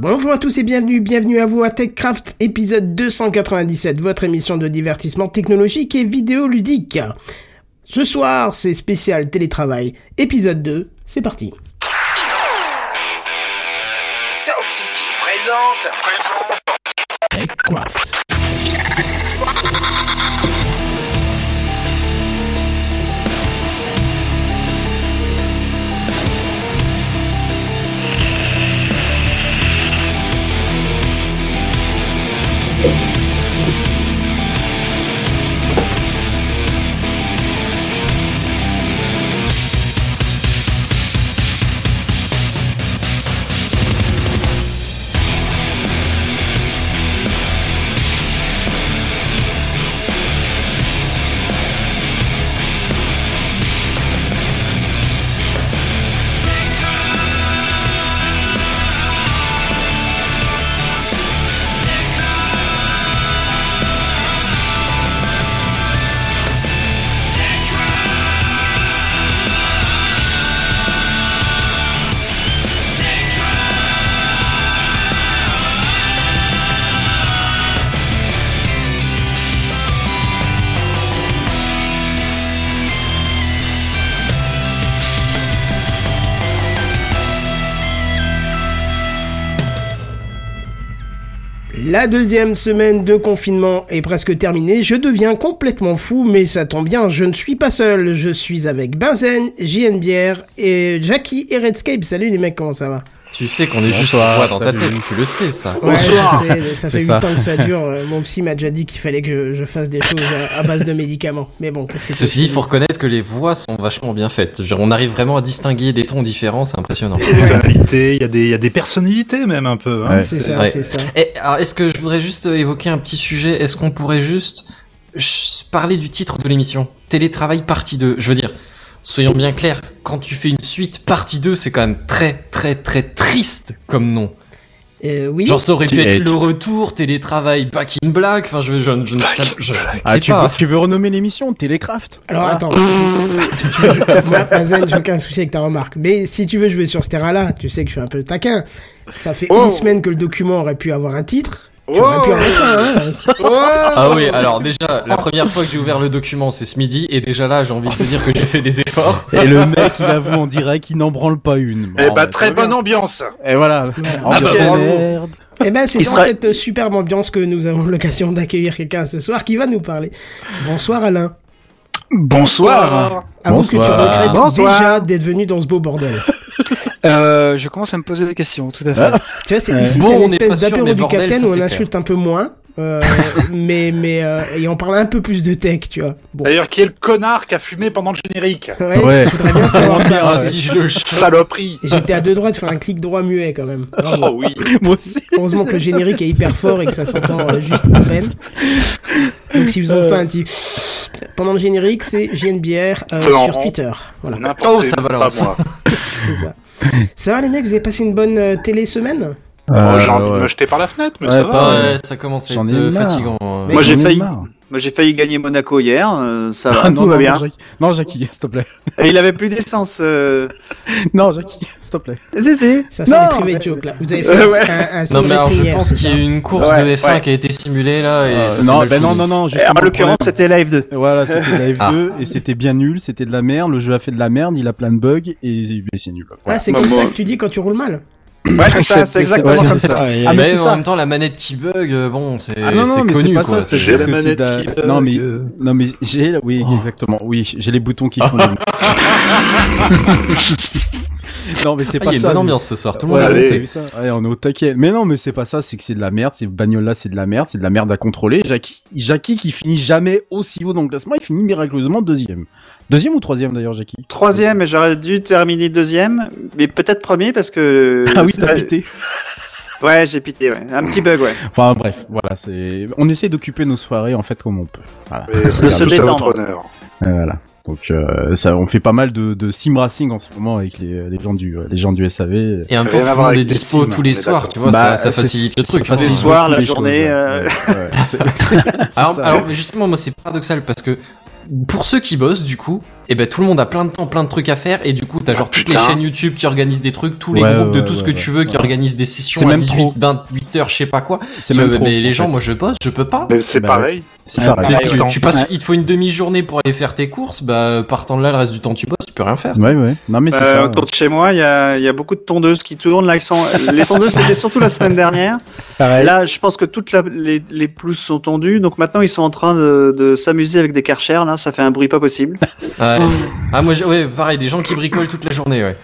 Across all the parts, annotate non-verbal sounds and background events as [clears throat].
Bonjour à tous et bienvenue, bienvenue à vous à TechCraft épisode 297, votre émission de divertissement technologique et vidéoludique. Ce soir, c'est spécial télétravail, épisode 2, c'est parti. Sound City présente. TechCraft. La deuxième semaine de confinement est presque terminée. Je deviens complètement fou, mais ça tombe bien, je ne suis pas seul. Je suis avec Benzen, JNBR et Jackie et Redscape. Salut les mecs, comment ça va? Tu sais qu'on est juste Bonsoir, voix dans ta tête, tu le sais ça. Ouais, Bonsoir. je sais, ça [laughs] fait C'est 8 ça. ans que ça dure. Euh, Mon psy m'a déjà dit qu'il fallait que je, je fasse des choses à, à base de médicaments. Mais bon, qu'est-ce que Ceci dit, il faut reconnaître que les voix sont vachement bien faites. Genre, on arrive vraiment à distinguer des tons différents, c'est impressionnant. Il y a des tonalités, il y a des, il y a des personnalités même un peu. Hein. Ouais. C'est ça, Ouais. c'est ça. Et alors, est-ce que je voudrais juste évoquer un petit sujet? Est-ce qu'on pourrait juste parler du titre de l'émission? Télétravail partie 2. Je veux dire, soyons bien clairs, quand tu fais une suite partie 2, c'est quand même très très très triste comme nom. Euh, oui. Genre, ça aurait pu Tu- être le tu- retour, télétravail back in black. Enfin, je, je, je, je ne sais, je, sais Ah, tu, pas. veux, tu veux renommer l'émission Télécraft? Alors Voilà. attends, tu, tu veux moi, j'ai aucun souci avec ta remarque. Mais si tu veux jouer sur ce terrain-là, tu sais que je suis un peu taquin. Ça fait Oh. une semaine que le document aurait pu avoir un titre. Tu aurais pu en mettre un, hein. Ah oui, alors déjà, la première fois que j'ai ouvert le document, c'est ce midi, et déjà là, j'ai envie de te dire que j'ai fait des efforts. Et le mec, il avoue en direct qu'il n'en branle pas une. Eh Bon, bah, bah, très bonne bien. ambiance. Et voilà. Ah, bah, merde. Eh ben, c'est dans sera- cette superbe ambiance que nous avons l'occasion d'accueillir quelqu'un ce soir qui va nous parler. Bonsoir Alain. Bonsoir. Avoue que tu Bonsoir. regrettes Bonsoir. déjà d'être venu dans ce beau bordel. Euh, je commence à me poser des questions, tout à fait. Ah. Tu vois, c'est, Ouais. ici, Bon, c'est on une n'est pas espèce sûr, d'apéro du bordel, capitaine où on insulte un peu moins. Euh, [laughs] mais, mais, euh, et on parle un peu plus de tech, tu vois. Bon. D'ailleurs, qui est le connard qui a fumé pendant le générique Ouais, Ouais. je voudrais bien savoir [laughs] ça. Ah, ouais. si je le. Saloperie. J'étais à deux droits de faire un clic droit muet quand même. Bravo. [laughs] Oh oui. Moi aussi. Heureusement que le générique est hyper fort et que ça s'entend euh, juste à peine. Donc si vous entendez un petit pendant le générique, c'est JNBR euh, sur Twitter. Voilà, Oh, ça pas balance. moi. c'est ça. Ça va les mecs, vous avez passé une bonne euh, télé semaine? Oh, J'ai envie de me jeter par la fenêtre, mais Ouais, ça pas- va. Ouais, ça commence à être euh, fatigant. euh. Moi, j'ai failli-. Moi j'ai failli gagner Monaco hier, euh, ça va, [laughs] Ah, tout non, va non, bien. non, Jackie. Non, Jackie, s'il te plaît. Et il avait plus d'essence. Euh... [laughs] Non, Jackie, s'il te plaît. Si, si. Ça c'est Non, les private mais- jokes là. Vous avez [laughs] fait Euh, un- ouais. un, un Non mais alors je pense qu'il y a eu une course Ouais, de F1 ouais. qui a été simulée là et Euh, ça non, ben non, non, non. Justement, en le l'occurrence, c'était Live 2. Voilà, c'était Live Ah. 2 et c'était bien nul, c'était de la merde, le jeu a fait de la merde, il a plein de bugs et, et c'est nul. Ah, Voilà. c'est Bah, comme ça que tu dis quand tu roules mal. Ouais, c'est ça, c'est exactement ouais, comme ça. ça. Ah, mais mais en ça. même temps la manette qui bug, euh, bon c'est Ah connu c'est pas quoi. J'ai la manette qui Non mais, bug. non mais j'ai, oui, exactement, oui, j'ai les boutons qui font. [laughs] [laughs] non mais c'est Ah, pas il y a une ça. bonne mais- ambiance ce soir, tout le monde Ouais, allez. ça on est au taquet. Mais non, mais c'est pas ça, c'est que c'est de la merde, ces bagnoles-là, c'est de la merde, c'est de la merde à contrôler. Jackie, Jackie qui finit jamais aussi haut dans le classement, il finit miraculeusement deuxième. Deuxième ou troisième d'ailleurs, Jackie Troisième, et j'aurais dû terminer deuxième, mais peut-être premier parce que. [laughs] Ah oui, t'as pité. [laughs] Ouais, j'ai pité, ouais. Un petit bug, ouais. Enfin bref, voilà, c'est. On essaie d'occuper nos soirées en fait comme on peut. Voilà. C'est se détendre. Euh, voilà. Donc euh, ça, on fait pas mal de, de sim racing en ce moment avec les, les gens du les gens du SAV. Et en même temps Rien à tout le voir monde est avec les dispo Steam, tous les soirs, tu vois, Bah, ça, ça c'est- facilite le ça truc. facilite Les soirs, la journée, euh. ouais. [laughs] Alors, ça. justement moi c'est paradoxal parce que pour ceux qui bossent, du coup, et ben tout le monde a plein de temps, plein de trucs à faire, et du coup t'as Ah, genre toutes les chaînes YouTube qui organisent des trucs, tous les Ouais, groupes de ouais, tout ce ouais, que tu ouais. veux qui organisent des sessions C'est à même 18, trop. 28 heures, je sais pas quoi. C'est trop, mais les en gens, fait. moi je bosse, je peux pas. Mais c'est Bah pareil. C'est Ah, pareil. Tu, passes, Ouais. il te faut une demi-journée pour aller faire tes courses, bah partant de là, le reste du temps tu bosses, tu peux rien faire. Ouais, ouais. Non, mais c'est Euh, ça. autour de chez moi, il y a, il y a beaucoup de tondeuses qui tournent. Là, ils sont... [laughs] les tondeuses, c'était surtout la semaine dernière. Pareil. Là, je pense que toutes la- les, les pelouses sont tondues. Donc maintenant, ils sont en train de, de s'amuser avec des karchers. Là, ça fait un bruit pas possible. Ouais. [laughs] Ah moi, ouais, pareil, des gens qui bricolent toute la journée, ouais.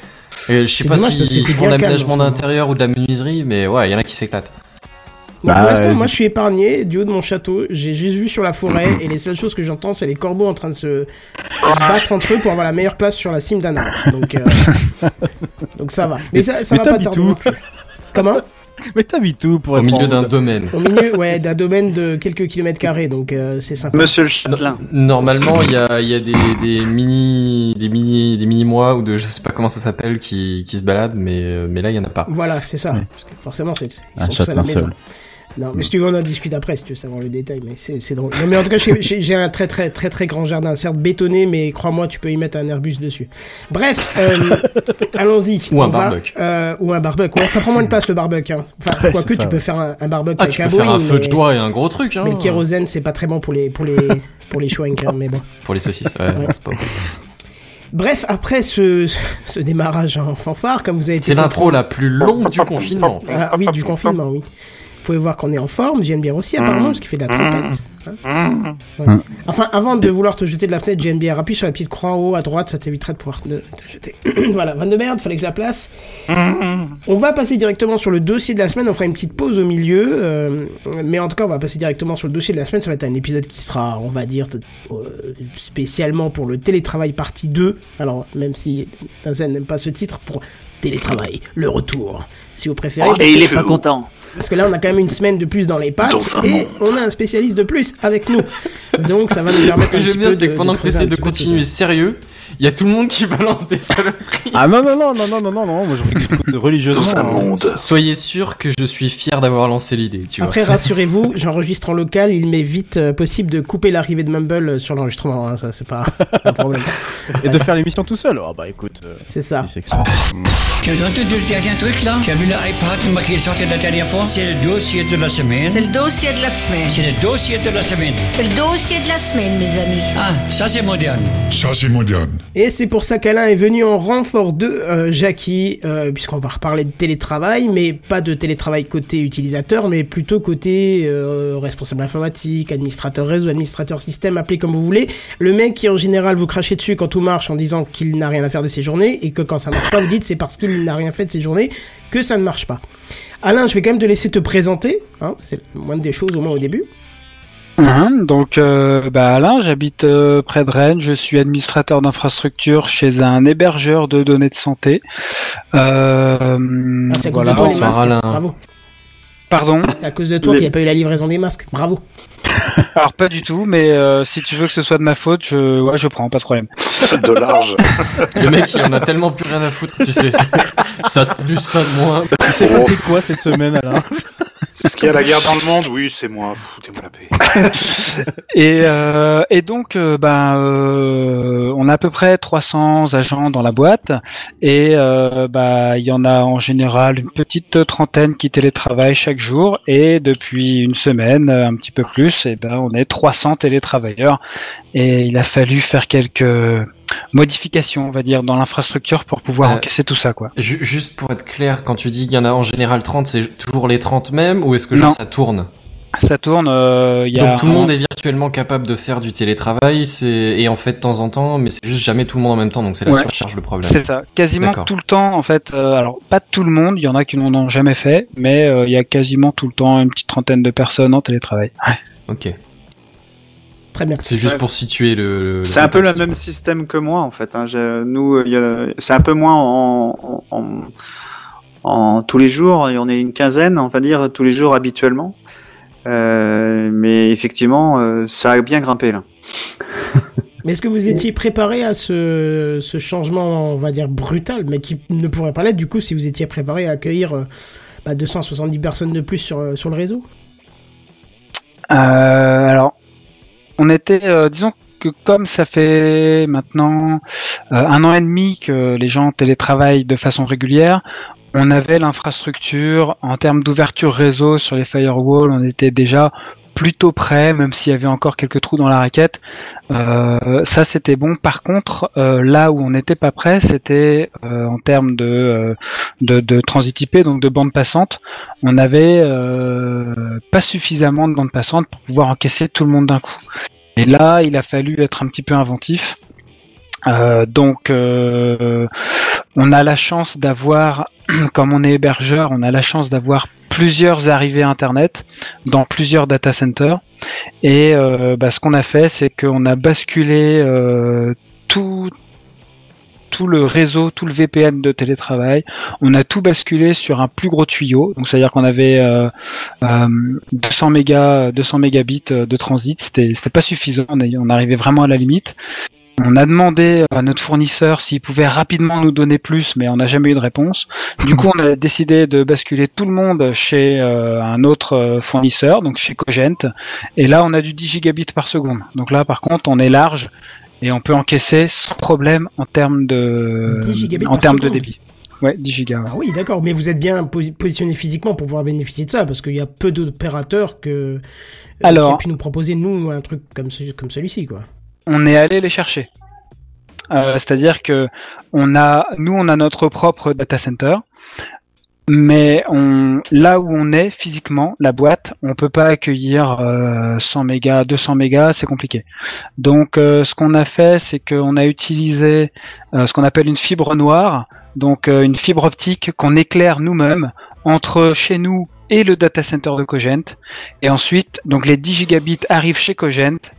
Et je sais pas s'ils c'était font de l'aménagement d'intérieur ou de la menuiserie, mais ouais, il y en a qui s'éclatent. Donc, Bah, pour l'instant, euh, moi, je suis épargné du haut de mon château. J'ai juste vu sur la forêt et les seules choses que j'entends, c'est les corbeaux en train de se, de se battre entre eux pour avoir la meilleure place sur la cime d'un arbre. Donc, euh, [laughs] donc ça va. Mais ça, ça Mais va pas t'habites tarder plus. Comment? Mais t'habites où pour Au être milieu d'un domaine. Au milieu, ouais, d'un domaine de quelques kilomètres carrés, donc euh, c'est sympa. Monsieur le châtelain. Normalement, il y a, il y a des, des mini, des mini, des mini mois ou de, je sais pas comment ça s'appelle, qui, qui se baladent, mais, euh, mais là, il y en a pas. Voilà, c'est ça. Ouais. Parce que forcément, c'est, ils Un sont tous à la châtelain maison. seul. Non, mais si tu veux, on en discute après, si tu veux savoir le détail, mais c'est, drôle. Non, mais en tout cas, j'ai, un très très très très grand jardin, certes bétonné, mais crois-moi, tu peux y mettre un Airbus dessus. Bref, euh, [laughs] allons-y. Ou un barbecue. euh, ou un barbecue. Ouais, ça prend moins de place le barbecue. Hein. Enfin, Ouais, quoique tu peux faire un, un barbecue Ah, avec tu un peux faire un feu de joie et un gros truc, hein. Mais le kérosène, c'est pas très bon pour les pour les [laughs] pour les chouinks, hein, mais bon. Pour les saucisses, ouais, c'est pas bon. Bref, après ce, ce démarrage en fanfare, comme vous avez été C'est l'intro la plus longue du confinement. Ah oui, du confinement, oui. Vous pouvez voir qu'on est en forme, JNBR aussi apparemment, parce qu'il fait de la trompette. hein. Ouais. Hum. Enfin, avant de vouloir te jeter de la fenêtre, JNBR, appuie sur la petite croix en haut à droite, ça t'évitera de pouvoir te, te jeter. [clears throat] voilà, vanne de merde, fallait que je la place. On va passer directement sur le dossier de la semaine, on fera une petite pause au milieu, euh, mais en tout cas, on va passer directement sur le dossier de la semaine. Ça va être un épisode qui sera, on va dire, euh, spécialement pour le télétravail partie 2. Alors, même si Benzen n'aime pas ce titre, pour télétravail, le retour, si vous préférez. Et il est pas content. Parce que là, on a quand même une semaine de plus dans les pattes et on a un spécialiste de plus avec nous. Donc, ça va nous [laughs] permettre Ce un que j'aime bien, c'est que pendant que tu essaies de continuer sérieux, il y a tout le monde qui [laughs] balance des saloperies. Ah non, non, non, non, non, non, non, non, moi je religieusement. Dans un hein. monde. Soyez sûr que je suis fier d'avoir lancé l'idée, tu vois. Après, rassurez-vous, j'enregistre en local, il m'est vite euh, possible de couper l'arrivée de Mumble euh, sur l'enregistrement, hein, ça c'est pas un problème. Et de faire l'émission tout seul. Ah bah écoute. euh, C'est ça. Tu as entendu le dernier truc là? Tu as vu l'iPad qui est sorti la dernière fois? C'est le dossier de la semaine. C'est le dossier de la semaine. C'est le dossier de la semaine. C'est le dossier de la semaine, mes amis. Ah, ça c'est moderne. Ça, c'est moderne. Et c'est pour ça qu'Alain est venu en renfort de euh, Jackie, euh, puisqu'on va reparler de télétravail, mais pas de télétravail côté utilisateur, mais plutôt côté euh, responsable informatique, administrateur réseau, administrateur système, appelez comme vous voulez. Le mec qui en général vous crachez dessus quand tout marche en disant qu'il n'a rien à faire de ses journées, et que quand ça marche pas, vous dites c'est parce qu'il n'a rien fait de ses journées que ça ne marche pas. Alain, je vais quand même te laisser te présenter, hein, c'est le moindre des choses au moins au début. Mhm, donc, euh, bah, Alain, j'habite euh, près de Rennes. Je suis administrateur d'infrastructure chez un hébergeur de données de santé. Euh, Ah, c'est voilà. bonsoir, masques, Alain. bravo. Pardon. C'est à cause de toi qu'il n'y a pas eu la livraison des masques, bravo. [laughs] Alors pas du tout, mais euh, si tu veux que ce soit de ma faute, je, ouais, je prends, pas de problème. De large. [laughs] Le mec, il en a tellement plus rien à foutre, tu sais. c'est- [laughs] Ça de plus, ça de moins. Il s'est passé quoi cette semaine, Alain? Est-ce qu'il y a la guerre dans le monde Oui, c'est moi. Foutez-moi la paix. [laughs] Et, euh, et donc, euh, ben, euh, on a à peu près 300 agents dans la boîte, et euh, bah, il y en a en général une petite trentaine qui télétravaillent chaque jour, et depuis une semaine, euh, un petit peu plus, et ben, on est 300 télétravailleurs, et il a fallu faire quelques modifications, on va dire, dans l'infrastructure pour pouvoir Euh, encaisser tout ça, quoi. Ju- Juste pour être clair, quand tu dis qu'il y en a en général 30, c'est toujours les 30 mêmes ou est-ce que genre Non. ça tourne? Ça tourne, euh, il y a Donc tout le monde est virtuellement capable de faire du télétravail, c'est et en fait de temps en temps, mais c'est juste jamais tout le monde en même temps, donc c'est la Ouais. surcharge le problème. C'est ça, quasiment tout le temps en fait. euh, alors pas tout le monde, il y en a qui n'en ont jamais fait, mais euh, il y a quasiment tout le temps une petite trentaine de personnes en télétravail. Ok. Très bien. C'est juste pour situer le. C'est un peu le même système que moi en fait. Hein. Nous, a- c'est un peu moins en, en, en- en tous les jours. Et on est une quinzaine, on va dire tous les jours habituellement. Euh, mais effectivement, euh, ça a bien grimpé là. Mais est-ce que vous étiez préparé à ce, ce changement, on va dire, brutal, mais qui ne pourrait pas l'être, du coup, si vous étiez préparé à accueillir euh, bah, 270 personnes de plus sur, euh, sur le réseau? Euh, alors, on était, euh, disons, que comme ça fait maintenant euh, un an et demi que les gens télétravaillent de façon régulière, on avait l'infrastructure en termes d'ouverture réseau sur les firewalls, on était déjà plutôt prêt, même s'il y avait encore quelques trous dans la raquette. Euh, ça, c'était bon. Par contre, euh, là où on n'était pas prêt, c'était euh, en termes de, de, de transit IP, donc de bande passante. On n'avait pas suffisamment de bande passante pour pouvoir encaisser tout le monde d'un coup. Et là, il a fallu être un petit peu inventif. Donc, on a la chance d'avoir, [clears throat] comme on est hébergeur, on a la chance d'avoir plusieurs arrivées Internet dans plusieurs data centers. Et euh, bah, ce qu'on a fait, c'est qu'on a basculé euh, tout tout le réseau, tout le VPN de télétravail. On a tout basculé sur un plus gros tuyau. Donc, c'est-à-dire qu'on avait euh, euh, 200 mégas, 200 mégabits de transit. C'était, c'était pas suffisant. On arrivait vraiment à la limite. On a demandé à notre fournisseur s'il pouvait rapidement nous donner plus, mais on n'a jamais eu de réponse. Du coup, on a décidé de basculer tout le monde chez euh, un autre euh, fournisseur, donc chez Cogent. Et là, on a du 10 gigabits par seconde. Donc là, par contre, on est large et on peut encaisser sans problème en termes de 10 gigabits en termes de débit. Ouais, 10 gigas. Ah oui, d'accord, mais vous êtes bien posi- positionné physiquement pour pouvoir bénéficier de ça, parce qu'il y a peu d'opérateurs que euh, Alors- qui aient pu nous proposer nous un truc comme ce- comme celui-ci, quoi. On est allé les chercher. Euh, C'est-à-dire que on a, nous, on a notre propre data center, mais là où on est physiquement, la boîte, on peut pas accueillir euh, 100 mégas, 200 mégas, c'est compliqué. Donc, euh, ce qu'on a fait, c'est qu'on a utilisé euh, ce qu'on appelle une fibre noire, donc une fibre optique qu'on éclaire nous-mêmes entre chez nous et le data center de Cogent. Et ensuite, donc les 10 gigabits arrivent chez Cogent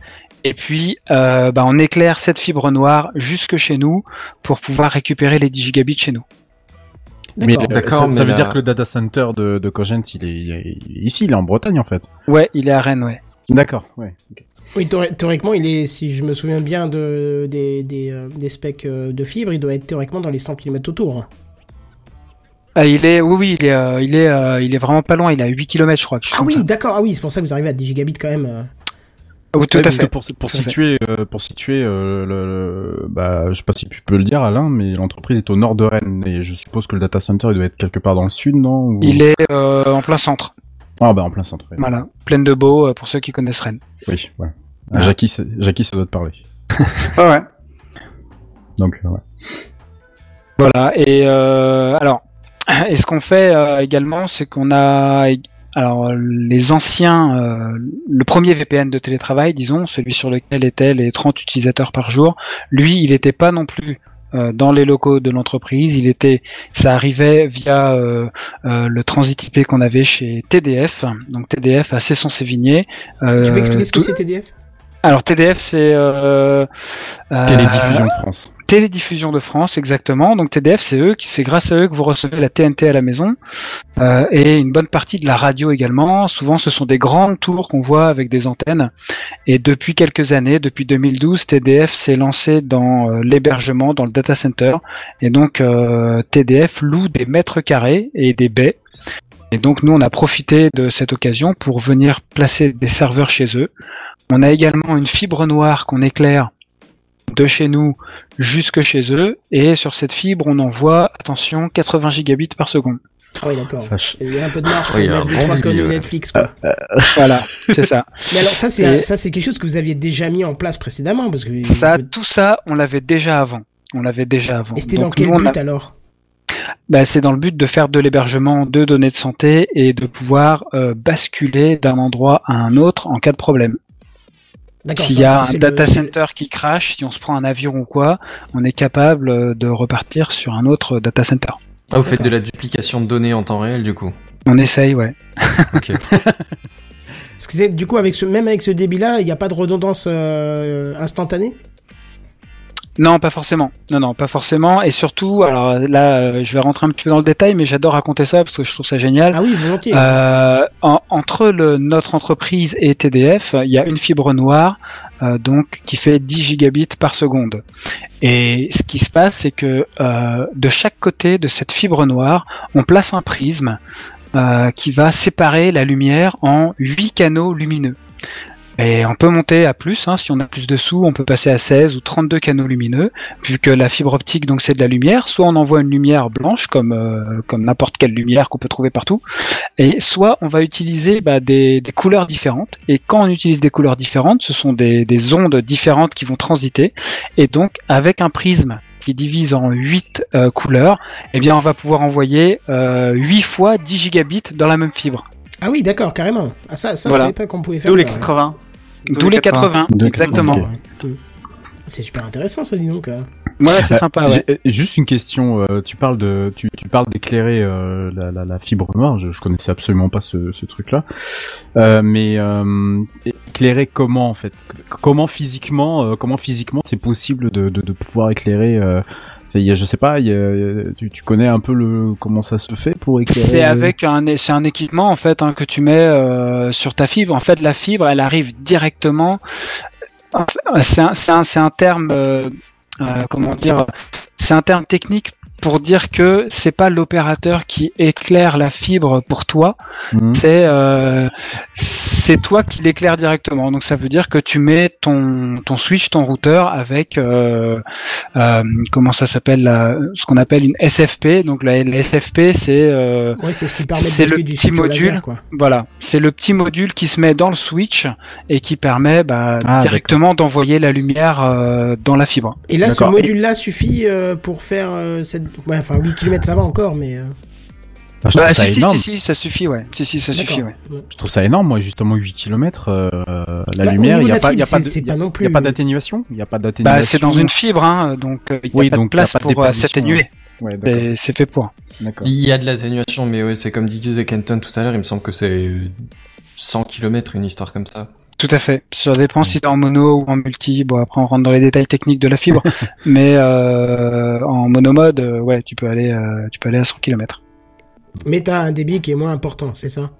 et puis, euh, bah, on éclaire cette fibre noire jusque chez nous pour pouvoir récupérer les 10 gigabits chez nous. Mais D'accord. ça, mais ça veut la- dire que le data center de, de Cogent, il est, il est- ici, il est en Bretagne en fait. Ouais, il est à Rennes, ouais. D'accord, ouais. Oui, théori- théoriquement, il est, si je me souviens bien de, des, des, euh, des specs euh, de fibre, il doit être théoriquement dans les 100 km autour. Ah, il est, oui, oui, il est, euh, il est, euh, il est vraiment pas loin. Il est à 8 km, je crois. chose Ah oui, d'accord, ah oui, c'est pour ça que vous arrivez à 10 gigabits quand même. Oui, tout Ouais, à parce que fait. pour, pour Tout à fait. situer, euh, pour situer, euh, le, le- bah, je sais pas si tu peux le dire, Alain, mais l'entreprise est au nord de Rennes et je suppose que le data center il doit être quelque part dans le sud, non Ou- Il est euh, en plein centre. Ah bah en plein centre. ouais. Voilà, pleine de beau euh, pour ceux qui connaissent Rennes. Oui, ouais. Ah. Jackie, ça- Jackie, ça doit te parler. [laughs] Ouais, ouais. Donc ouais. Voilà. Et euh, alors, [clears throat] et ce qu'on fait également, c'est qu'on a alors les anciens, euh, le premier VPN de télétravail, disons, celui sur lequel étaient les 30 utilisateurs par jour, lui, il n'était pas non plus euh, dans les locaux de l'entreprise. Il était, ça arrivait via euh, euh, le transit IP qu'on avait chez TDF. Donc TDF à Cesson-Sévigné. Euh, tu peux expliquer ce que c'est TDF Alors TDF, c'est euh, euh, Télédiffusion de France? Télédiffusion de France, exactement. Donc TDF, c'est eux, c'est grâce à eux que vous recevez la TNT à la maison euh, et une bonne partie de la radio également. Souvent, ce sont des grandes tours qu'on voit avec des antennes. Et depuis quelques années, depuis 2012, TDF s'est lancé dans euh, l'hébergement, dans le data center. Et donc euh, TDF loue des mètres carrés et des baies. Et donc nous, on a profité de cette occasion pour venir placer des serveurs chez eux. On a également une fibre noire qu'on éclaire de chez nous jusque chez eux, et sur cette fibre, on envoie, attention, 80 gigabits par seconde. Ah oui, d'accord. Vache. Il y a un peu de marge pour mettre deux, trois conneries. Netflix, quoi. [laughs] Voilà, c'est ça. [laughs] Mais alors ça, c'est ça, c'est quelque chose que vous aviez déjà mis en place précédemment, parce que Ça, tout ça, on l'avait déjà avant. On l'avait déjà avant. Et c'était dans quel but alors? Bah, C'est dans le but de faire de l'hébergement de données de santé et de pouvoir euh, basculer d'un endroit à un autre en cas de problème. S'il y a un data le- center qui crash, si on se prend un avion ou quoi, on est capable euh, de repartir sur un autre data center. Ah, vous faites de la duplication de données en temps réel, du coup. On essaye, ouais. Ok. [laughs] Parce que du coup, avec ce, même avec ce débit-là, il n'y a pas de redondance euh, instantanée? Non, pas forcément. Non, non, pas forcément. Et surtout, alors là, euh, je vais rentrer un petit peu dans le détail, mais j'adore raconter ça parce que je trouve ça génial. Ah oui, volontiers. Euh, en- entre le, notre entreprise et TDF, il y a une fibre noire euh, donc qui fait 10 gigabits par seconde. Et ce qui se passe, c'est que de chaque côté de cette fibre noire, on place un prisme qui va séparer la lumière en 8 canaux lumineux. Et on peut monter à plus, hein, si on a plus de sous, on peut passer à 16 ou 32 canaux lumineux, vu que la fibre optique donc c'est de la lumière. Soit on envoie une lumière blanche comme euh, comme n'importe quelle lumière qu'on peut trouver partout, et soit on va utiliser bah, des, des couleurs différentes. Et quand on utilise des couleurs différentes, ce sont des, des ondes différentes qui vont transiter, et donc avec un prisme qui divise en 8 euh, couleurs, eh bien on va pouvoir envoyer euh, 8 fois 10 gigabits dans la même fibre. Ah oui, d'accord, carrément. Ah ça, ça Voilà. je savais pas qu'on pouvait faire D'où les ça, ouais. 80. D'où les 80, D'où- exactement. ok. Ouais. Mm. C'est super intéressant ça, dis donc. hein. Voilà, c'est Euh, [laughs] sympa. Ouais. Euh, Juste une question. euh, tu parles de, tu, tu parles d'éclairer euh, la, la, la fibre noire. Je, je connaissais absolument pas ce, ce truc-là. Euh, mais euh, éclairer comment en fait? Comment physiquement, euh, comment physiquement c'est possible de, de, de pouvoir éclairer euh, y est, je sais pas. y a- tu, tu connais un peu le comment ça se fait pour éclairer C'est avec un, c'est un équipement en fait hein, que tu mets euh, sur ta fibre. En fait, la fibre, elle arrive directement. C'est un, c'est un, c'est un terme, euh, euh, comment dire, c'est un terme technique pour dire que c'est pas l'opérateur qui éclaire la fibre pour toi, Mhm. c'est euh, c'est toi qui l'éclaire directement. Donc ça veut dire que tu mets ton ton switch, ton routeur avec euh, euh, comment ça s'appelle ce qu'on appelle une SFP. Donc la, la SFP c'est euh, Ouais, c'est ce qui permet de C'est basculer le du petit laser, module. quoi. voilà, c'est le petit module qui se met dans le switch et qui permet bah, Ah, directement d'envoyer la lumière euh, dans la fibre. Et là, ce D'accord. module-là suffit euh, pour faire euh, cette... Ouais, enfin, 8 km ça va encore, mais... euh, Bah, je trouve Bah, ça si, si, énorme. si, si, ça suffit, ouais. Si, si, ça suffit, ouais. Je trouve ça énorme, moi, justement, 8 km, euh, la Bah, lumière, il y de a pas, y a fibre, pas de, c'est- c'est il y a- pas y a pas d'atténuation, il y a pas d'atténuation. Bah, c'est dans une fibre, hein, donc euh, il n'y a Oui, pas de donc, place pas pour euh, s'atténuer. Ouais. C'est- C'est fait pour. Il y a de l'atténuation, mais ouais, c'est comme disait Kenton tout à l'heure, il me semble que c'est euh, 100 km, une histoire comme ça. Tout à fait. Ça dépend si t'es en mono ou en multi. Bon, après, on rentre dans les détails techniques de la fibre. [laughs] mais euh, en monomode, euh, ouais, tu peux aller, euh, tu peux aller à 100 km. Mais t'as un débit qui est moins important, c'est ça?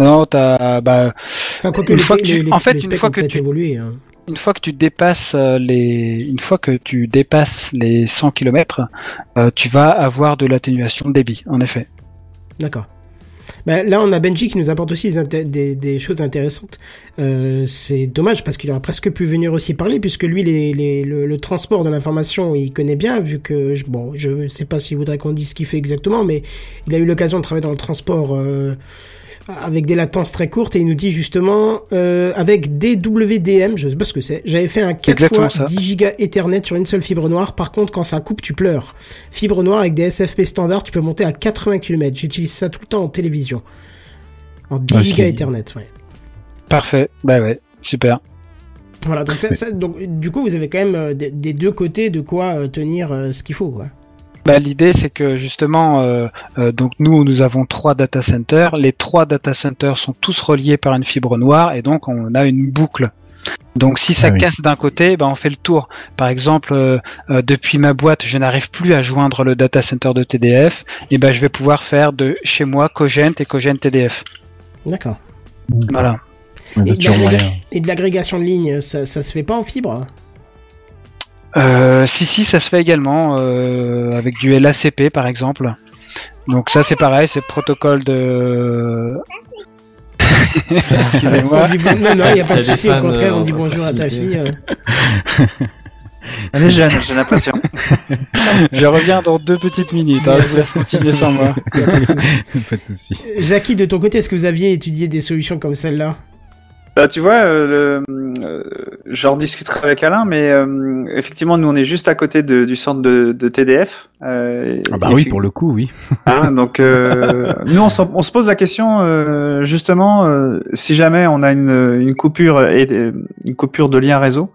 Non, t'as, bah, Enfin, quoique Une les, fois que tu- les- en fait, une fois que tu- évolué. hein. une fois que tu dépasses euh, les, une fois que tu dépasses les 100 km, tu vas avoir de l'atténuation de débit, en effet. D'accord. Bah, là, on a Benji qui nous apporte aussi des, des, des choses intéressantes. Euh, c'est dommage parce qu'il aurait presque pu venir aussi parler puisque lui, les, les, le, le transport de l'information, il connaît bien vu que, je, bon, je sais pas s'il voudrait qu'on dise ce qu'il fait exactement, mais il a eu l'occasion de travailler dans le transport euh, avec des latences très courtes et il nous dit justement euh, avec DWDM, je sais pas ce que c'est, j'avais fait un 4 exactement fois ça. 10 gigas Ethernet sur une seule fibre noire. Par contre, quand ça coupe, tu pleures. Fibre noire avec des SFP standards, tu peux monter à 80 km. J'utilise ça tout le temps en télévision. En 10 Ah, gigas c'est- Ethernet, ouais. Parfait. Bah ouais, super. Voilà, donc, ça, ça- donc du coup, vous avez quand même euh, des, des deux côtés de quoi euh, tenir euh, ce qu'il faut, quoi. Bah, l'idée c'est que justement, euh, euh, donc nous nous avons trois data centers. Les trois data centers sont tous reliés par une fibre noire et donc on a une boucle. Donc si ça Ah oui. casse d'un côté, bah, on fait le tour. Par exemple, euh, euh, depuis ma boîte, je n'arrive plus à joindre le data center de TDF, et ben je vais pouvoir faire de chez moi Cogent et Cogent TDF. D'accord. Voilà. Et, de l'agrégation de lignes, ça, ça se fait pas en fibre Euh, si si, ça se fait également euh, avec du LACP par exemple. Donc ça c'est pareil, c'est protocole de. [laughs] Excusez-moi. Bon- Non, non, il n'y a pas de souci. Au contraire, on euh, dit bonjour à ta fille. euh. Elle est jeune, j'ai l'impression. [laughs] Je reviens dans deux petites minutes. Hein, je vous laisse continuer sans moi. Y a pas de souci. [laughs] pas de souci. Jackie, de ton côté, est-ce que vous aviez étudié des solutions comme celle-là? Bah, tu vois, euh, euh, j'en discuterai avec Alain, mais euh, effectivement, nous, on est juste à côté de, du centre de, de TDF. Euh, Ah bah oui, pour le coup, oui. Hein, donc, euh, [laughs] nous, on, on se pose la question, euh, justement, euh, si jamais on a une, une coupure et une coupure de lien réseau,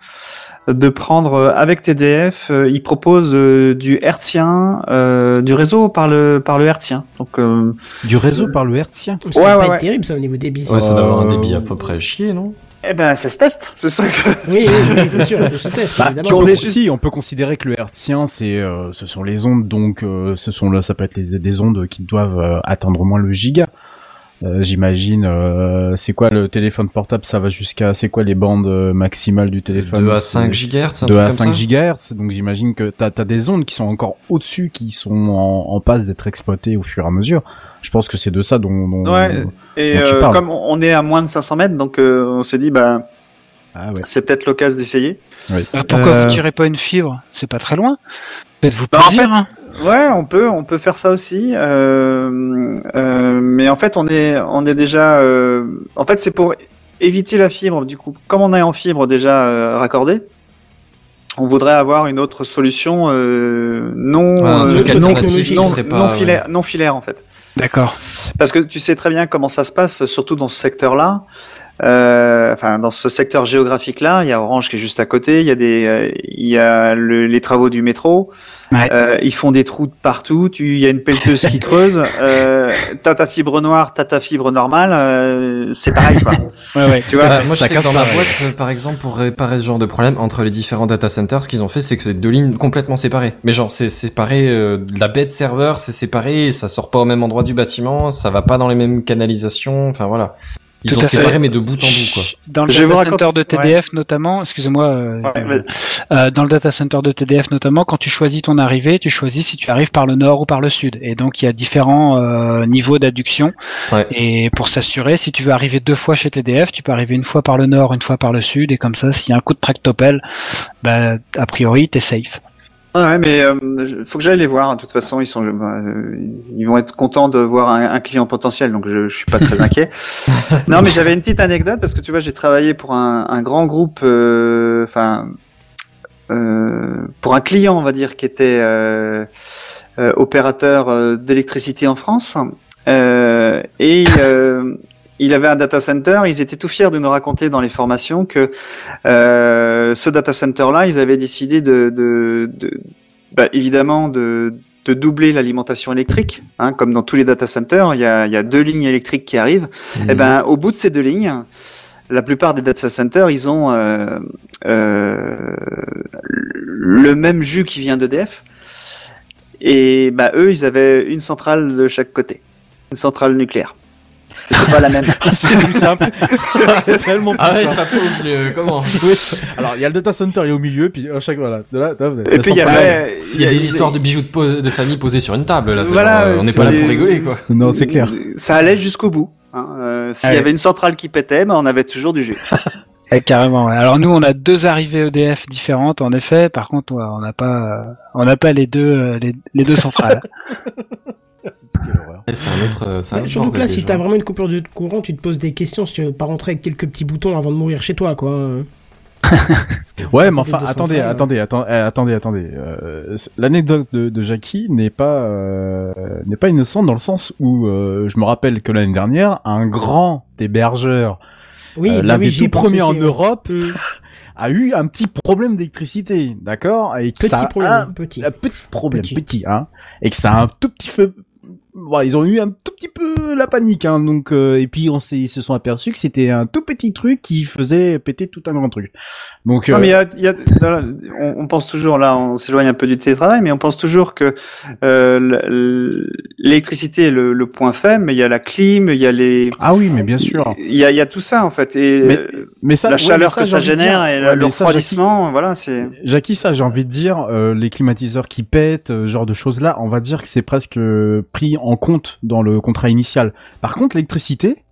de prendre euh, avec TDF, euh, ils proposent euh, du hertzien, euh, du réseau par le par le hertzien. Donc, euh, Du réseau par le hertzien. Ça Ouais, va ouais, pas être terrible, ça, au niveau débit. Ouais, ça doit avoir un débit à peu près chier, non? Eh ben, ça se teste. C'est ça que. [laughs] Oui, oui, oui, bien sûr, je teste, Bah, évidemment. on peut, est juste- Si, on peut considérer que le hertzien, c'est, euh, ce sont les ondes, donc, euh, ce sont le, ça peut être les- des ondes qui doivent euh, atteindre au moins le giga. Euh, J'imagine, euh, c'est quoi le téléphone portable? Ça va jusqu'à, c'est quoi les bandes euh, maximales du téléphone? 2 à C'est 5 GHz, un 2 truc à comme 5 ça gigahertz, donc j'imagine que t'as as des ondes qui sont encore au-dessus, qui sont en, en passe d'être exploitées au fur et à mesure. Je pense que c'est de ça dont, dont Ouais. Et dont tu euh, parles. comme on est à moins de 500 mètres, donc euh, on se dit, bah, Ah ouais. c'est peut-être l'occasion d'essayer. Ah, pourquoi Euh, vous tirez pas une fibre? C'est pas très loin. Faites-vous Bah, en plaisir. fait, hein. Ouais, on peut, on peut faire ça aussi. Euh, euh, mais en fait, on est, on est déjà. euh, en fait, c'est pour éviter la fibre. Du coup, comme on est en fibre déjà euh, raccordée, on voudrait avoir une autre solution euh, non, Un euh, truc non, non, pas, non ouais. filaire, non filaire en fait. D'accord. Parce que tu sais très bien comment ça se passe, surtout dans ce secteur-là. Euh, enfin, dans ce secteur géographique-là, il y a Orange qui est juste à côté. Il y a des, euh, il y a le- les travaux du métro. Ouais. Euh, ils font des trous de partout. Tu, il y a une pelleteuse qui creuse. [laughs] Euh, t'as ta fibre noire, t'as ta fibre normale. euh, c'est pareil, quoi. [laughs] Ouais, ouais. tu vois. Bah, moi, je sais que dans ma boîte, euh, par exemple, pour réparer ce genre de problème entre les différents data centers, ce qu'ils ont fait, c'est que c'est deux lignes complètement séparées. Mais genre, c'est séparé euh, de la bête serveur, c'est séparé, ça sort pas au même endroit du bâtiment, ça va pas dans les mêmes canalisations. Enfin voilà, ils Tout ont à fait. séparé mais de bout en bout quoi. Dans le Je data center de TDF notamment, excusez-moi, euh, Ouais, mais- euh, dans le data center de TDF notamment, quand tu choisis ton arrivée, tu choisis si tu arrives par le nord ou par le sud. Et donc il y a différents euh, niveaux d'adduction. Ouais. Et pour s'assurer, si tu veux arriver deux fois chez TDF, tu peux arriver une fois par le nord, une fois par le sud. Et comme ça, s'il y a un coup de tractopelle, bah, a priori, t'es safe. Ouais, mais euh, faut que j'aille les voir. De toute façon, ils sont, euh, ils vont être contents de voir un, un client potentiel, donc je, je suis pas très inquiet. [laughs] non, mais j'avais une petite anecdote parce que tu vois, j'ai travaillé pour un, un grand groupe, euh, enfin, euh, pour un client, on va dire, qui était euh, opérateur d'électricité en France, euh, et euh, il avait un data center. Ils étaient tout fiers de nous raconter dans les formations que euh, ce data center-là, ils avaient décidé de, de, de bah, évidemment de, de doubler l'alimentation électrique, hein, comme dans tous les data centers, il y a, il y a deux lignes électriques qui arrivent. Mhm. Et ben, au bout de ces deux lignes, la plupart des data centers, ils ont euh, euh, le même jus qui vient d'EDF. Et bah, eux, ils avaient une centrale de chaque côté, une centrale nucléaire. C'est pas la même. [laughs] c'est plus simple. [laughs] c'est tellement plus Ah ouais, simple. ça pose le comment [laughs] Oui. Alors, il y a le data center, il est au milieu, puis à chaque voilà. Là, là, vous avez Et puis il y a des histoires de bijoux de, de famille posés sur une table là. c'est Voilà, genre, euh, on n'est pas là pour rigoler quoi. Non, c'est clair. Ça allait jusqu'au bout. Hein. Euh, S'il y avait une centrale qui pétait, on avait toujours du jus. Eh, carrément. Alors nous, on a deux arrivées EDF différentes, en effet. Par contre, on n'a pas, euh, on n'a pas les deux, euh, les, les deux centrales. Quelle horreur. C'est un autre, euh, c'est un Ouais, autre Surtout que là, si t'as vraiment une coupure de courant, tu te poses des questions si tu veux pas rentrer avec quelques petits boutons avant de mourir chez toi, quoi. [laughs] Ouais, mais enfin, attendez, centrale, attendez, attendez, eh, attendez, attendez. Euh, L'anecdote de, de Jackie n'est pas euh, n'est pas innocente dans le sens où euh, je me rappelle que l'année dernière, un grand hébergeur, Oui, euh, bah l'un oui, des tout premiers en ouais. Europe, [laughs] a eu un petit problème d'électricité, d'accord, et que Petit ça a problème, un, petit. un petit problème, Petit. petit, hein, et que ça a un tout petit feu. Bon, ils ont eu un tout petit peu la panique, hein, donc euh, et puis on s'est, ils se sont aperçus que c'était un tout petit truc qui faisait péter tout un grand truc. Donc Non, euh, mais y a, il y a- la- on, on pense toujours là, on s'éloigne un peu du télétravail, mais on pense toujours que euh, l'électricité est le, le point faible, mais il y a la clim, il y a les, ah oui, mais bien sûr. il y a, y a tout ça en fait, et Mais- euh, Mais ça, la ouais, chaleur que ça génère dire- et ouais, le ça, refroidissement, voilà, c'est. Jackie, ça, j'ai envie de dire, euh, les climatiseurs qui pètent, euh, genre de choses-là, on va dire que c'est presque euh, pris en compte dans le contrat initial. Par contre, l'électricité,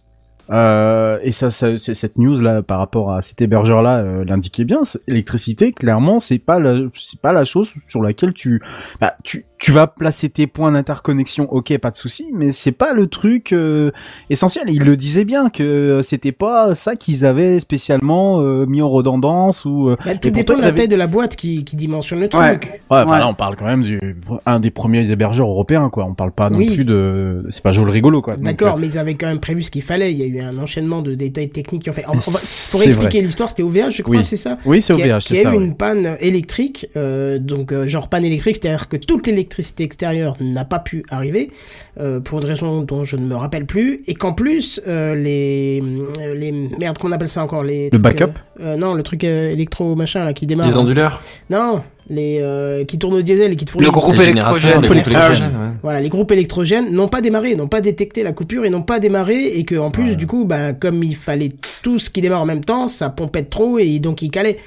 euh, et ça, ça c'est- cette news là par rapport à cet hébergeur là euh, l'indiquait bien, l'électricité, clairement, c'est pas la, c'est pas la chose sur laquelle tu, bah, tu, tu vas placer tes points d'interconnexion, ok, pas de souci, mais c'est pas le truc euh, essentiel. Et il le disait bien que c'était pas ça qu'ils avaient spécialement euh, mis en redondance ou. euh, Bah, tout dépend de la il avait- taille de la boîte qui, qui dimensionne le truc. Ouais, enfin Ouais. là on parle quand même du un des premiers hébergeurs européens quoi. On parle pas non Oui. plus de c'est pas Joel rigolo quoi. D'accord, euh, mais ils avaient quand même prévu ce qu'il fallait. Il y a eu un enchaînement de détails techniques qui ont fait. Va- pour C'est expliquer l'histoire, c'était OVH, je crois, Oui. c'est ça Oui, c'est Qui a- OVH, qui c'est a ça. eu ouais. une panne électrique, euh, donc euh, genre panne électrique, c'est-à-dire que toute l'électricité extérieure n'a pas pu arriver euh, pour une raison dont je ne me rappelle plus, et qu'en plus euh, les euh, les merde qu'on appelle ça encore les Le trucs, backup euh, euh, non le truc euh, électro machin là qui démarre Les onduleurs, non les euh, qui tournent au diesel et qui tournent Le groupe électrogène. les groupes Ah, électrogènes. ouais. voilà, les groupes électrogènes n'ont pas démarré, n'ont pas détecté la coupure et n'ont pas démarré et que en plus Ouais. du coup, ben comme il fallait tout ce qui démarre en même temps, ça pompait trop et donc il calait.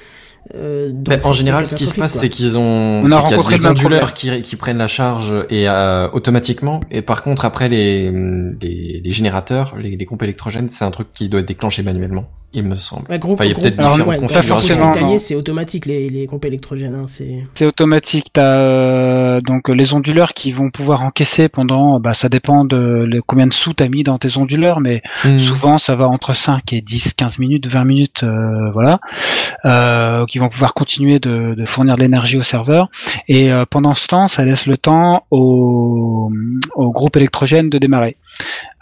Euh, en général, ce qui se passe, c'est qu'ils ont, On a c'est qu'il y a rencontré des onduleurs qui, qui prennent la charge et euh, automatiquement. Et par contre, après les les, les générateurs, les, les groupes électrogènes, c'est un truc qui doit être déclenché manuellement, il me semble. Ouais, groupe, Enfin, il y a peut-être alors, différentes ouais, configurations. c'est automatique les, les groupes électrogènes. Hein, c'est C'est automatique. T'as euh, donc les onduleurs qui vont pouvoir encaisser pendant, bah, ça dépend de le- combien de sous t'as mis dans tes onduleurs, mais Hmm. souvent ça va entre 5 et 10, 15 minutes, 20 minutes, euh, voilà, euh, qui vont pouvoir continuer de, de fournir de l'énergie au serveur. Et euh, pendant ce temps, ça laisse le temps au, au groupe électrogène de démarrer.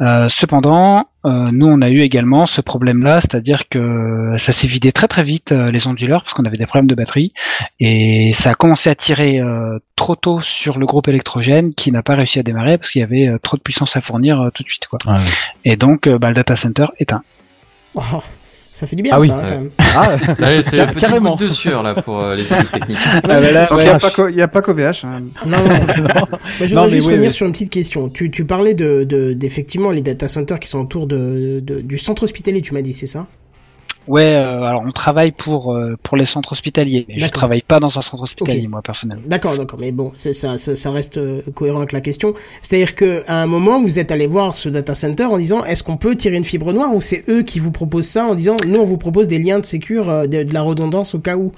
Euh, cependant, euh, nous on a eu également ce problème-là, c'est-à-dire que ça s'est vidé très très vite euh, les onduleurs parce qu'on avait des problèmes de batterie et ça a commencé à tirer euh, trop tôt sur le groupe électrogène qui n'a pas réussi à démarrer parce qu'il y avait euh, trop de puissance à fournir euh, tout de suite quoi. Ah, ouais. Et donc euh, bah, le data center éteint. Oh, [laughs] ça fait du bien Ah oui. ça. hein, Ouais. quand même. Ah, [laughs] Ouais, c'est le petit carrément. coup de sueur là pour euh, les [laughs] équipes techniques. Ah, là, Donc il ouais. n'y a, pas qu'au- il y a pas qu'OVH. Hein. Non, non, [laughs] non. Bah, je Non, voudrais juste oui, revenir oui. sur une petite question. Tu, tu parlais de, de, d'effectivement les data centers qui sont autour de, de- du centre hospitalier, tu m'as dit, c'est ça? Ouais, euh, alors on travaille pour euh, pour les centres hospitaliers. Mais je travaille pas dans un centre hospitalier moi personnellement. D'accord, d'accord, mais bon, c'est ça, ça, ça reste euh, cohérent avec la question. C'est-à-dire que à un moment, vous êtes allé voir ce data center en disant, est-ce qu'on peut tirer une fibre noire ou c'est eux qui vous proposent ça en disant, nous on vous propose des liens de sécure, euh, de, de la redondance au cas où?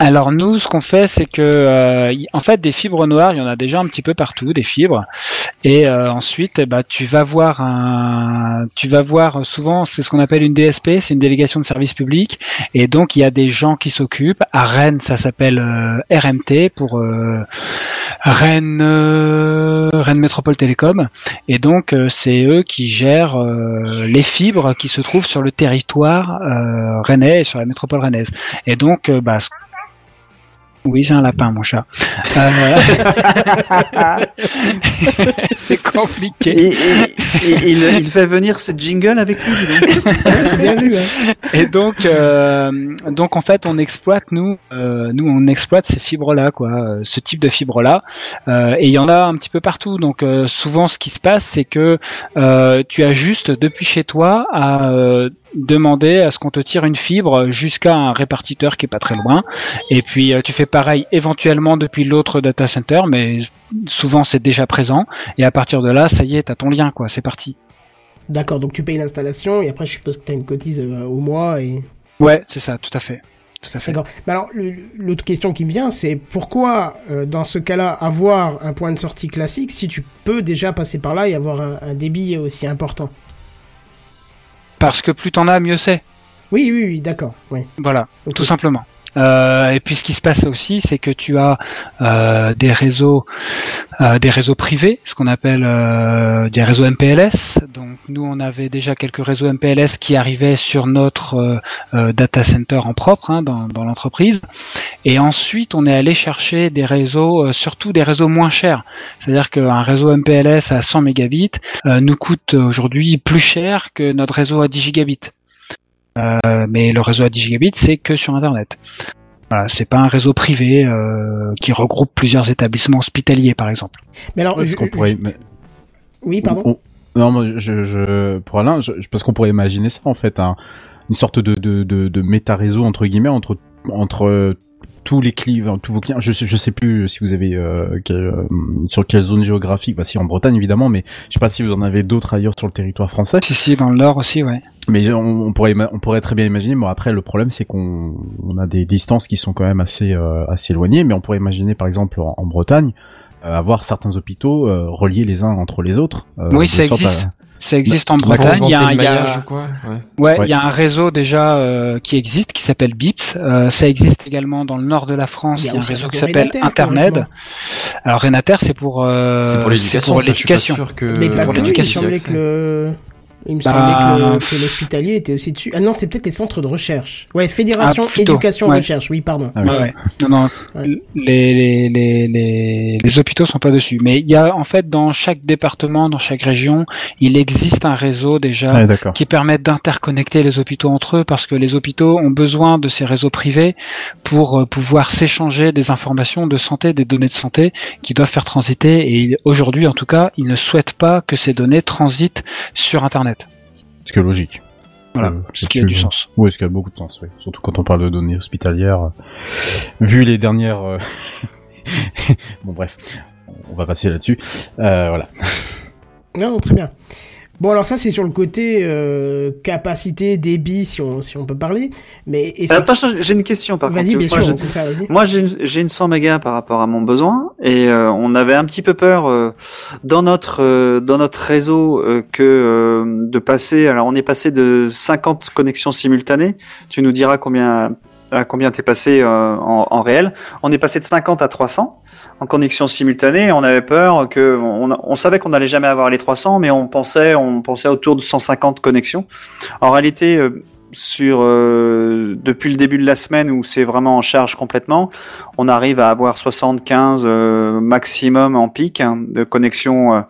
Alors nous, ce qu'on fait, c'est que euh, en fait des fibres noires, il y en a déjà un petit peu partout, des fibres. Et euh, ensuite, eh ben, tu vas voir un, tu vas voir souvent, c'est ce qu'on appelle une DSP, c'est une délégation de service public. Et donc il y a des gens qui s'occupent. À Rennes, ça s'appelle euh, RMT pour Rennes, Métropole Télécom. Et donc c'est eux qui gèrent les fibres qui se trouvent sur le territoire rennais et sur la métropole rennaise. Et donc, bah, oui, c'est un lapin, mon chat. [laughs] Euh, [laughs] c'est compliqué. Et, et- et il, il fait venir cette jingle avec lui. dis donc. Ouais, c'est bien vu, hein. Et donc, euh, donc en fait, on exploite nous, euh, nous on exploite ces fibres-là, quoi, euh, ce type de fibres-là. Euh, et il y en a un petit peu partout. Donc euh, souvent, ce qui se passe, c'est que euh, tu as juste depuis chez toi à euh, demander à ce qu'on te tire une fibre jusqu'à un répartiteur qui est pas très loin. Et puis tu fais pareil éventuellement depuis l'autre data center, mais souvent c'est déjà présent. Et à partir de là, ça y est, t'as ton lien, quoi. C'est parti. D'accord, donc tu payes l'installation et après je suppose que tu as une cotise euh, au mois et... Ouais, c'est ça, tout à fait. Tout à fait. D'accord. Mais alors, l'autre question qui me vient, c'est pourquoi, euh, dans ce cas-là, avoir un point de sortie classique si tu peux déjà passer par là et avoir un, un débit aussi important? Parce que plus t'en as, mieux c'est. Oui, oui, oui, d'accord. Oui. Voilà, tout simplement. Euh, et puis ce qui se passe aussi, c'est que tu as euh, des réseaux, euh, des réseaux privés, ce qu'on appelle des réseaux MPLS. Donc nous, on avait déjà quelques réseaux MPLS qui arrivaient sur notre data center en propre hein, dans, dans l'entreprise. Et ensuite, on est allé chercher des réseaux, surtout des réseaux moins chers. C'est-à-dire qu'un réseau MPLS à 100 mégabits nous coûte aujourd'hui plus cher que notre réseau à 10 gigabits. Euh, mais le réseau à 10 gigabits, c'est que sur Internet. Voilà, c'est pas un réseau privé euh, qui regroupe plusieurs établissements hospitaliers, par exemple. Mais alors, Ouais, parce je- qu'on pourrait. mais- oui, pardon. on- non, moi, je, je, pour Alain, je, parce qu'on pourrait imaginer ça en fait, un- une sorte de, de, de, de méta-réseau entre guillemets entre entre tous les clients, tous vos clients. Je sais, je sais plus si vous avez euh, quel, euh, sur quelle zone géographique. Bah si en Bretagne évidemment, mais je sais pas si vous en avez d'autres ailleurs sur le territoire français. Si, si, dans le Nord aussi, ouais. Mais on, on pourrait on pourrait très bien imaginer. Bon après le problème c'est qu'on on a des distances qui sont quand même assez euh, assez éloignées, mais on pourrait imaginer par exemple en, en Bretagne euh, avoir certains hôpitaux euh, reliés les uns entre les autres. Oui, ça à- existe. Ça existe en Bretagne. Il y a, il y a- maillage ou quoi ouais. ouais, Ouais. il y a un réseau déjà euh, qui existe, qui s'appelle BIPS. Euh, ça existe également dans le nord de la France. Il y Il a y a un réseau qui s'appelle Internet. Alors Renater, c'est pour euh, C'est pour l'éducation, c'est ça, je suis pas l'éducation. sûr que. Mais pour l'éducation, le... Il me Bah, semblait que le- que l'hospitalier était aussi dessus. Ah non, c'est peut-être les centres de recherche. Ouais, Fédération Ah, Éducation ouais. Recherche, oui, pardon. Ah oui. Ouais, ouais. Non, non, Ouais. les, les, les, les, hôpitaux sont pas dessus. Mais il y a en fait dans chaque département, dans chaque région, il existe un réseau déjà qui permet d'interconnecter les hôpitaux entre eux parce que les hôpitaux ont besoin de ces réseaux privés pour euh, pouvoir s'échanger des informations de santé, des données de santé qui doivent faire transiter. Et aujourd'hui, en tout cas, ils ne souhaitent pas que ces données transitent sur Internet. Ce que logique. Voilà, Euh, ce qui a du sens. Oui, ce qui a beaucoup de sens, oui. Surtout quand on parle de données hospitalières. euh, vu les dernières... euh, [laughs] bon, bref. On va passer là-dessus. Euh, voilà. Non, très bien. Bon, alors ça, c'est sur le côté euh, capacité, débit, si on, si on peut parler. Mais Euh, Attends, j'ai une question par Vas-y, contre. bien Moi, sûr, contraire, vas-y. Moi, j'ai une, j'ai une 100 mégas par rapport à mon besoin et euh, on avait un petit peu peur euh, dans notre euh, dans notre réseau euh, que euh, de passer. Alors, on est passé de 50 connexions simultanées. Tu nous diras combien à combien t'es passé euh, en, en réel. On est passé de 50 à 300 en connexion simultanée. On avait peur que on, savait qu'on n'allait jamais avoir les 300, mais on pensait on pensait autour de 150 connexions. En réalité. euh, sur euh, depuis le début de la semaine où c'est vraiment en charge complètement, on arrive à avoir 75 euh, maximum en pic hein, de connexion euh,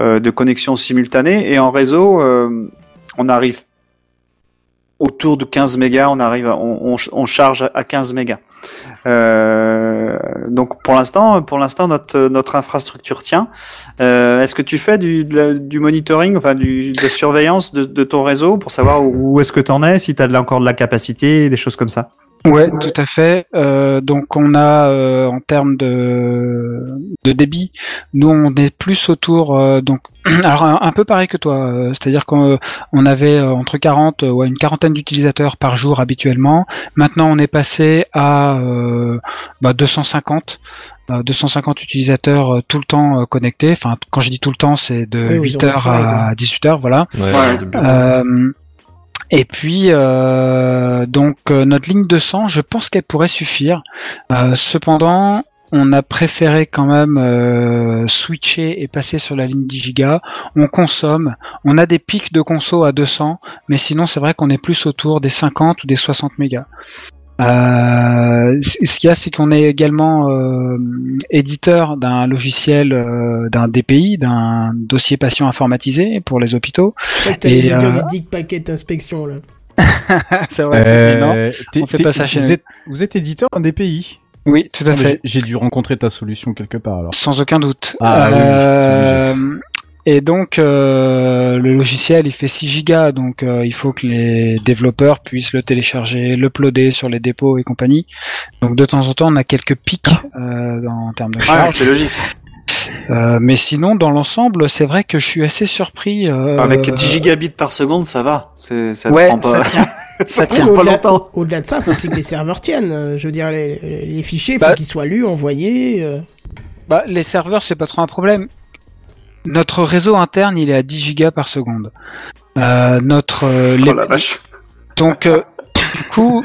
euh, de connexion simultanée et en réseau euh, on arrive autour de 15 mégas, on arrive on, charge à 15 mégas. Donc pour l'instant pour l'instant notre notre infrastructure tient. Euh, est-ce que tu fais du, du monitoring, enfin de la surveillance de, de ton réseau pour savoir où est-ce que tu en es, si tu as encore de la capacité, des choses comme ça? Ouais, tout à fait. Euh, donc on a euh, en termes de, de débit, nous on est plus autour euh, donc [clears throat] alors un, un peu pareil que toi, euh, c'est-à-dire qu'on on avait euh, entre 40 ou une quarantaine d'utilisateurs par jour habituellement. Maintenant on est passé à euh, bah, 250. euh, 250 utilisateurs euh, tout le temps euh, connectés. Enfin, quand je dis tout le temps, c'est de Oui, oui, ils ont 8h travail, quoi. à 18h, voilà. Ouais. Euh, et puis euh, donc euh, notre ligne de sang, je pense qu'elle pourrait suffire. Euh, cependant, on a préféré quand même switcher et passer sur la ligne 10 gigas. On consomme, on a des pics de conso à 200, mais sinon c'est vrai qu'on est plus autour des 50 ou des 60 mégas. Euh, ce qu'il y a, c'est qu'on est également euh, éditeur d'un logiciel, euh, d'un DPI, d'un dossier patient informatisé pour les hôpitaux. Je crois que t'allais Et, euh, du Dick Packet Inspection, là. [laughs] c'est vrai. mais non. Euh, on fait pas ça chez vous nous. êtes, vous êtes éditeur d'un DPI Oui, tout à mais fait. J'ai dû rencontrer ta solution quelque part alors. Sans aucun doute. Ah, oui, oui, Euh, et donc euh, le logiciel il fait 6 gigas, donc euh, il faut que les développeurs puissent le télécharger, l'uploader sur les dépôts et compagnie. Donc de temps en temps on a quelques pics euh, en termes de Ouais, charge. c'est logique. Euh, mais sinon dans l'ensemble c'est vrai que je suis assez surpris. euh, Avec 10 gigabits par seconde, ça va. Ça Ouais, prend pas. [laughs] ça tient. ça pas longtemps. Au-delà de ça, il faut aussi que les serveurs tiennent. Euh, Je veux dire, les, les fichiers, il faut Bah- qu'ils soient lus, envoyés. euh. Bah, les serveurs, c'est pas trop un problème. Notre réseau interne, il est à 10 gigas par seconde. Euh, notre euh, les- Oh la vache. donc euh, du coup,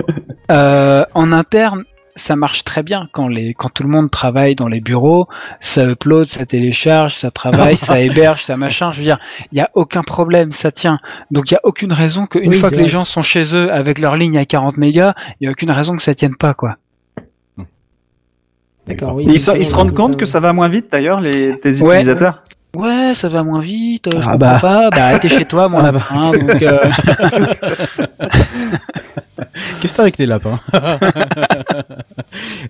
euh, en interne, ça marche très bien quand les quand tout le monde travaille dans les bureaux, ça upload, ça télécharge, ça travaille, ça [laughs] héberge, ça machin. Je veux dire, il y a aucun problème, ça tient. Donc il y a aucune raison qu'une Oui, fois que les gens sont chez eux avec leur ligne à 40 mégas, il y a aucune raison que ça tienne pas quoi. D'accord, oui. Ils, se- ils se rendent compte que ça va moins vite d'ailleurs, les, tes Ouais. utilisateurs Ouais, ça va moins vite, euh, je Ah comprends bah. pas. Bah, t'es chez toi, mon [laughs] Ah lapin, donc. euh, [laughs] Qu'est-ce que t'as avec les lapins [laughs]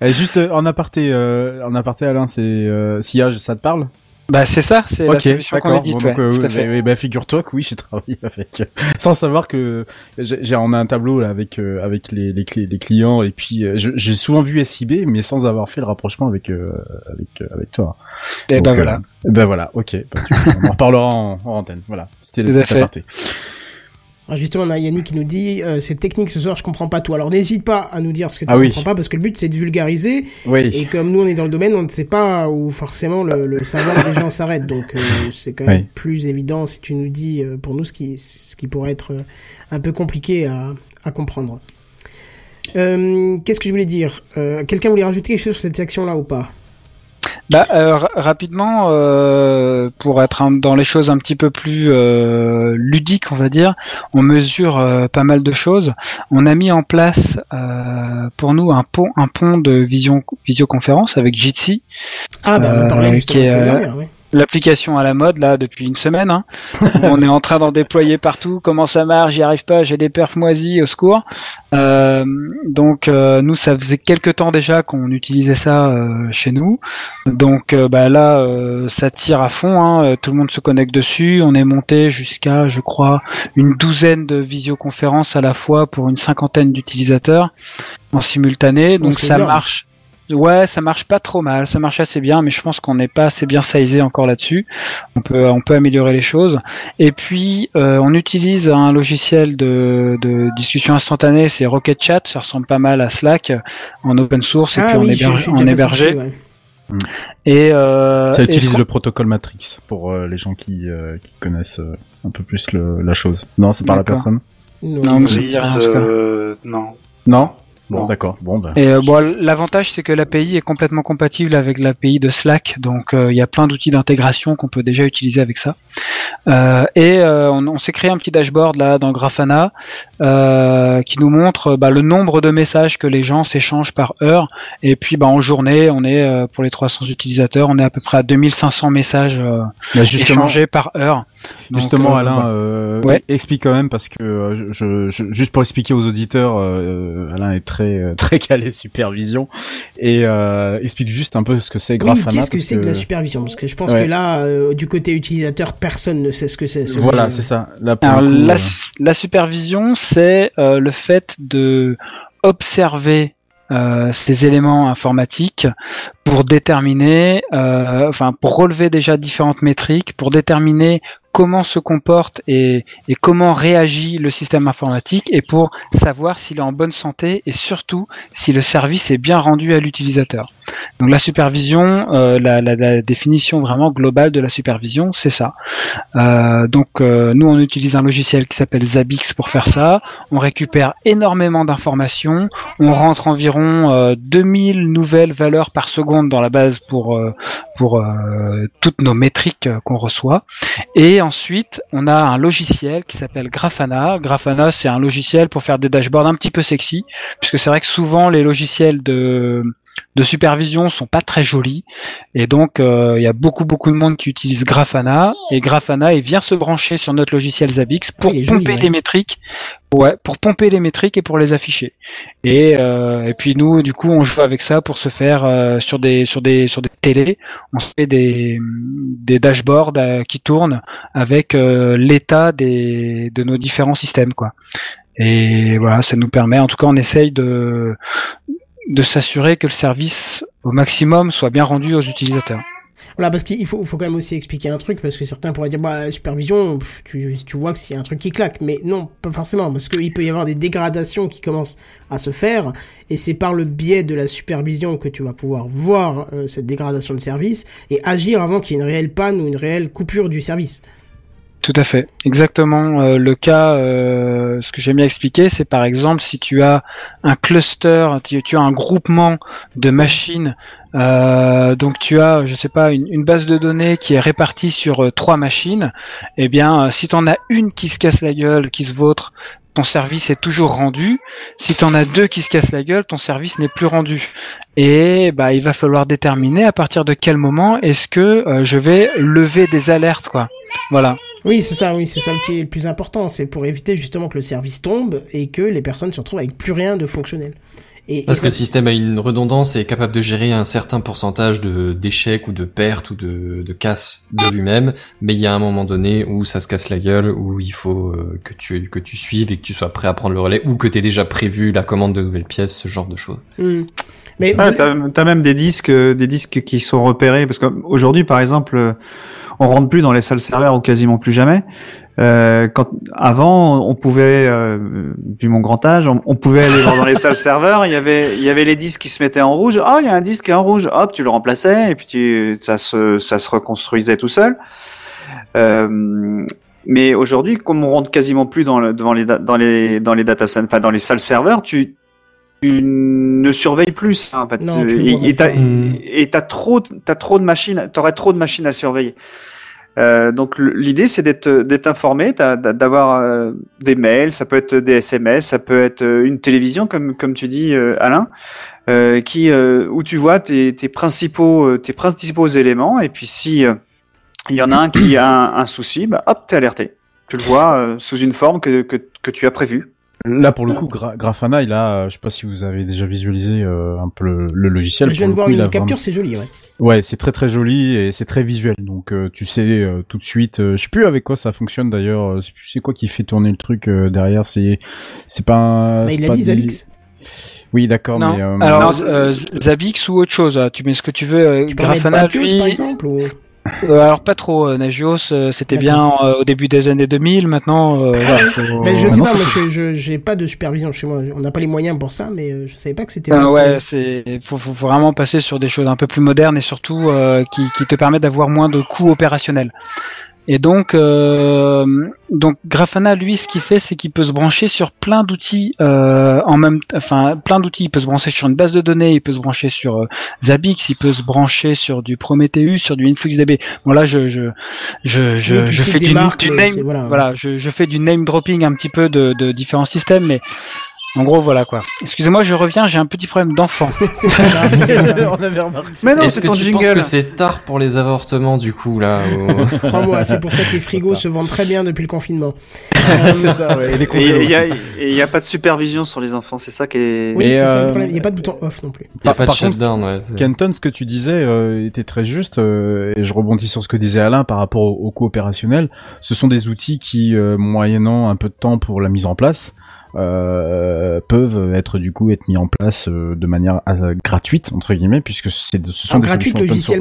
Eh, Juste euh, en aparté, euh, en aparté Alain, c'est euh, Sillage, ça te parle? Bah, c'est ça, c'est la Ok, solution qu'on édite, Bon, donc, ouais, euh, tout à fait. bah, figure-toi que oui, j'ai [laughs] travaillé avec, euh, sans savoir que j'ai, on a un tableau là avec euh, avec les les, clés, les clients et puis euh, j'ai souvent vu SIB, mais sans avoir fait le rapprochement avec euh, avec euh, avec toi. Et Donc, bah euh, voilà. ben voilà, ok. Bah, on en reparlera en, en antenne. Voilà, c'était le Tout à petit fait. aparté. Alors justement, on a Yannick qui nous dit euh, c'est technique ce soir, je comprends pas tout. Alors n'hésite pas à nous dire ce que tu Ah oui. comprends pas parce que le but c'est de vulgariser Oui. et comme nous on est dans le domaine, on ne sait pas où forcément le, le savoir des gens s'arrête. Donc euh, c'est quand même Oui. plus évident si tu nous dis euh, pour nous ce qui ce qui pourrait être euh, un peu compliqué à, à comprendre. Euh, Qu'est-ce que je voulais dire? Euh, Quelqu'un voulait rajouter quelque chose sur cette section là ou pas? Bah, euh, ra- rapidement, euh, pour être un- dans les choses un petit peu plus euh, ludiques, on va dire, on mesure euh, pas mal de choses. On a mis en place euh, pour nous un pont, un pont de vision, visioconférence avec Jitsi. Ah bah on en Euh, parlait justement qui la est, semaine dernière. oui. L'application à la mode là depuis une semaine. Hein. [laughs] on est en train d'en déployer partout. Comment ça marche? J'y arrive pas. J'ai des perfs moisis. Au secours. Euh, donc euh, nous, ça faisait quelques temps déjà qu'on utilisait ça euh, chez nous. Donc euh, bah, là, euh, ça tire à fond. Hein. Tout le monde se connecte dessus. On est monté jusqu'à, je crois, une douzaine de visioconférences à la fois pour une cinquantaine d'utilisateurs en simultané. Donc ça bien. marche. Ouais, ça marche pas trop mal, ça marche assez bien, mais je pense qu'on n'est pas assez bien sizé encore là-dessus. On peut, on peut améliorer les choses. Et puis, euh, on utilise un logiciel de, de discussion instantanée, c'est Rocket Chat, ça ressemble pas mal à Slack en open source et Ah puis oui, en, je- héberge- je hébergé. dessus, ouais. Et, euh, Ça utilise le protocole Matrix pour euh, les gens qui, euh, qui connaissent euh, un peu plus le, la chose. Non, c'est pas la personne? Non, mais ça me dit rien, en tout cas. non. Non? Bon, d'accord. Bon. Et euh, bon, l'avantage c'est que l'API est complètement compatible avec l'API de Slack, donc euh, il y a plein d'outils d'intégration qu'on peut déjà utiliser avec ça. Euh, et on, on s'est créé un petit dashboard là dans Grafana qui nous montre bah, le nombre de messages que les gens s'échangent par heure. Et puis bah, en journée, on est pour les 300 utilisateurs, on est à peu près à 2500 messages Bah, échangés par heure. Donc, Justement, Alain, Ouais. explique quand même parce que je, je- juste pour expliquer aux auditeurs, Alain est très euh, [laughs] très calé supervision et euh, explique juste un peu ce que c'est Oui, Grafana. qu'est-ce que c'est que la supervision? Parce que je pense Ouais. que là, euh, du côté utilisateur, personne ne sait ce que c'est. ce Voilà, c'est ça. Là, Alors, coup, la, euh, la supervision, c'est euh, le fait de observer euh, ces éléments informatiques pour déterminer, euh, enfin pour relever déjà différentes métriques, pour déterminer comment se comporte et, comment réagit le système informatique et pour savoir s'il est en bonne santé et surtout si le service est bien rendu à l'utilisateur. Donc la supervision, euh, la, définition vraiment globale de la supervision, c'est ça. Euh, donc nous on utilise un logiciel qui s'appelle Zabbix pour faire ça. On récupère énormément d'informations. On rentre environ euh, 2000 nouvelles valeurs par seconde dans la base pour euh, euh, toutes nos métriques euh, qu'on reçoit. Et ensuite on a un logiciel qui s'appelle Grafana. Grafana c'est un logiciel pour faire des dashboards un petit peu sexy, puisque c'est vrai que souvent les logiciels de de supervision sont pas très jolis et donc euh, il y a beaucoup beaucoup de monde qui utilise Grafana. Et Grafana il vient se brancher sur notre logiciel Zabbix pour Ah, joli, pomper ouais. les métriques. Ouais pour pomper les métriques et pour les afficher. Et euh, et puis nous du coup on joue avec ça pour se faire euh, sur des sur des sur des télés. On se fait des des dashboards qui tournent avec euh, l'état des de nos différents systèmes quoi. Et voilà ça nous permet en tout cas on essaye de de s'assurer que le service au maximum soit bien rendu aux utilisateurs. Voilà, parce qu'il faut, faut quand même aussi expliquer un truc, parce que certains pourraient dire, bah, la supervision, tu, tu vois que s'il y a un truc qui claque. Mais non, pas forcément, parce qu'il peut y avoir des dégradations qui commencent à se faire, et c'est par le biais de la supervision que tu vas pouvoir voir euh, cette dégradation de service, et agir avant qu'il y ait une réelle panne ou une réelle coupure du service. Tout à fait. Exactement. euh, le cas, euh, ce que j'aime bien expliquer, c'est par exemple si tu as un cluster, tu, as un groupement de machines. euh, donc tu as, je sais pas, une, base de données qui est répartie sur trois machines. Eh bien, si tu en as une qui se casse la gueule, qui se vautre, ton service est toujours rendu. Si tu en as deux qui se cassent la gueule, ton service n'est plus rendu. Et bah, il va falloir déterminer à partir de quel moment est-ce que je vais lever des alertes, quoi. Voilà. Oui, c'est ça, oui, c'est ça qui est le plus important. C'est pour éviter justement que le service tombe et que les personnes se retrouvent avec plus rien de fonctionnel. Et, Parce et que le système a une redondance et est capable de gérer un certain pourcentage de d'échecs ou de pertes ou de, de casses de lui-même, mais il y a un moment donné où ça se casse la gueule, où il faut euh, que tu que tu suives et que tu sois prêt à prendre le relais, ou que tu aies déjà prévu la commande de nouvelles pièces, ce genre de choses. Hmm. Mais t'as, t'as même des disques, euh, des disques qui sont repérés parce qu'aujourd'hui, par exemple, euh, on rentre plus dans les salles serveurs ou quasiment plus jamais. Euh, quand avant, on pouvait, euh, vu mon grand âge, on, on pouvait aller dans les salles [laughs] serveurs. Il y avait, il y avait les disques qui se mettaient en rouge. Oh, il y a un disque qui est en rouge. Hop, tu le remplaçais et puis tu, ça se, ça se reconstruisait tout seul. Euh, mais aujourd'hui, comme on rentre quasiment plus dans, le, dans les da- dans les dans les data enfin dans les salles serveurs, tu tu ne surveilles plus ça, en fait. Non, tu et t'as. Mm. et t'as trop t'as trop de machines, t'aurais trop de machines à surveiller. Euh, donc l'idée c'est d'être d'être informé, d'avoir euh, des mails, ça peut être des SMS, ça peut être euh, une télévision comme comme tu dis euh, Alain, euh, qui euh, où tu vois tes, tes principaux tes principaux éléments et puis si euh, il y en a un qui a un, un souci, bah hop, t'es alerté. Tu le vois euh, sous une forme que, que, que tu as prévue. Là, pour le coup, Gra- Grafana, il a, euh, je sais pas si vous avez déjà visualisé euh, un peu le, le logiciel. Je viens de voir coup, une capture, c'est joli, ouais. Ouais, c'est très très joli et c'est très visuel. Donc, euh, tu sais euh, tout de suite. euh, je sais plus avec quoi ça fonctionne d'ailleurs. je sais plus c'est quoi qui fait tourner le truc euh, derrière. C'est, c'est pas. Un, Bah, c'est il a pas dit des- Zabix. Oui, d'accord, Non. mais. euh, Alors, euh, Zabix ou autre chose, hein. tu mets ce que tu veux. euh, Tu peux mettre Grafana, lui, par exemple ou... euh, alors pas trop. euh, Nagios, euh, c'était bien euh, au début des années 2000. Maintenant, euh, voilà, faut- Ben, je sais pas, moi, je, j'ai pas de supervision chez moi. On n'a pas les moyens pour ça, mais euh, je savais pas que c'était passé. ouais, c'est faut, faut faut vraiment passer sur des choses un peu plus modernes et surtout euh, qui, qui te permettent d'avoir moins de coûts opérationnels. Et donc, euh, donc Grafana, lui, ce qu'il fait, c'est qu'il peut se brancher sur plein d'outils euh, en même, enfin, plein d'outils. Il peut se brancher sur une base de données, il peut se brancher sur euh, Zabbix, il peut se brancher sur du Prometheus, sur du InfluxDB. Bon là, je, je, je, je, Oui, je fais du, marques, du mais name, c'est- voilà. voilà, je, je fais du name dropping un petit peu de, de différents systèmes, mais en gros, voilà quoi. Excusez-moi, je reviens, j'ai un petit problème d'enfant. [laughs] c'est pas grave. [laughs] on avait remarqué. Mais non, c'est que ton tu penses jingle. que c'est tard pour les avortements du coup là Crois-moi, [laughs] c'est pour ça que les frigos se vendent très bien depuis le confinement. C'est ça, ouais. Et il y, a- a pas de supervision sur les enfants, c'est ça qui est. Oui, c'est ça euh, le problème. Il n'y a pas de bouton off non plus. Il y a pas de par contre, shutdown, ouais. Kenton, ce que tu disais euh, était très juste, euh, et je rebondis sur ce que disait Alain par rapport au, au coût opérationnel. Ce sont des outils qui, euh, moyennant un peu de temps pour la mise en place, euh, peuvent être du coup être mis en place euh, de manière euh, gratuite entre guillemets, puisque c'est de- ce sont En des gratuite source.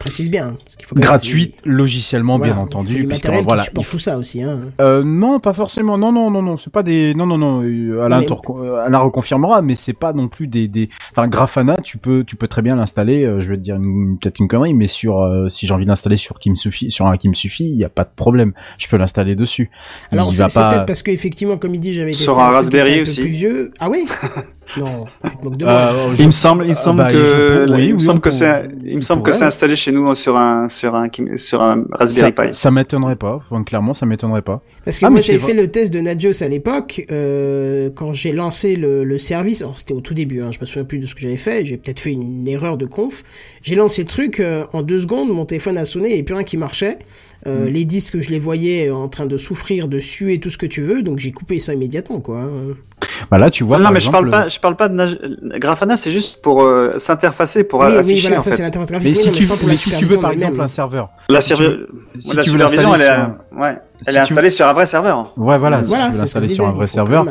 Précise bien. parce qu'il faut gratuite logiciellement Voilà. bien entendu, du puisque matériel voilà. il faut- ça aussi. Hein. Euh, non, pas forcément. Non, non, non, non. C'est pas des. Non, non, non. euh, Alain, mais- euh, Alain reconfirmera, mais c'est pas non plus des. des... Enfin, Grafana, tu peux, tu peux très bien l'installer. euh, je vais te dire une- peut-être une connerie, mais sur, euh, si j'ai envie de l'installer sur qui me suffit, sur un qui me suffit, il y a pas de problème. Je peux l'installer dessus. Alors c'est va c'est pas. peut-être parce qu'effectivement, comme il dit, j'avais Sur un Raspberry un aussi. plus vieux. Ah oui? [laughs] Non, tu te moques de moi. Euh, je- Il me semble, il me Euh, semble bah, que, je- oui, il me oui, semble on que c'est, il me semble que c'est installé chez nous sur un, sur un, sur un Raspberry ça, Pi. ça m'étonnerait pas. Enfin, clairement, ça m'étonnerait pas. Parce que Ah, moi j'avais fait le test de Nagios à l'époque, euh, quand j'ai lancé le, le service, alors c'était au tout début, hein, je me souviens plus de ce que j'avais fait, j'ai peut-être fait une, erreur de conf, j'ai lancé le truc, euh, en deux secondes mon téléphone a sonné et plus rien qui marchait, euh, Mm. les disques je les voyais en train de souffrir, de suer, tout ce que tu veux, donc j'ai coupé ça immédiatement quoi. hein. Bah là, tu vois. non, par mais je exemple, parle pas, je parle pas de Grafana, c'est juste pour euh, s'interfacer, pour oui, oui, afficher voilà, en ça fait. c'est l'interface graphique, Mais oui, si non, tu, je mais si tu veux par exemple un serveur, La, si tu servi- veux- si la tu supervision, elle est, sur- ouais, elle si est installée sur un vrai serveur. Ouais, voilà. si Voilà, tu veux l'installer sur un vrai serveur,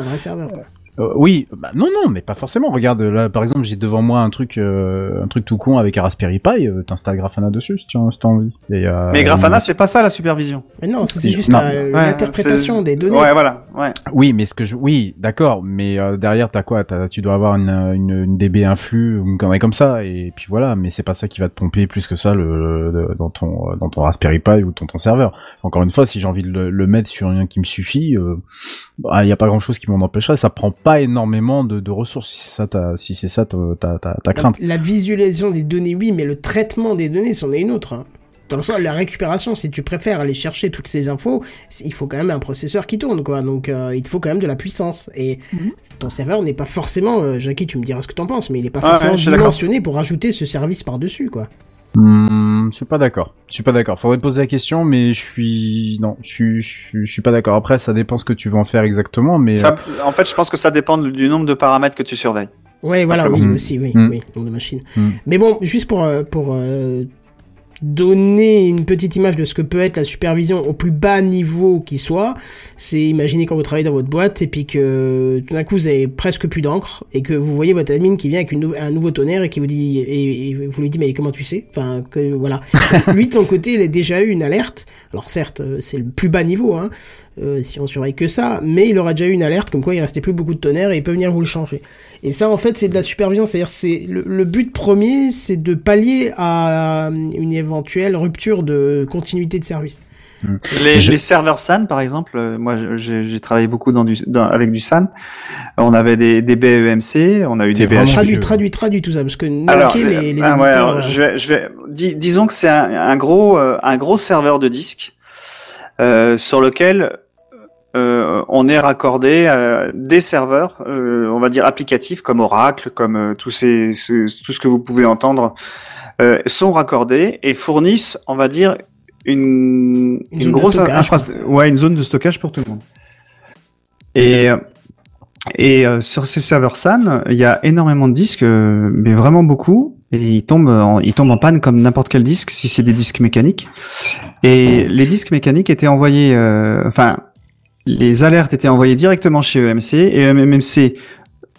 Euh, oui, bah non, non, mais pas forcément. Regarde, là, par exemple, j'ai devant moi un truc, euh, un truc tout con avec un Raspberry Pi. Euh, T'installes Grafana dessus si as, t'as envie. Et, euh, Mais Grafana, c'est pas ça la supervision. Mais non, c'est juste Ouais, l'interprétation c'est- des données. Ouais, voilà, ouais. Oui, mais ce que je, oui, d'accord, mais euh, derrière t'as quoi? T'as, tu dois avoir une, une, une DB influx ou une connerie comme ça, et puis voilà. Mais c'est pas ça qui va te pomper plus que ça le, le- dans ton dans ton Raspberry Pi ou dans ton serveur. Encore une fois, si j'ai envie de le, le mettre sur un qui me suffit, il bah, y a pas grand chose qui m'en empêcherait. Ça prend pas énormément de, de ressources. Si c'est ça, ta, si c'est ça ta, ta, ta, ta crainte. La, visualisation des données, oui, mais le traitement des données, c'en est une autre. hein. Dans le sens, la récupération, si tu préfères aller chercher toutes ces infos, il faut quand même un processeur qui tourne, quoi. Donc, euh, il te faut quand même de la puissance. Et ton serveur n'est pas forcément, euh, Jackie, tu me diras ce que t'en penses, mais il est pas forcément ouais, dimensionné pour rajouter ce service par-dessus, quoi. Hmm, je suis pas d'accord. Je suis pas d'accord. Faudrait poser la question, mais je suis non, je suis je suis, je suis pas d'accord. Après, ça dépend ce que tu veux en faire exactement, mais Ça, en fait, je pense que ça dépend du nombre de paramètres que tu surveilles. Ouais, voilà, oui, aussi, oui, Mm. oui, nombre de machines. Mm. Mais bon, juste pour, euh, pour euh, donner une petite image de ce que peut être la supervision au plus bas niveau qui soit, c'est imaginer quand vous travaillez dans votre boîte et puis que tout d'un coup vous avez presque plus d'encre et que vous voyez votre admin qui vient avec une un nouveau tonnerre et qui vous dit et, et vous lui dites mais comment tu sais? Enfin que voilà. [laughs] Lui de son côté il a déjà eu une alerte. Alors certes euh, c'est le plus bas niveau hein euh, si on surveille que ça mais il aura déjà eu une alerte comme quoi il restait plus beaucoup de tonnerre et il peut venir vous le changer et ça, en fait, c'est de la supervision. C'est-à-dire, c'est le, le but premier, c'est de pallier à euh, une éventuelle rupture de continuité de service. Les, Je- les serveurs SAN, par exemple, euh, moi j'ai j'ai travaillé beaucoup dans du, dans- avec du SAN. On avait des, des BEMC, on a eu des vraiment BH. Traduit, traduit, traduit tout ça, parce que Alors, Nokia, les, les ah ouais, éditeurs, alors, euh, je vais, je vais, dis- disons que c'est un, un gros, euh, un gros serveur de disque euh, sur lequel euh, on est raccordé à des serveurs, euh, on va dire applicatifs comme Oracle, comme euh, tous ces, ce- tout ce que vous pouvez entendre, euh, sont raccordés et fournissent, on va dire, une, Une grosse stockage, infra- ouais, une zone de stockage pour tout le monde. Et et euh, sur ces serveurs SAN, il y a énormément de disques, euh, mais vraiment beaucoup, et ils tombent en, ils tombent en panne comme n'importe quel disque si c'est des disques mécaniques. Et les disques mécaniques étaient envoyés, euh, enfin, les alertes étaient envoyées directement chez EMC et EMC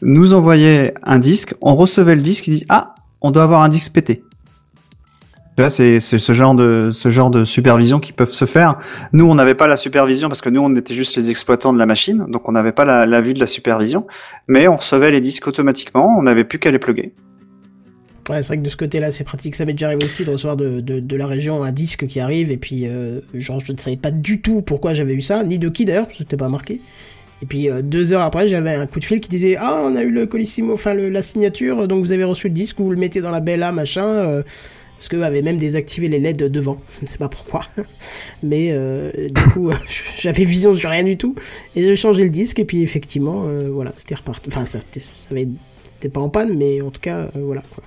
nous envoyait un disque, on recevait le disque, il dit ah, on doit avoir un disque pété. Tu vois, c'est c'est ce genre de ce genre de supervision qui peuvent se faire. Nous, on n'avait pas la supervision parce que nous, on était juste les exploitants de la machine, donc on n'avait pas la, la vue de la supervision. Mais on recevait les disques automatiquement, on n'avait plus qu'à les plugger. C'est vrai que de ce côté-là, c'est pratique. Ça m'est déjà arrivé aussi de recevoir de, de, la région un disque qui arrive, et puis, euh, genre, je ne savais pas du tout pourquoi j'avais eu ça, ni de qui d'ailleurs, parce que pas marqué. Et puis, euh, deux heures après, j'avais un coup de fil qui disait Ah, on a eu le colissimo, enfin, la signature, donc vous avez reçu le disque, vous le mettez dans la Bella, machin. Euh, parce qu'eux avaient même désactivé les LED devant. [laughs] Je ne sais pas pourquoi. [laughs] Mais euh, du coup, [laughs] j'avais vision sur rien du tout. Et j'ai changé le disque, et puis effectivement, euh, voilà, c'était reparti. Enfin, ça, ça c'était pas en panne, mais en tout cas, euh, voilà. Quoi.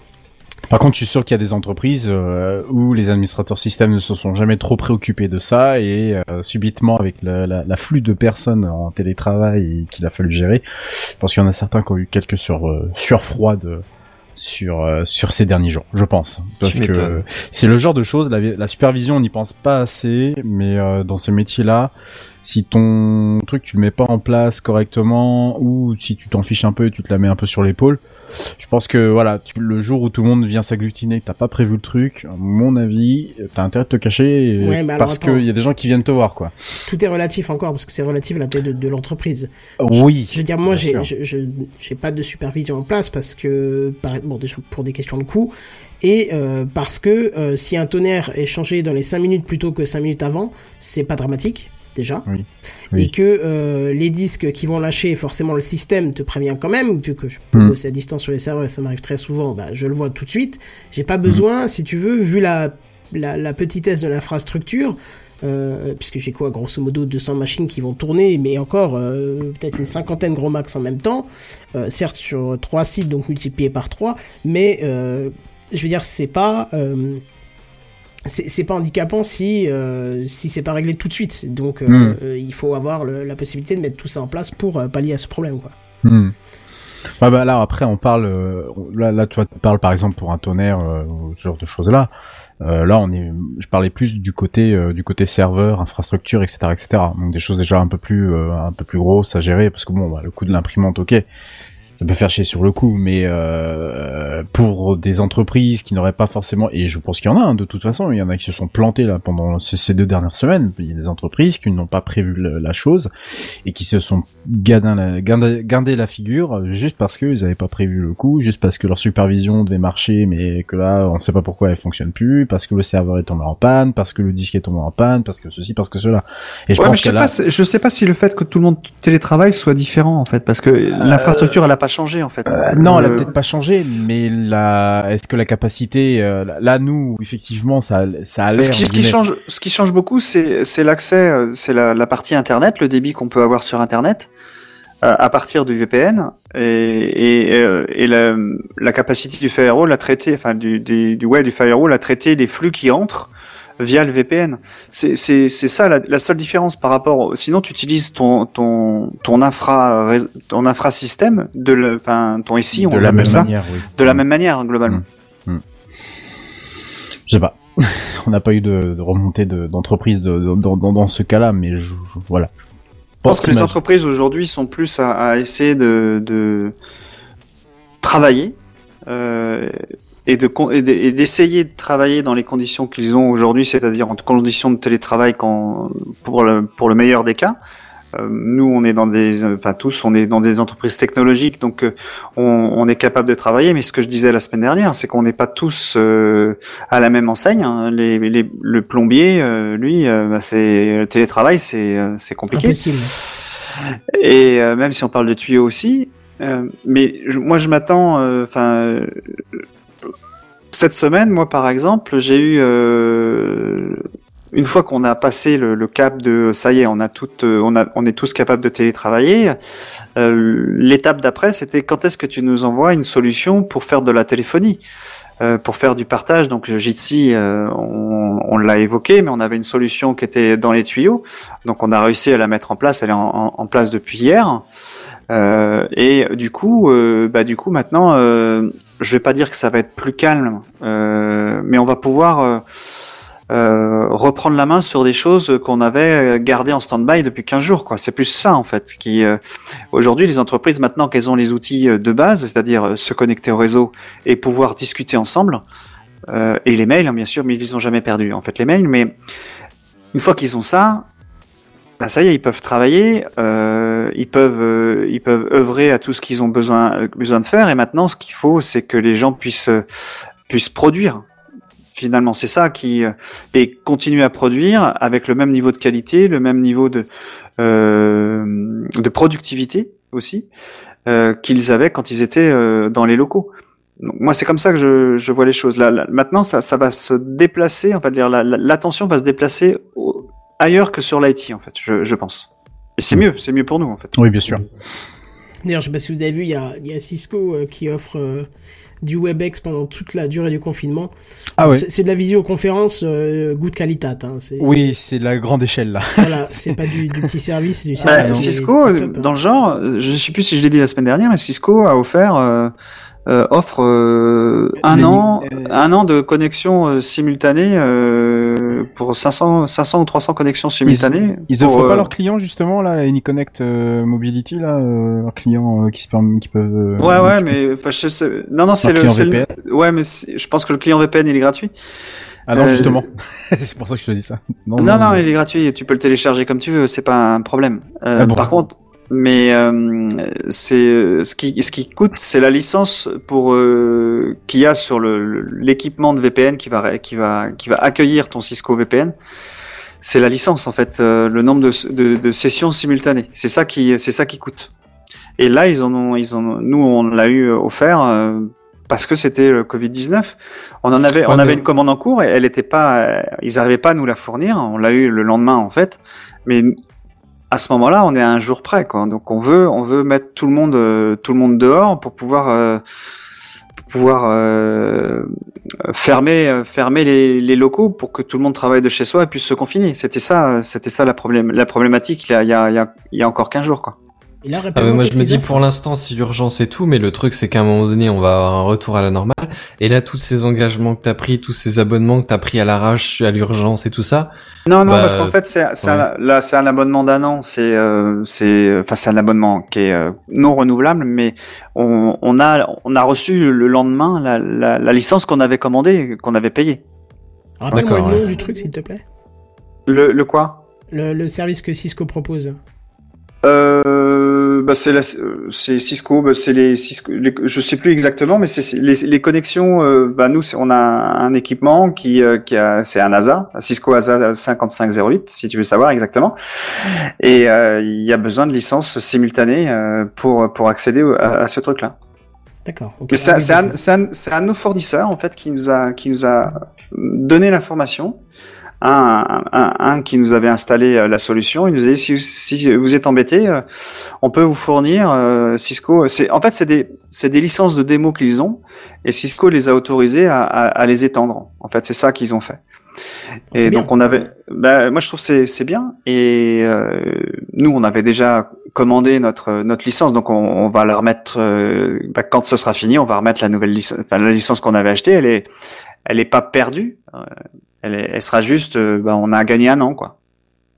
Par contre, je suis sûr qu'il y a des entreprises euh, où les administrateurs système ne se sont jamais trop préoccupés de ça et euh, subitement avec la, la, la flux de personnes en télétravail qu'il a fallu gérer, je pense qu'il y en a certains qui ont eu quelques sur euh, surfroides sur euh, sur ces derniers jours, je pense, parce que c'est le genre de choses. La, la supervision, on n'y pense pas assez, mais euh, dans ces métiers-là, si ton truc tu le mets pas en place correctement ou si tu t'en fiches un peu et tu te la mets un peu sur l'épaule, je pense que voilà, tu- le jour où tout le monde vient s'agglutiner, t'as pas prévu le truc, à mon avis, t'as intérêt de te cacher Ouais, alors, parce qu'il y a des gens qui viennent te voir quoi. Tout est relatif encore, parce que c'est relatif à la taille de, de l'entreprise. Oui. Je veux dire, moi, j'ai, pas de supervision en place parce que, bon, déjà pour des questions de coût, et euh, parce que euh, si un tonnerre est changé dans les 5 minutes plutôt que 5 minutes avant, c'est pas dramatique, déjà. Oui. Oui. Et que euh, les disques qui vont lâcher, forcément, le système te prévient quand même, vu que je peux Mm. bosser à distance sur les serveurs, et ça m'arrive très souvent, bah, je le vois tout de suite. J'ai Mm. pas besoin, si tu veux, vu la, la, la petitesse de l'infrastructure, euh, puisque j'ai quoi, grosso modo 200 machines qui vont tourner, mais encore euh, peut-être une cinquantaine gros max en même temps, euh, certes sur trois sites, donc multiplié par 3, mais je veux dire, c'est pas... c'est c'est pas handicapant si euh, si c'est pas réglé tout de suite. Donc euh, Mm. euh, il faut avoir le- la possibilité de mettre tout ça en place pour euh, pallier à ce problème quoi. Hmm. Ouais, bah là après on parle euh, là là toi tu parles par exemple pour un tonnerre euh, ce genre de choses là euh, là on est je parlais plus du côté euh, du côté serveur infrastructure etc etc donc des choses déjà un peu plus euh, un peu plus grosses à gérer parce que bon bah, le coût de l'imprimante ok ça peut faire chier sur le coup mais euh, pour des entreprises qui n'auraient pas forcément et je pense qu'il y en a hein, de toute façon il y en a qui se sont plantés là pendant ces, deux dernières semaines il y a des entreprises qui n'ont pas prévu la chose et qui se sont gadin la, figure euh, juste parce qu'ils n'avaient pas prévu le coup, juste parce que leur supervision devait marcher, mais que là, on ne sait pas pourquoi elle fonctionne plus, parce que le serveur est tombé en panne, parce que le disque est tombé en panne, parce que ceci, parce que cela. Et je Ouais, pense je que sais là, pas, je sais pas si le fait que tout le monde télétravaille soit différent en fait, parce que l'infrastructure elle a pas changé en fait. Euh, non, elle a peut-être pas changé, mais la, est-ce que la capacité, euh, là, nous, effectivement, ça, ça a l'air. Ce qui, ce qui change, ce qui change beaucoup, c'est l'accès, euh, c'est la, la partie internet, le débit qu'on peut avoir sur internet euh, à partir du VPN et, et, et la, la capacité du firewall à traiter, enfin du, du, du ouais du firewall à traiter les flux qui entrent via le VPN. C'est ça la, la seule différence par rapport. Sinon, tu utilises ton ton ton infra ton infrasystème de le, enfin ton SI, on de la même ça, manière, oui. de la même manière globalement. Je sais pas. [laughs] On n'a pas eu de, de remontée de- d'entreprise de, de- dans, dans, ce cas-là, mais je, je- voilà. Je pense que les entreprises aujourd'hui sont plus à, à essayer de, de travailler euh, et de d'essayer de travailler dans les conditions qu'ils ont aujourd'hui, c'est-à-dire en conditions de télétravail quand, pour le pour le meilleur des cas. Euh, nous, on est dans des, enfin tous, on est dans des entreprises technologiques, donc euh, on, on est capable de travailler. Mais ce que je disais la semaine dernière, c'est qu'on n'est pas tous euh, à la même enseigne. hein. Les, les- le plombier, euh, lui, euh, bah, c'est le télétravail, c'est euh, c'est compliqué. impossible Et euh, même si on parle de tuyaux aussi, euh, mais je- moi je m'attends, enfin, euh, cette semaine, moi par exemple, j'ai eu euh, une fois qu'on a passé le, le cap de ça y est, on a tout, euh, on a, on est tous capables de télétravailler. euh, L'étape d'après, c'était quand est-ce que tu nous envoies une solution pour faire de la téléphonie euh, pour faire du partage? Donc Jitsi, euh, on, on l'a évoqué, mais on avait une solution qui était dans les tuyaux. Donc on a réussi à la mettre en place. Elle est en- en place depuis hier. Euh, et du coup, euh, bah du coup maintenant, euh, je vais pas dire que ça va être plus calme, euh, mais on va pouvoir euh, euh, reprendre la main sur des choses qu'on avait gardées en stand-by depuis 15 jours. Quoi. C'est plus ça en fait. Qui aujourd'hui, les entreprises maintenant qu'elles ont les outils de base, c'est-à-dire se connecter au réseau et pouvoir discuter ensemble, et les mails hein, bien sûr, mais ils les ont jamais perdus en fait les mails. Mais une fois qu'ils ont ça, bah ça y est, ils peuvent travailler, euh, ils peuvent, euh, ils peuvent œuvrer à tout ce qu'ils ont besoin, euh, besoin de faire. Et maintenant, ce qu'il faut, c'est que les gens puissent, euh, puissent produire. Finalement, c'est ça qui euh, et continuer à produire avec le même niveau de qualité, le même niveau de euh, de productivité aussi qu'ils avaient quand ils étaient dans les locaux. Donc, moi, c'est comme ça que je, je vois les choses. Là, là, maintenant, ça, ça va se déplacer. En fait, la- la- l'attention va se déplacer au- ailleurs que sur l'IT, en fait. Je, je pense. Et c'est mieux, c'est mieux pour nous, en fait. Oui, bien sûr. D'ailleurs, je sais pas si vous avez vu, il y a, il y a Cisco euh, qui offre euh, du WebEx pendant toute la durée du confinement. Ah ouais. C'est de la visioconférence euh, good qualitat. Hein. Oui, c'est de la grande échelle là. Voilà, c'est pas du, du petit [laughs] service, c'est du Bah, service. est Cisco, hein. dans le genre, je sais plus si je l'ai dit la semaine dernière, mais Cisco a offert euh, euh, offre euh, un an, euh, un an de connexion euh, simultanée euh, pour 500, 500 ou 300 connexions simultanées. Ils pour, offrent euh, pas leurs clients justement là, AnyConnect euh, Mobility là, euh, leurs clients euh, qui se permettent, qui peuvent. euh, Ouais, ouais, mais enfin, je sais, non, non, c'est le, le- ouais, mais je pense que le client VPN il est gratuit. Ah non euh, justement. [laughs] c'est pour ça que je te dis ça. Non, non, il est gratuit. Tu peux le télécharger comme tu veux. C'est pas un problème. Euh, Ah bon. Par contre, mais euh, c'est ce qui ce qui coûte, c'est la licence pour euh, qu'il y a sur le l'équipement de VPN qui va qui va qui va accueillir ton Cisco VPN. C'est la licence en fait, euh, le nombre de, de, de sessions simultanées. C'est ça qui c'est ça qui coûte. Et là, ils en ont ils en ont, nous on l'a eu offert. euh, parce que c'était le Covid 19, on en avait, Ouais, on avait mais- une commande en cours et elle était pas, euh, ils arrivaient pas à nous la fournir. On l'a eu le lendemain en fait, mais à ce moment-là, on est un jour près, quoi. Donc on veut, on veut mettre tout le monde, euh, tout le monde dehors pour pouvoir, euh, pour pouvoir euh, fermer, fermer les, locaux pour que tout le monde travaille de chez soi et puisse se confiner. C'était ça, c'était ça la problème, la problématique. Il y a, il y a encore 15 jours, quoi. Et là, Ah, mais moi je me dis pour l'instant c'est l'urgence et tout, mais le truc c'est qu'à un moment donné on va avoir un retour à la normale. Et là tous ces engagements que t'as pris, tous ces abonnements que t'as pris à l'arrache, à l'urgence et tout ça, Non, non, Bah, parce qu'en fait, c'est, c'est ouais. un, là, c'est un abonnement d'un an. C'est, euh, c'est, enfin, c'est un abonnement qui est euh, non renouvelable, mais on, on a, on a reçu le lendemain la, la, la licence qu'on avait commandée, qu'on avait payée. Rappelle-moi D'accord, le nom ouais. du truc, s'il te plaît. Le, le quoi? Le, le service que Cisco propose. euh, bah, c'est Cisco, bah, c'est les Cisco, les- je sais plus exactement, mais c'est les, les connexions. Euh, bah, nous, on a un équipement qui, euh, qui a, c'est un ASA, un Cisco ASA 5508, si tu veux savoir exactement. Et euh, il y a besoin de licences simultanées euh, pour pour accéder à, à ce truc-là. D'accord. Mais c'est un, un de nos fournisseurs en fait qui nous a qui nous a donné l'information. Un, un, un qui nous avait installé euh, la solution, il nous a dit si, si vous êtes embêté, euh, on peut vous fournir euh, Cisco. C'est en fait c'est des c'est des licences de démo qu'ils ont et Cisco les a autorisés à, à, à les étendre. En fait c'est ça qu'ils ont fait. Et bien. donc on avait, bah, moi je trouve que c'est c'est bien. Et euh, nous on avait déjà commandé notre notre licence, donc on, on va la remettre euh, bah, quand ce sera fini, on va remettre la nouvelle licence, enfin la licence qu'on avait achetée, elle est elle est pas perdue, elle, est- elle sera juste, euh, bah, on a gagné un an quoi.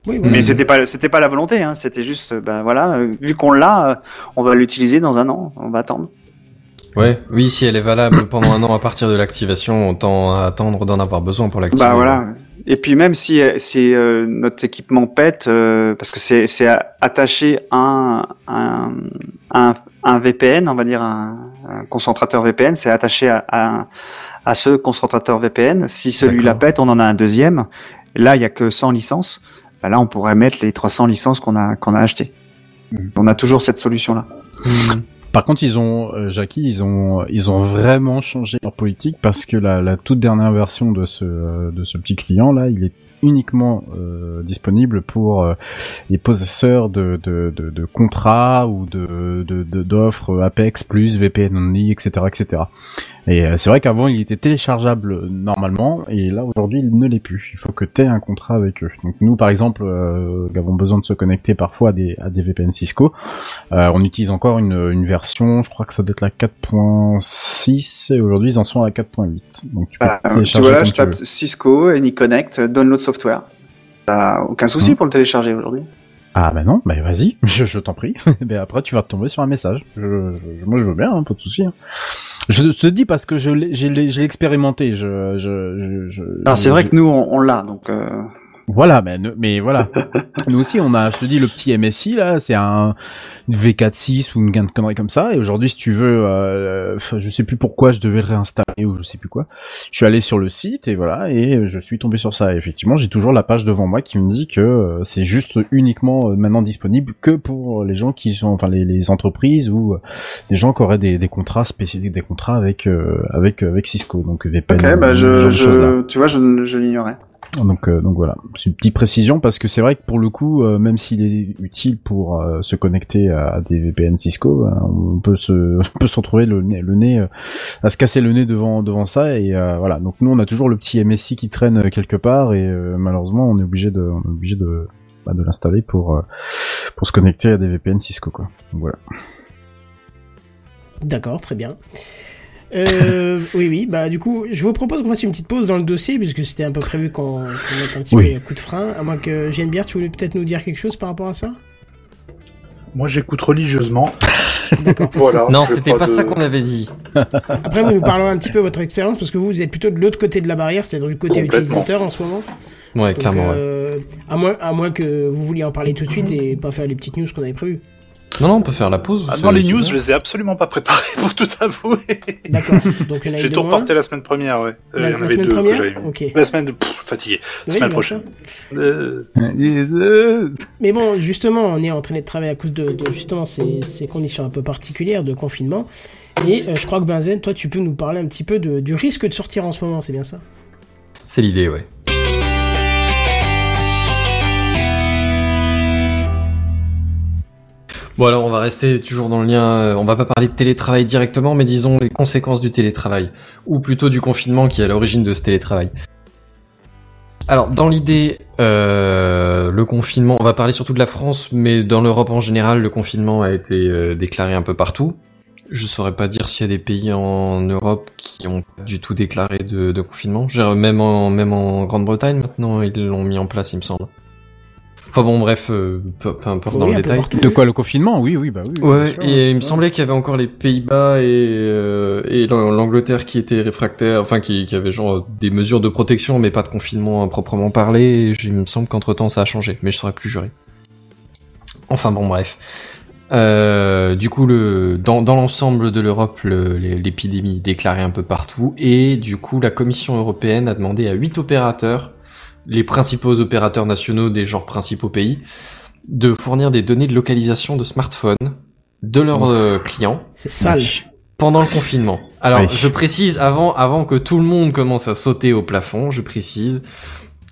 Oui, voilà. Mais c'était pas c'était pas la volonté, hein, c'était juste, ben voilà, euh, vu qu'on l'a, on va l'utiliser dans un an, on va attendre. ouais, oui si elle est valable [clears throat] pendant un an à partir de l'activation, autant attendre d'en avoir besoin pour l'activer. Bah voilà. Et puis même si si euh, notre équipement pète, euh, parce que c'est c'est a- attaché à un, un un un VPN, on va dire un, un concentrateur VPN, c'est attaché à, à à ce concentrateur VPN. Si celui-là pète, on en a un deuxième. Là, il y a que 100 licences. Bah là, on pourrait mettre les 300 licences qu'on a qu'on a achetées. Mhm. On a toujours cette solution-là. Hmm. Par contre, ils ont, euh, Jackie, ils ont, ils ont vraiment changé leur politique parce que la, la toute dernière version de ce, euh, de ce petit client là, il est uniquement euh, disponible pour euh, les possesseurs de, de, de, de contrats ou de de- de- d'offres Apex plus VPN only, etc., etc. Et euh, c'est vrai qu'avant il était téléchargeable euh, normalement, et là aujourd'hui il ne l'est plus. Il faut que tu aies un contrat avec eux. Donc nous par exemple, euh, qui avons besoin de se connecter parfois à des, à des VPN Cisco, euh, on utilise encore une, une version, je crois que ça doit être la 4.6, et aujourd'hui ils en sont à la 4.8. Donc tu peux Bah, tu vois là, je tape. Cisco, AnyConnect, Download Software. T'as aucun souci Hmm. pour le télécharger aujourd'hui? Ah bah non, bah vas-y, [laughs] je, je t'en prie. [laughs] Mais après tu vas tomber sur un message. Je, je- moi je veux bien, hein, pas de souci. hein. Je te dis parce que je l'ai expérimenté. Je, je, je, Alors c'est vrai que nous on, on l'a, donc euh, Voilà, mais, mais voilà. [laughs] Nous aussi, on a, je te dis, le petit MSI, là, c'est un une V4.6 ou une gain de conneries comme ça. Et aujourd'hui, si tu veux, euh, je sais plus pourquoi je devais le réinstaller ou je sais plus quoi. Je suis allé sur le site et voilà, et je suis tombé sur ça. Et effectivement, j'ai toujours la page devant moi qui me dit que euh, c'est juste uniquement euh, maintenant disponible que pour les gens qui sont, enfin, les, les entreprises ou euh, des gens qui auraient des, des contrats spécifiques, des contrats avec, euh, avec, avec Cisco. Donc, VPN. ok, bah je, je tu vois, je, je l'ignorais. Donc, euh, donc voilà, c'est une petite précision parce que c'est vrai que pour le coup, euh, même s'il est utile pour euh, se connecter à des VPN Cisco, euh, on peut se, [laughs] on peut se retrouver le le nez euh, à se casser le nez devant devant ça et euh, voilà. Donc nous, on a toujours le petit MSI qui traîne quelque part et malheureusement, on est obligé de, on est obligé de bah, de l'installer pour pour se connecter à des VPN Cisco quoi. Donc voilà. D'accord, très bien. Euh, oui, oui, bah du coup, je vous propose qu'on fasse une petite pause dans le dossier, puisque c'était un peu prévu qu'on mette un petit Oui. peu coup de frein. À moins que Geneviève, tu voulais peut-être nous dire quelque chose par rapport à ça? Moi, j'écoute religieusement. D'accord. [laughs] Voilà. Non, c'était pas de- ça qu'on avait dit. Après, vous nous parlerez un petit peu de votre expérience, parce que vous, vous êtes plutôt de l'autre côté de la barrière, c'est-à-dire du côté utilisateur en ce moment. Ouais, Donc, clairement. ouais. euh, à, moins, à moins que vous vouliez en parler tout de suite et pas faire les petites news qu'on avait prévues. Non, non, on peut faire la pause. Ah, dans les news, je les ai absolument pas préparés [laughs] pour tout avouer. D'accord. Donc, il y en a J'ai tout reporté la semaine première, ouais. Euh, La- il y en la avait semaine deux première. La semaine de... Pff, fatigué. Oui, semaine prochaine. Euh, [laughs] Mais bon, justement, on est en train de travailler à cause de, de justement ces, ces conditions un peu particulières de confinement. Et euh, je crois que Benzen, toi, tu peux nous parler un petit peu de- du risque de sortir en ce moment, c'est bien ça? C'est l'idée, ouais. Bon alors on va rester toujours dans le lien, euh, on va pas parler de télétravail directement, mais disons les conséquences du télétravail, ou plutôt du confinement qui est à l'origine de ce télétravail. Alors dans l'idée, euh, le confinement, on va parler surtout de la France, mais dans l'Europe en général, le confinement a été euh, déclaré un peu partout. Je saurais pas dire s'il y a des pays en Europe qui ont pas du tout déclaré de, confinement. Même même en Grande-Bretagne maintenant, ils l'ont mis en place, il me semble. Enfin bon, bref, euh, peu, peu importe Oui, dans le détail. partout. De quoi le confinement Oui, oui, bah oui. Ouais, sûr, et il me semblait qu'il y avait encore les Pays-Bas et, euh, et l'Ang- l'Angleterre qui étaient réfractaires, enfin qui, qui avaient genre des mesures de protection, mais pas de confinement à proprement parler. Et il me semble qu'entre temps ça a changé, mais je saurais plus jurer. Enfin bon, bref. Euh, du coup, le, dans, dans l'ensemble de l'Europe, le- l'épidémie est déclarée un peu partout, et du coup, la Commission européenne a demandé à huit opérateurs, les principaux opérateurs nationaux des genres principaux pays, de fournir des données de localisation de smartphones de leurs euh, clients C'est sale. pendant le confinement. Alors, Oui. je précise avant, avant que tout le monde commence à sauter au plafond, je précise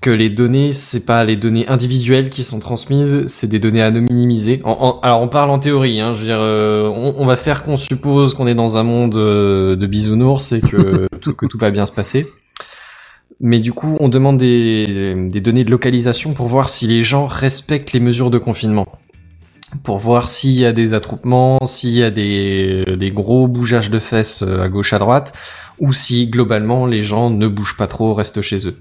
que les données, c'est pas les données individuelles qui sont transmises, c'est des données anonymisées. En- en- alors, on parle en théorie, hein, je veux dire, euh, on, on va faire qu'on suppose qu'on est dans un monde euh, de bisounours et que [laughs] tout, que tout va bien se passer. Mais du coup, on demande des, données de localisation pour voir si les gens respectent les mesures de confinement pour voir s'il y a des attroupements, s'il y a des, des gros bougeages de fesses euh, à gauche à droite, ou si globalement les gens ne bougent pas trop, restent chez eux.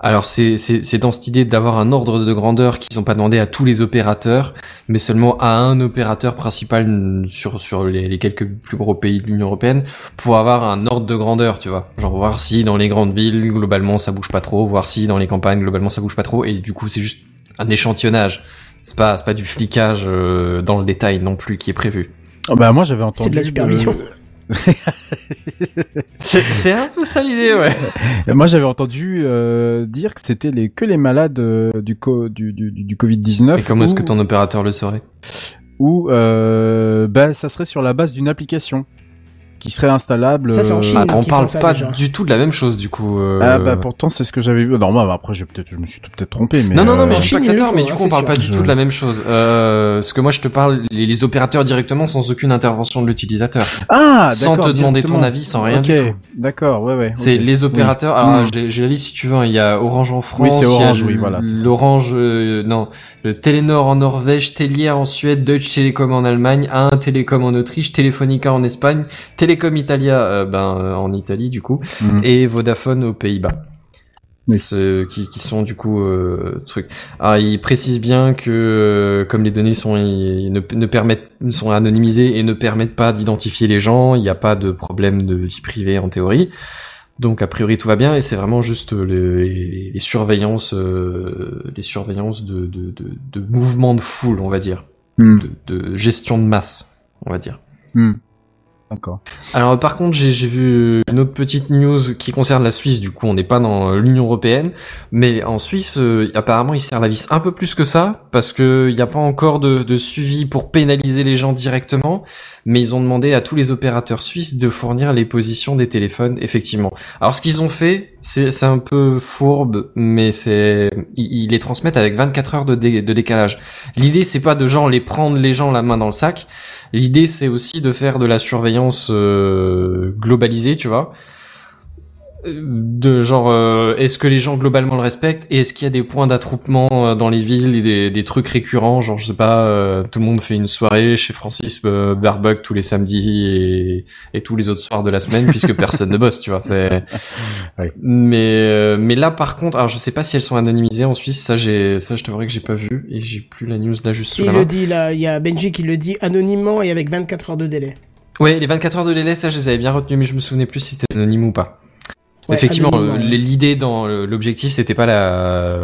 Alors c'est c'est c'est dans cette idée d'avoir un ordre de grandeur qu'ils ont pas demandé à tous les opérateurs, mais seulement à un opérateur principal sur sur les, les quelques plus gros pays de l'Union européenne pour avoir un ordre de grandeur, tu vois. Genre voir si dans les grandes villes globalement ça bouge pas trop, voir si dans les campagnes globalement ça bouge pas trop, et du coup c'est juste un échantillonnage. C'est pas c'est pas du flicage euh, dans le détail non plus qui est prévu. Ah bah moi j'avais entendu. C'est de la supervision. C'est [laughs] c'est un peu ça l'idée, ouais. moi j'avais entendu euh, dire que c'était les que les malades euh, du co du du, du Covid 19. Et comment est-ce que ton opérateur le saurait? ou euh, bah ça serait sur la base d'une application. Qui serait installable. Ça, c'est en euh, Chine. Ah, on qui parle pas déjà. du tout de la même chose du coup. euh, Ah bah pourtant c'est ce que j'avais vu. Non, moi après je peut-être je me suis peut-être trompé mais non, non, non, mais euh, je dis pas que tort, mais du hein, coup, on parle sûr. pas du tout de la même chose. Euh, ce que moi, je te parle, les, les opérateurs directement sans aucune intervention de l'utilisateur. Ah, sans d'accord, te demander ton avis, sans rien Ok, du tout. D'accord, ouais ouais. C'est les opérateurs. Alors, Mm. j'ai j'ai la liste si tu veux. hein. Il y a Orange en France. Oui, c'est Orange, oui, voilà. L'Orange, euh, non, le Telenor en Norvège, Telia en Suède, Deutsche Telekom en Allemagne, 1 Telecom en Autriche, Telefonica en Espagne, Telecom Italia, euh, ben euh, en Italie du coup, Mm. et Vodafone aux Pays-Bas. Oui. Ceux qui, qui sont du coup euh, trucs. Alors il précise bien que euh, comme les données sont ils ne, ne permettent sont anonymisées et ne permettent pas d'identifier les gens, il n'y a pas de problème de vie privée en théorie. Donc a priori tout va bien et c'est vraiment juste le- les, les surveillances euh, les surveillances de, de, de, de mouvements de foule on va dire, Hmm, de, de gestion de masse on va dire. hmm. Alors par contre, j'ai vu une autre petite news qui concerne la Suisse. Du coup, on n'est pas dans l'Union européenne, mais en Suisse, euh, apparemment, ils serrent la vis un peu plus que ça parce que il n'y a pas encore de, suivi pour pénaliser les gens directement. Mais ils ont demandé à tous les opérateurs suisses de fournir les positions des téléphones, effectivement. Alors ce qu'ils ont fait, c'est un peu fourbe, mais c'est ils, les transmettent avec 24 heures de, de décalage. L'idée, c'est pas de genre les prendre les gens la main dans le sac. L'idée, c'est aussi de faire de la surveillance euh, globalisée, tu vois. Euh, De genre, euh, est-ce que les gens globalement le respectent et est-ce qu'il y a des points d'attroupement euh, dans les villes et des, des trucs récurrents, genre je sais pas, euh, tout le monde fait une soirée chez Francis euh, Barbuck tous les samedis et, et tous les autres soirs de la semaine puisque [laughs] personne ne bosse, tu vois. C'est... Oui. Mais euh, mais là par contre, alors je sais pas si elles sont anonymisées en Suisse, ça j'ai ça je t'avouerai que j'ai pas vu et j'ai plus la news là juste sous Il la le main. dit là, il y a Benji qui le dit anonymement et avec 24 heures de délai. Ouais, les 24 heures de délai, ça je les avais bien retenus, mais je me souvenais plus si c'était anonyme ou pas. Ouais, Effectivement, l'idée dans l'objectif, c'était pas la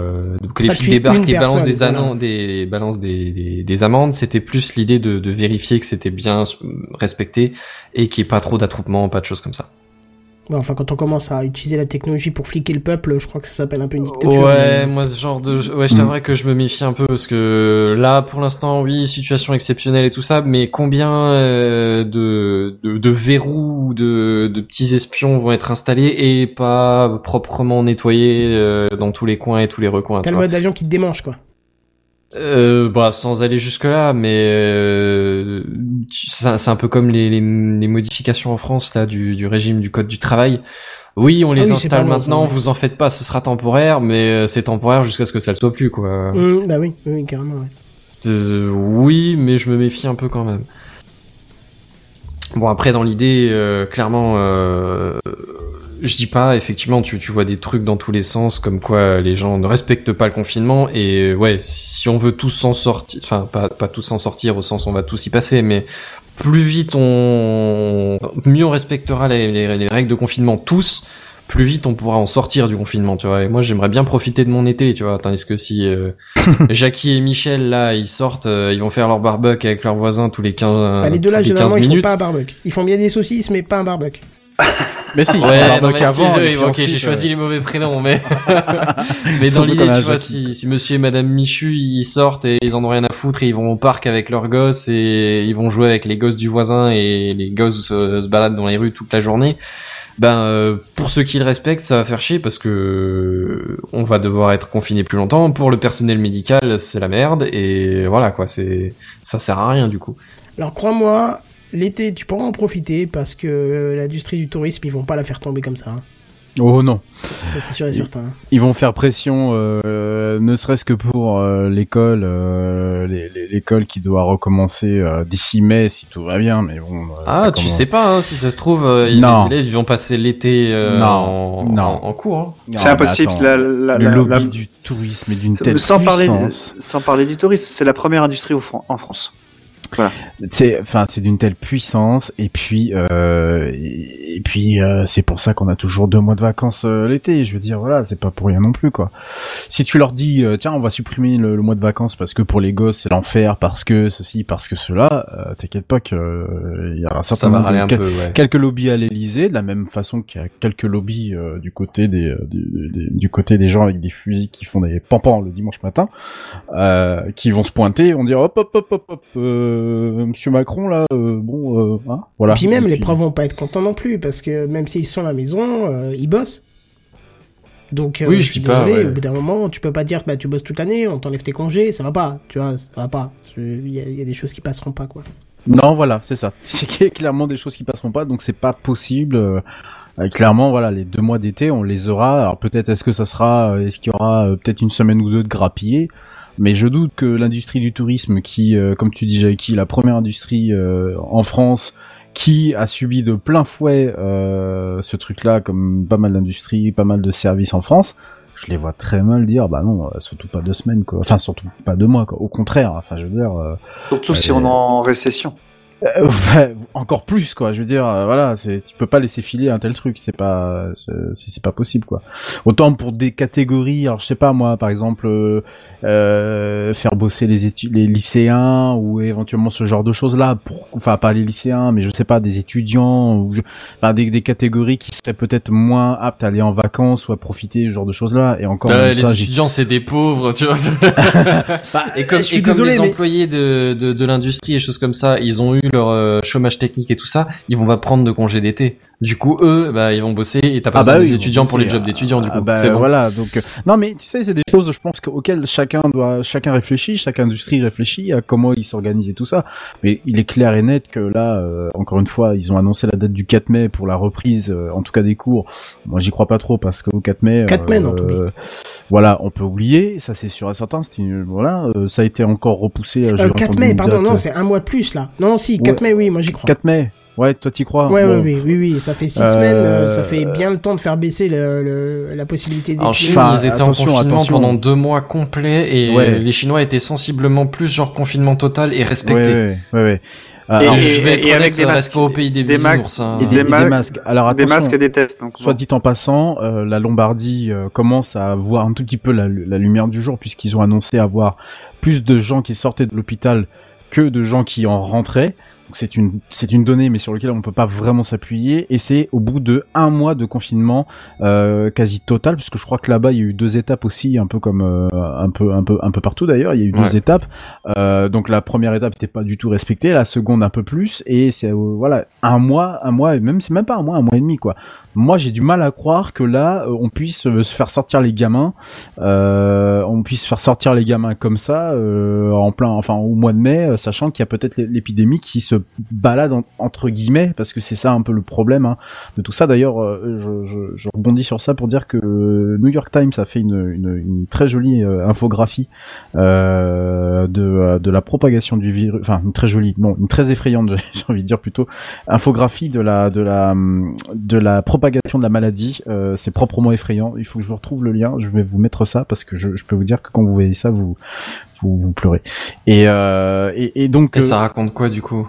que les tuer débarquent et balancent des, amendes, des balancent des, des, des amendes. C'était plus l'idée de, de vérifier que c'était bien respecté et qu'il n'y ait pas trop d'attroupement, pas de choses comme ça. Enfin, quand on commence à utiliser la technologie pour fliquer le peuple, je crois que ça s'appelle un peu une dictature. Ouais, mais- moi ce genre de, ouais, je t'avouerais que je me méfie un peu parce que là, pour l'instant, oui, situation exceptionnelle et tout ça, mais combien euh, de, de, de verrous ou de, de petits espions vont être installés et pas proprement nettoyés euh, dans tous les coins et tous les recoins. T'as le vois. mode avion qui te démange, quoi. Euh, bah, sans aller jusque là, mais euh, c'est un peu comme les, les, les modifications en France là du, du régime du code du travail. Oui, on les Ah oui, c'est installe bon, maintenant. Vous en faites pas, ce sera temporaire, mais euh, c'est temporaire jusqu'à ce que ça le soit plus, quoi. Hum, bah oui, oui, carrément, ouais. Euh, oui, mais je me méfie un peu quand même. Bon après dans l'idée, euh, clairement, euh, je dis pas. Effectivement, tu, tu vois des trucs dans tous les sens, comme quoi les gens ne respectent pas le confinement. Et ouais, si on veut tous s'en sortir, enfin pas pas tous s'en sortir au sens où on va tous y passer, mais plus vite on, mieux on respectera les, les, les règles de confinement tous. Plus vite on pourra en sortir du confinement, tu vois. Et moi j'aimerais bien profiter de mon été, tu vois. Tandis que si euh, [coughs] Jackie et Michel là ils sortent, euh, ils vont faire leur barbecue avec leurs voisins tous les 15, Enfin, les deux là, tous les 15 généralement, ils font minutes. pas un barbecue. Ils font bien des saucisses, mais pas un barbecue. [laughs] Mais si, Ouais, non, mais avant. ok, j'ai choisi euh, les mauvais prénoms, mais [laughs] mais dans l'idée, tu vois, si, si Monsieur et Madame Michu ils sortent et ils en ont rien à foutre et ils vont au parc avec leurs gosses et ils vont jouer avec les gosses du voisin et les gosses euh, se baladent dans les rues toute la journée, ben euh, pour ceux qui le respectent, ça va faire chier parce que on va devoir être confiné plus longtemps. Pour le personnel médical, c'est la merde et voilà quoi, c'est ça sert à rien du coup. Alors crois-moi, l'été, tu pourras en profiter parce que euh, l'industrie du tourisme, ils vont pas la faire tomber comme ça. hein. Oh non. Ça, c'est sûr et certain. Ils vont faire pression, euh, ne serait-ce que pour euh, l'école, euh, l'école qui doit recommencer euh, d'ici mai si tout va bien. Mais bon. euh, Ah, tu commence- sais pas hein, si ça se trouve, euh, Non. les élèves ils vont passer l'été euh, Non. en, Non. en, en cours. hein. C'est impossible. attends, La, la, le la- lobby la- du tourisme est d'une telle sans parler, puissance. sans parler du tourisme, c'est la première industrie au Fran- en France. C'est, enfin, c'est d'une telle puissance. Et puis, euh, et, et puis, euh, c'est pour ça qu'on a toujours deux mois de vacances euh, l'été. Je veux dire, voilà, c'est pas pour rien non plus, quoi. Si tu leur dis, euh, tiens, on va supprimer le, le mois de vacances parce que pour les gosses c'est l'enfer, parce que ceci, parce que cela, euh, t'inquiète pas que euh, il y aura certainement râler un quel- peu, ouais. quelques lobbies à l'Elysée, de la même façon qu'il y a quelques lobbies euh, du côté des, du, côté des gens avec des fusils qui font des pampans le dimanche matin, euh, qui vont se pointer, on dire hop hop hop hop hop, euh, Monsieur Macron là, euh, bon, euh, hein, voilà. Puis même, les profs vont pas être contents non plus, parce que même s'ils sont à la maison, euh, ils bossent. Donc, euh, Oui, je suis dis pas, ouais. au bout d'un moment, tu peux pas dire, bah, tu bosses toute l'année, on t'enlève tes congés, ça va pas, tu vois, ça va pas. Il y, y a des choses qui passeront pas, quoi. Non, voilà, c'est ça. [laughs] C'est qu'il y a clairement des choses qui passeront pas, donc c'est pas possible. clairement, voilà, les deux mois d'été, on les aura. Alors peut-être est-ce que ça sera, est-ce qu'il y aura euh, peut-être une semaine ou deux de grappillé, mais je doute que l'industrie du tourisme, qui, euh, comme tu dis, Jacky, la première industrie euh, en France, qui a subi de plein fouet euh, ce truc-là, comme pas mal d'industries, pas mal de services en France. Je les vois très mal dire, bah non, euh, surtout pas deux semaines, quoi. Enfin, surtout pas deux mois, quoi. Au contraire, enfin, je veux dire, euh, Surtout si on est en récession. Euh, encore plus quoi. Je veux dire, euh, voilà, c'est tu peux pas laisser filer un tel truc, c'est pas c'est pas possible quoi. Autant pour des catégories, alors je sais pas moi, par exemple euh, euh, faire bosser les les lycéens ou éventuellement ce genre de choses là pour enfin pas les lycéens mais je sais pas des étudiants ou je- enfin des, des catégories qui seraient peut-être moins aptes à aller en vacances ou à profiter ce genre de choses là et encore même les ça, étudiants, c'est des pauvres, tu vois. [laughs] Bah, et comme, et comme désolé, les mais- employés de, de, de l'industrie et choses comme ça, ils ont eu leur euh, chômage technique et tout ça, ils vont pas prendre de congé d'été. Du coup, eux, bah, ils vont bosser et t'as pas besoin Ah oui, des étudiants pour les jobs d'étudiants, du ah coup. bah, c'est bon. Voilà, donc euh, non mais tu sais c'est des choses je pense auxquelles chacun doit chacun réfléchit, chaque industrie réfléchit à comment il s'organise et tout ça. Mais il est clair et net que là euh, encore une fois, ils ont annoncé la date du 4 mai pour la reprise euh, en tout cas des cours. Moi j'y crois pas trop parce qu'au 4 mai 4 mai, non, euh, voilà, on peut oublier, ça c'est sûr et certain, c'était une- voilà, euh, ça a été encore repoussé euh, j'ai Euh, 4 entendu mai, pardon, date, non, c'est un mois de plus, là. Non, si, 4 Ouais. mai, oui, moi j'y crois. 4 mai. Ouais, toi t'y crois Ouais, Bon. ouais, oui, oui, oui, ça fait 6 Euh, semaines, euh, ça fait bien le temps de faire baisser le, le- la possibilité Alors, d'étudier. Chine, ils étaient attention, en confinement attention. pendant deux mois complets et Ouais. les Chinois étaient sensiblement plus genre confinement total et respecté. Ouais, ouais, ouais, ouais. Et- Alors, alors, je vais être et avec des masques. au pays des, Des bisounours. hein. et des, des des masques. Alors Des attention. masques et des tests. Donc, Soit bon. dit en passant, euh, la Lombardie euh, commence à voir un tout petit peu la, la lumière du jour puisqu'ils ont annoncé avoir plus de gens qui sortaient de l'hôpital que de gens qui en rentraient. Donc c'est une c'est une donnée mais sur laquelle on peut pas vraiment s'appuyer. Et c'est au bout de un mois de confinement euh, quasi total puisque je crois que là-bas il y a eu deux étapes aussi un peu comme euh, un peu un peu un peu partout d'ailleurs. Il y a eu deux étapes. Euh, donc la première étape n'était pas du tout respectée la seconde un peu plus. Et c'est voilà un mois un mois et même c'est même pas un mois un mois et demi quoi moi j'ai du mal à croire que là euh, on puisse euh, se faire sortir les gamins euh, on puisse faire sortir les gamins comme ça euh, en plein enfin au mois de mai euh, sachant qu'il y a peut-être l'é- l'épidémie qui se balade en- entre guillemets parce que c'est ça un peu le problème hein, de tout ça. D'ailleurs je, je, rebondis sur ça pour dire que New York Times a fait une, très jolie infographie de, la propagation du virus enfin une très jolie non une très effrayante [laughs] j'ai envie de dire plutôt infographie de la de la propagation de la maladie euh, c'est proprement effrayant. Il faut que je vous retrouve le lien. Je vais vous mettre ça parce que je, je peux vous dire que quand vous voyez ça vous vous, vous pleurez. Et, euh, et et donc Et euh, ça raconte quoi, du coup?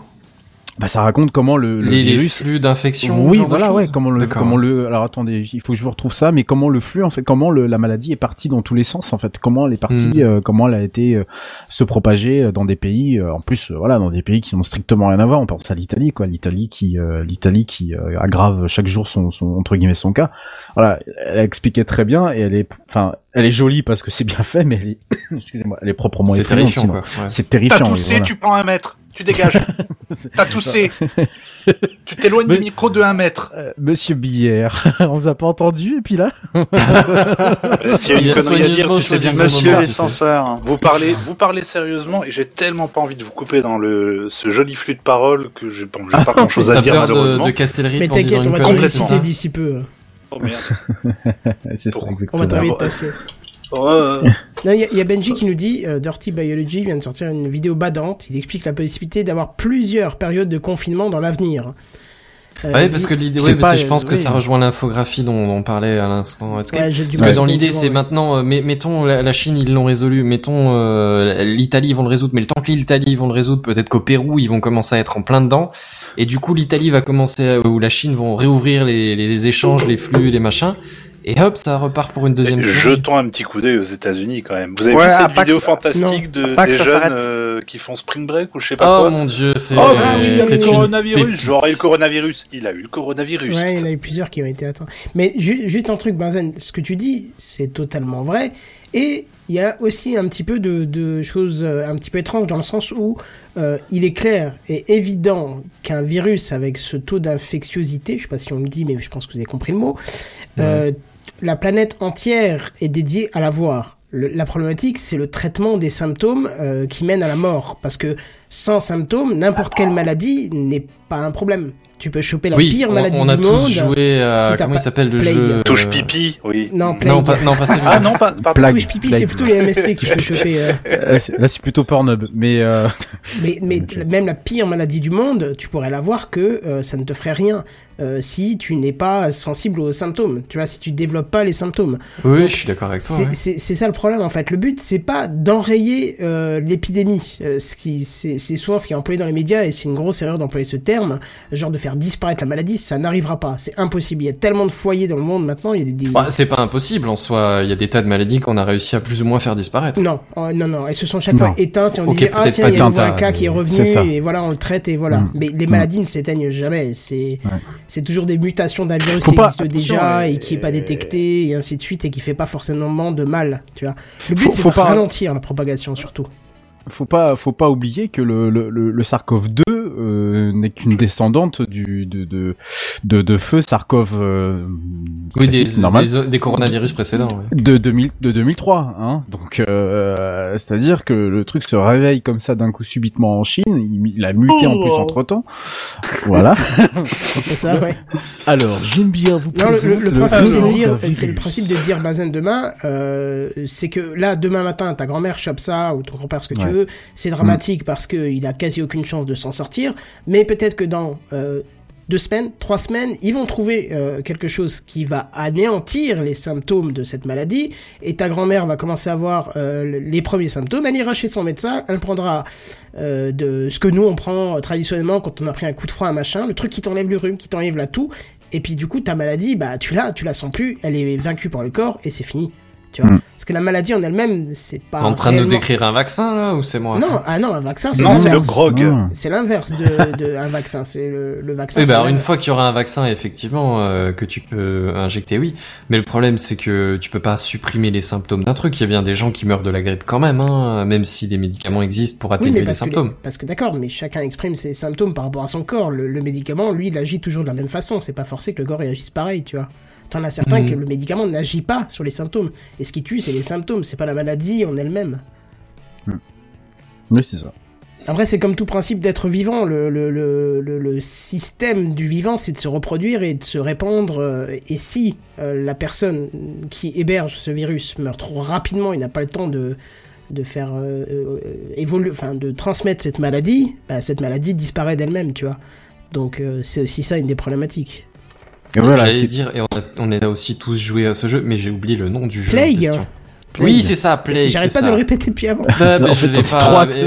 Bah, ça raconte comment le, le les, flux d'infection? oui, voilà, ouais, comment le, comment le, alors attendez, il faut que je vous retrouve ça, mais comment le flux, en fait, comment le, la maladie est partie dans tous les sens, en fait, comment elle est partie, Mm. euh, comment elle a été euh, se propager euh, dans des pays, euh, en plus, euh, voilà, dans des pays qui n'ont strictement rien à voir. On pense à l'Italie, quoi, l'Italie qui, euh, l'Italie qui euh, aggrave chaque jour son, son entre guillemets son cas. Voilà, elle a expliqué très bien et elle est, enfin, elle est jolie parce que c'est bien fait, mais elle est, [coughs] excusez-moi, elle est proprement C'est terrifiant, quoi. ouais. C'est T'as terrifiant. oui, toussé, voilà. tu prends un mètre. Tu dégages. [laughs] T'as toussé. [laughs] tu t'éloignes Mais- du micro de un mètre. Euh, Monsieur Billère, [laughs] on vous a pas entendu et puis là. [laughs] S'il y a une à dire, soigneusement tu sais choisi bien son que Monsieur l'ascenseur. Vous parlez, vous parlez sérieusement et j'ai tellement pas envie de vous couper dans le ce joli flux de paroles que j'ai bon, pas grand chose à dire peur de, malheureusement. de casser le Mais rythme disant t'inquiète, on va te d'ici peu. Oh, merde. c'est ça, Bon, On exactement. va t'envoyer bon. ta sieste. Oh, il y, a- il y a Benji qui nous dit, euh, Dirty Biology vient de sortir une vidéo badante. Il explique la possibilité d'avoir plusieurs périodes de confinement dans l'avenir. Euh, il parce que l'idée, parce que pas- je pense que oui. ça rejoint l'infographie dont, dont on parlait à l'instant. Ouais, Parce que dans l'idée, c'est ouais. maintenant, euh, mais- mettons la, la Chine, ils l'ont résolu, mettons euh, l'Italie, ils vont le résoudre, mais le temps que l'Italie ils vont le résoudre, peut-être qu'au Pérou, ils vont commencer à être en plein dedans, et du coup l'Italie va commencer, à- ou la Chine vont réouvrir les, les, les échanges, les flux, les machins, et hop, ça repart pour une deuxième série. Jetons un petit coup d'œil aux États-Unis quand même. Vous avez Ouais, vu cette vidéo ça- fantastique de pas que des ça jeunes s'arrête. euh, qui font spring break ou je sais pas Oh quoi mon dieu, c'est Oh, bah oui, c'est une coronavirus. J'aurais eu le coronavirus. Il a eu le coronavirus. Ouais, il y en a eu plusieurs qui ont été atteints. Mais ju- juste un truc, Benzen, ce que tu dis, c'est totalement vrai. Et il y a aussi un petit peu de, de choses euh, un petit peu étranges dans le sens où euh, il est clair et évident qu'un virus avec ce taux d'infectiosité, je sais pas si on le dit, mais je pense que vous avez compris le mot, euh, la planète entière est dédiée à l'avoir. La problématique, c'est le traitement des symptômes euh, qui mènent à la mort. Parce que sans symptômes, n'importe quelle maladie n'est pas un problème. Tu peux choper la oui, pire on, maladie on a du tous monde. joué à si t'as comment il s'appelle le Plague. jeu Touche euh, pipi, oui. Non, Plague. Non, pas, non, pas celui-là. Ah non, pas. Plague. Touche pipi, c'est plutôt les MST que tu peux [laughs] choper. euh. Là, c'est- plutôt Pornhub, mais euh, Mais, [laughs] même la pire maladie du monde, tu pourrais l'avoir que euh, ça ne te ferait rien euh, si tu n'es pas sensible aux symptômes. Tu vois, si tu développes pas les symptômes. Oui, Donc, je suis d'accord avec toi. C'est ouais. c'est- c'est ça le problème en fait. Le but c'est pas d'enrayer euh, l'épidémie. Euh, ce qui c'est c'est souvent ce qui est employé dans les médias et c'est une grosse erreur d'employer ce terme, genre de faire disparaître la maladie. Ça n'arrivera pas. C'est impossible. Il y a tellement de foyers dans le monde maintenant. Il y a des, des- Bah, c'est pas impossible en soi. Il y a des tas de maladies qu'on a réussi à plus ou moins faire disparaître. Non, oh, non, non, elles se sont chaque Non. fois éteintes et on Ok, disait ah peut-être tiens il y a un cas qui est revenu et voilà on le traite et voilà. Mm. Mais les Mm. maladies ne s'éteignent jamais. C'est Ouais. C'est toujours des mutations d'un virus Faut qui pas- existe attention, déjà euh, et qui est pas détecté et ainsi de suite et qui fait pas forcément de mal. Tu vois. Le but c'est faut de pas- ralentir la propagation surtout. Faut pas, faut pas oublier que le le, le, le SARS-CoV-2 euh, n'est qu'une descendante du de de de, de feu SARS-CoV euh, Oui, des, des, des coronavirus précédents. ouais. de 2000 de 2003 hein donc euh, c'est à dire que le truc se réveille comme ça d'un coup subitement en Chine il, il a muté en plus entre temps voilà [laughs] C'est ça, ouais. alors j'aime bien vous Non, le, le- le principe, c'est de dire, c'est le principe de dire, Bazen, demain, euh, c'est que là, demain matin, ta grand-mère chope ça, ou ton grand-père, ce que tu Ouais. C'est dramatique parce que il a quasi aucune chance de s'en sortir, mais peut-être que dans, euh, deux semaines, trois semaines, ils vont trouver euh, quelque chose qui va anéantir les symptômes de cette maladie, et ta grand-mère va commencer à avoir euh, les premiers symptômes, elle ira chez son médecin, elle prendra euh, de ce que nous on prend traditionnellement quand on a pris un coup de froid, un machin, le truc qui t'enlève le rhume, qui t'enlève la toux, et puis du coup ta maladie, bah tu l'as, tu la sens plus, elle est vaincue par le corps et c'est fini. Tu vois Mm. Parce que la maladie en elle-même, c'est pas. en train de nous décrire un vaccin là ou c'est moi Non, ah non, un vaccin, c'est Non, c'est le l'inverse. grog. Ah. C'est l'inverse de, de un vaccin. C'est le, le vaccin. Oui, c'est bah alors une fois qu'il y aura un vaccin, effectivement, euh, que tu peux injecter, oui. Mais le problème, c'est que tu peux pas supprimer les symptômes d'un truc. Il y a bien des gens qui meurent de la grippe quand même, hein, même si des médicaments existent pour Oui, atténuer mais les symptômes. parce que d'accord, mais chacun exprime ses symptômes par rapport à son corps. Le, le médicament, lui, il agit toujours de la même façon. C'est pas forcé que le corps réagisse pareil, tu vois. T'en as certains Mhm. que le médicament n'agit pas sur les symptômes. Et ce qui tue, c'est les symptômes, c'est pas la maladie en elle-même. oui c'est ça Après, c'est comme tout principe d'être vivant. Le, le, le, le, système du vivant, c'est de se reproduire et de se répandre. euh, Et si euh, la personne qui héberge ce virus meurt trop rapidement, il n'a pas le temps de de faire euh, euh, évoluer, enfin de transmettre cette maladie, bah, cette maladie disparaît d'elle-même, tu vois. Donc c'est aussi ça une des problématiques. Et voilà J'allais dire, et on a, on a aussi tous joué à ce jeu, mais j'ai oublié le nom du jeu. En question. Plague. Oui, c'est ça, Plague. J'arrête pas de le répéter depuis avant. [laughs] Ah, bah, en fait pas, trois mais-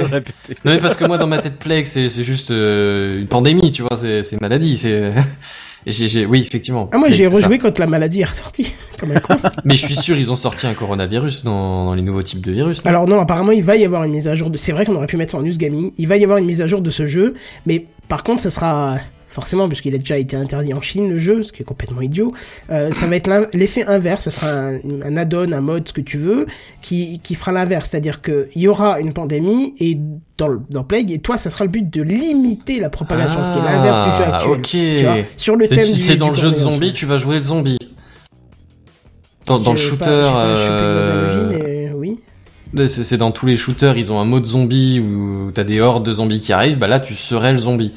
Non mais parce que moi dans ma tête plague c'est c'est juste euh, une pandémie tu vois c'est maladie c'est [laughs] et j'ai j'ai oui effectivement. Ah moi Plague, j'ai ça. rejoué quand la maladie est ressortie, [laughs] comme un con. Mais je suis sûr ils ont sorti un coronavirus dans, dans les nouveaux types de virus. non? Alors non, apparemment il va y avoir une mise à jour de. C'est vrai qu'on aurait pu mettre ça en news gaming. Il va y avoir une mise à jour de ce jeu, mais par contre ça sera forcément puisqu'il a déjà été interdit en Chine le jeu, ce qui est complètement idiot. euh, ça va être l'effet inverse. Ce sera un, un add-on, un mode, ce que tu veux, qui qui fera l'inverse, c'est-à-dire que il y aura une pandémie et dans le- dans Plague et toi ça sera le but de limiter la propagation, ce qui est l'inverse du jeu Ah, actuel. ok. Tu vois, sur le C'est- thème C'est dans du le jeu de zombie tu vas jouer le zombie. Dans, dans le shooter. pas- chopé euh, mais oui. C'est c'est dans tous les shooters, ils ont un mode zombie où t'as des hordes de zombies qui arrivent, bah là tu serais le zombie.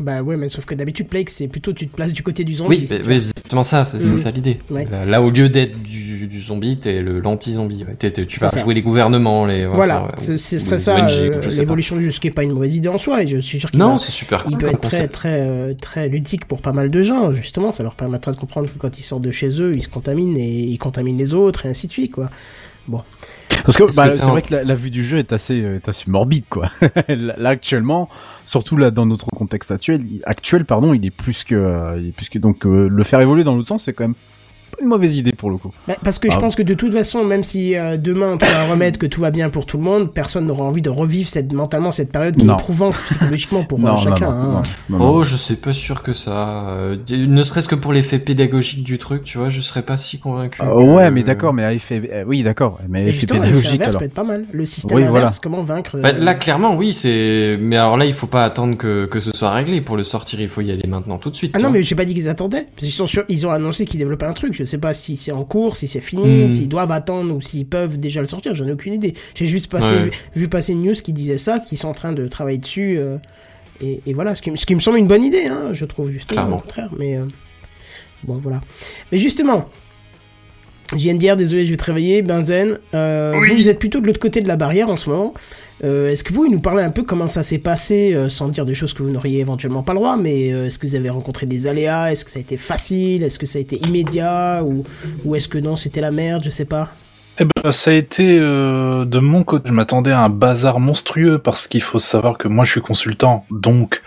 Bah ouais, mais sauf que d'habitude Plague c'est plutôt tu te places du côté du zombie. Oui, c'est exactement ça, c'est Mhm. ça l'idée. Ouais. Là, là, au lieu d'être du, du zombie, t'es le l'anti-zombie. ouais. Tu vas ça. jouer les gouvernements, les. Voilà, enfin, ce, serait ça euh, pas. l'évolution du jeu, ce qui est pas une mauvaise idée en soi, et je suis sûr qu'il Non, va- c'est super il cool peut être très très euh, très ludique pour pas mal de gens, justement, ça leur permettra de comprendre que quand ils sortent de chez eux, ils se contaminent et ils contaminent les autres et ainsi de suite quoi. Parce que bah, c'est vrai que la, la vue du jeu est assez, euh, est assez morbide, quoi. [laughs] là, actuellement, surtout là dans notre contexte actuel, actuel pardon, il est plus que, euh, il est plus que donc euh, le faire évoluer dans l'autre sens, c'est quand même une mauvaise idée pour le coup. Bah, parce que je Ah. pense que de toute façon, même si euh, demain on trouve un remède que tout va bien pour tout le monde, personne n'aura envie de revivre cette, mentalement cette période qui Non. est éprouvante [laughs] psychologiquement pour euh, non, chacun. non, hein. non, non, non. Oh, je sais pas sûr que ça. euh, ne serait-ce que pour l'effet pédagogique du truc, tu vois, je serais pas si convaincu. Euh, que- ouais, mais d'accord, mais à effet, euh, oui, d'accord, mais Et effet pédagogique inverse alors. peut être pas mal. Le système Oui, inverse, voilà. comment vaincre. euh, Bah, là, clairement, oui, c'est. Mais alors là, il faut pas attendre que, que ce soit réglé pour le sortir. Il faut y aller maintenant, tout de suite. Ah non, vois. mais j'ai pas dit qu'ils attendaient. Parce qu'ils sont sûrs- ils ont annoncé qu'ils développaient un truc. Je sais pas si c'est en cours, si c'est fini, Hmm. s'ils doivent attendre ou s'ils peuvent déjà le sortir. J'en ai aucune idée. J'ai juste passé, Ouais. vu, vu passer une news qui disait ça, qu'ils sont en train de travailler dessus. euh, et, et voilà, ce qui, ce qui me semble une bonne idée, hein, je trouve justement. Clairement. Au contraire, mais euh, bon, voilà. Mais justement. JNBR, désolé, je vais te réveiller. Benzen, euh, vous, vous êtes plutôt de l'autre côté de la barrière en ce moment. Euh, est-ce que vous pouvez nous parler un peu comment ça s'est passé, euh, sans dire des choses que vous n'auriez éventuellement pas le droit, mais euh, est-ce que vous avez rencontré des aléas? Est-ce que ça a été facile? Est-ce que ça a été immédiat? Ou, ou est-ce que non, c'était la merde? Je sais pas. Eh ben, ça a été de mon côté. Je m'attendais à un bazar monstrueux parce qu'il faut savoir que moi je suis consultant, donc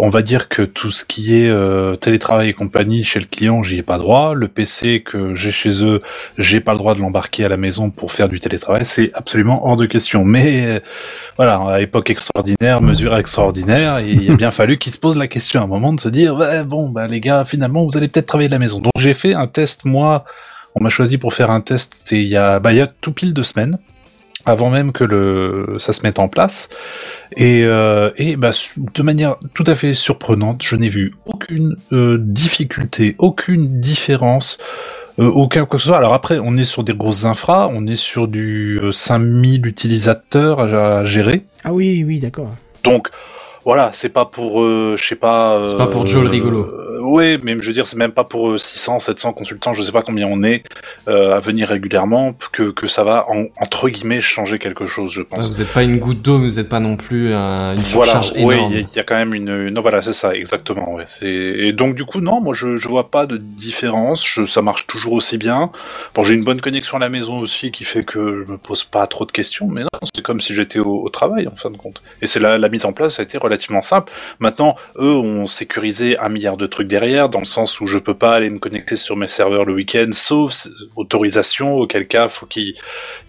on va dire que tout ce qui est euh, télétravail et compagnie chez le client, j'y ai pas droit. Le PC que j'ai chez eux, j'ai pas le droit de l'embarquer à la maison pour faire du télétravail. C'est absolument hors de question. Mais euh, voilà, à époque extraordinaire, mesure extraordinaire, il a bien fallu qu'ils se posent la question à un moment de se dire, ouais, bon, bah les gars, finalement, vous allez peut-être travailler de la maison. Donc j'ai fait un test moi. On m'a choisi pour faire un test il y a, bah, il y a tout pile deux semaines, avant même que ça se mette en place. Et, euh, et bah, de manière tout à fait surprenante, je n'ai vu aucune euh, difficulté, aucune différence, euh, aucun quoi que ce soit. Alors après, on est sur des grosses infras, on est sur du euh, 5000 utilisateurs à, à gérer. Ah oui, oui, d'accord. Donc voilà, c'est pas pour, euh, je sais pas. C'est pas pour Joe le rigolo. euh, ouais, mais je veux dire, c'est même pas pour euh, 600, 700 consultants, je sais pas combien on est euh, à venir régulièrement que que ça va en- entre guillemets changer quelque chose, je Ouais, pense. vous êtes pas une goutte d'eau, mais vous êtes pas non plus un- une Voilà, surcharge oui, énorme. il y, a- il y a quand même une, non voilà, c'est ça, exactement. Ouais, c'est et donc du coup non, moi je je vois pas de différence, je, ça marche toujours aussi bien. Bon, j'ai une bonne connexion à la maison aussi qui fait que je me pose pas trop de questions, mais non, c'est comme si j'étais au, au travail en fin de compte. Et c'est la, la mise en place a été relativement simple. Maintenant, eux ont sécurisé un milliard de trucs derrière, dans le sens où je peux pas aller me connecter sur mes serveurs le week-end, sauf autorisation, auquel cas faut qu'ils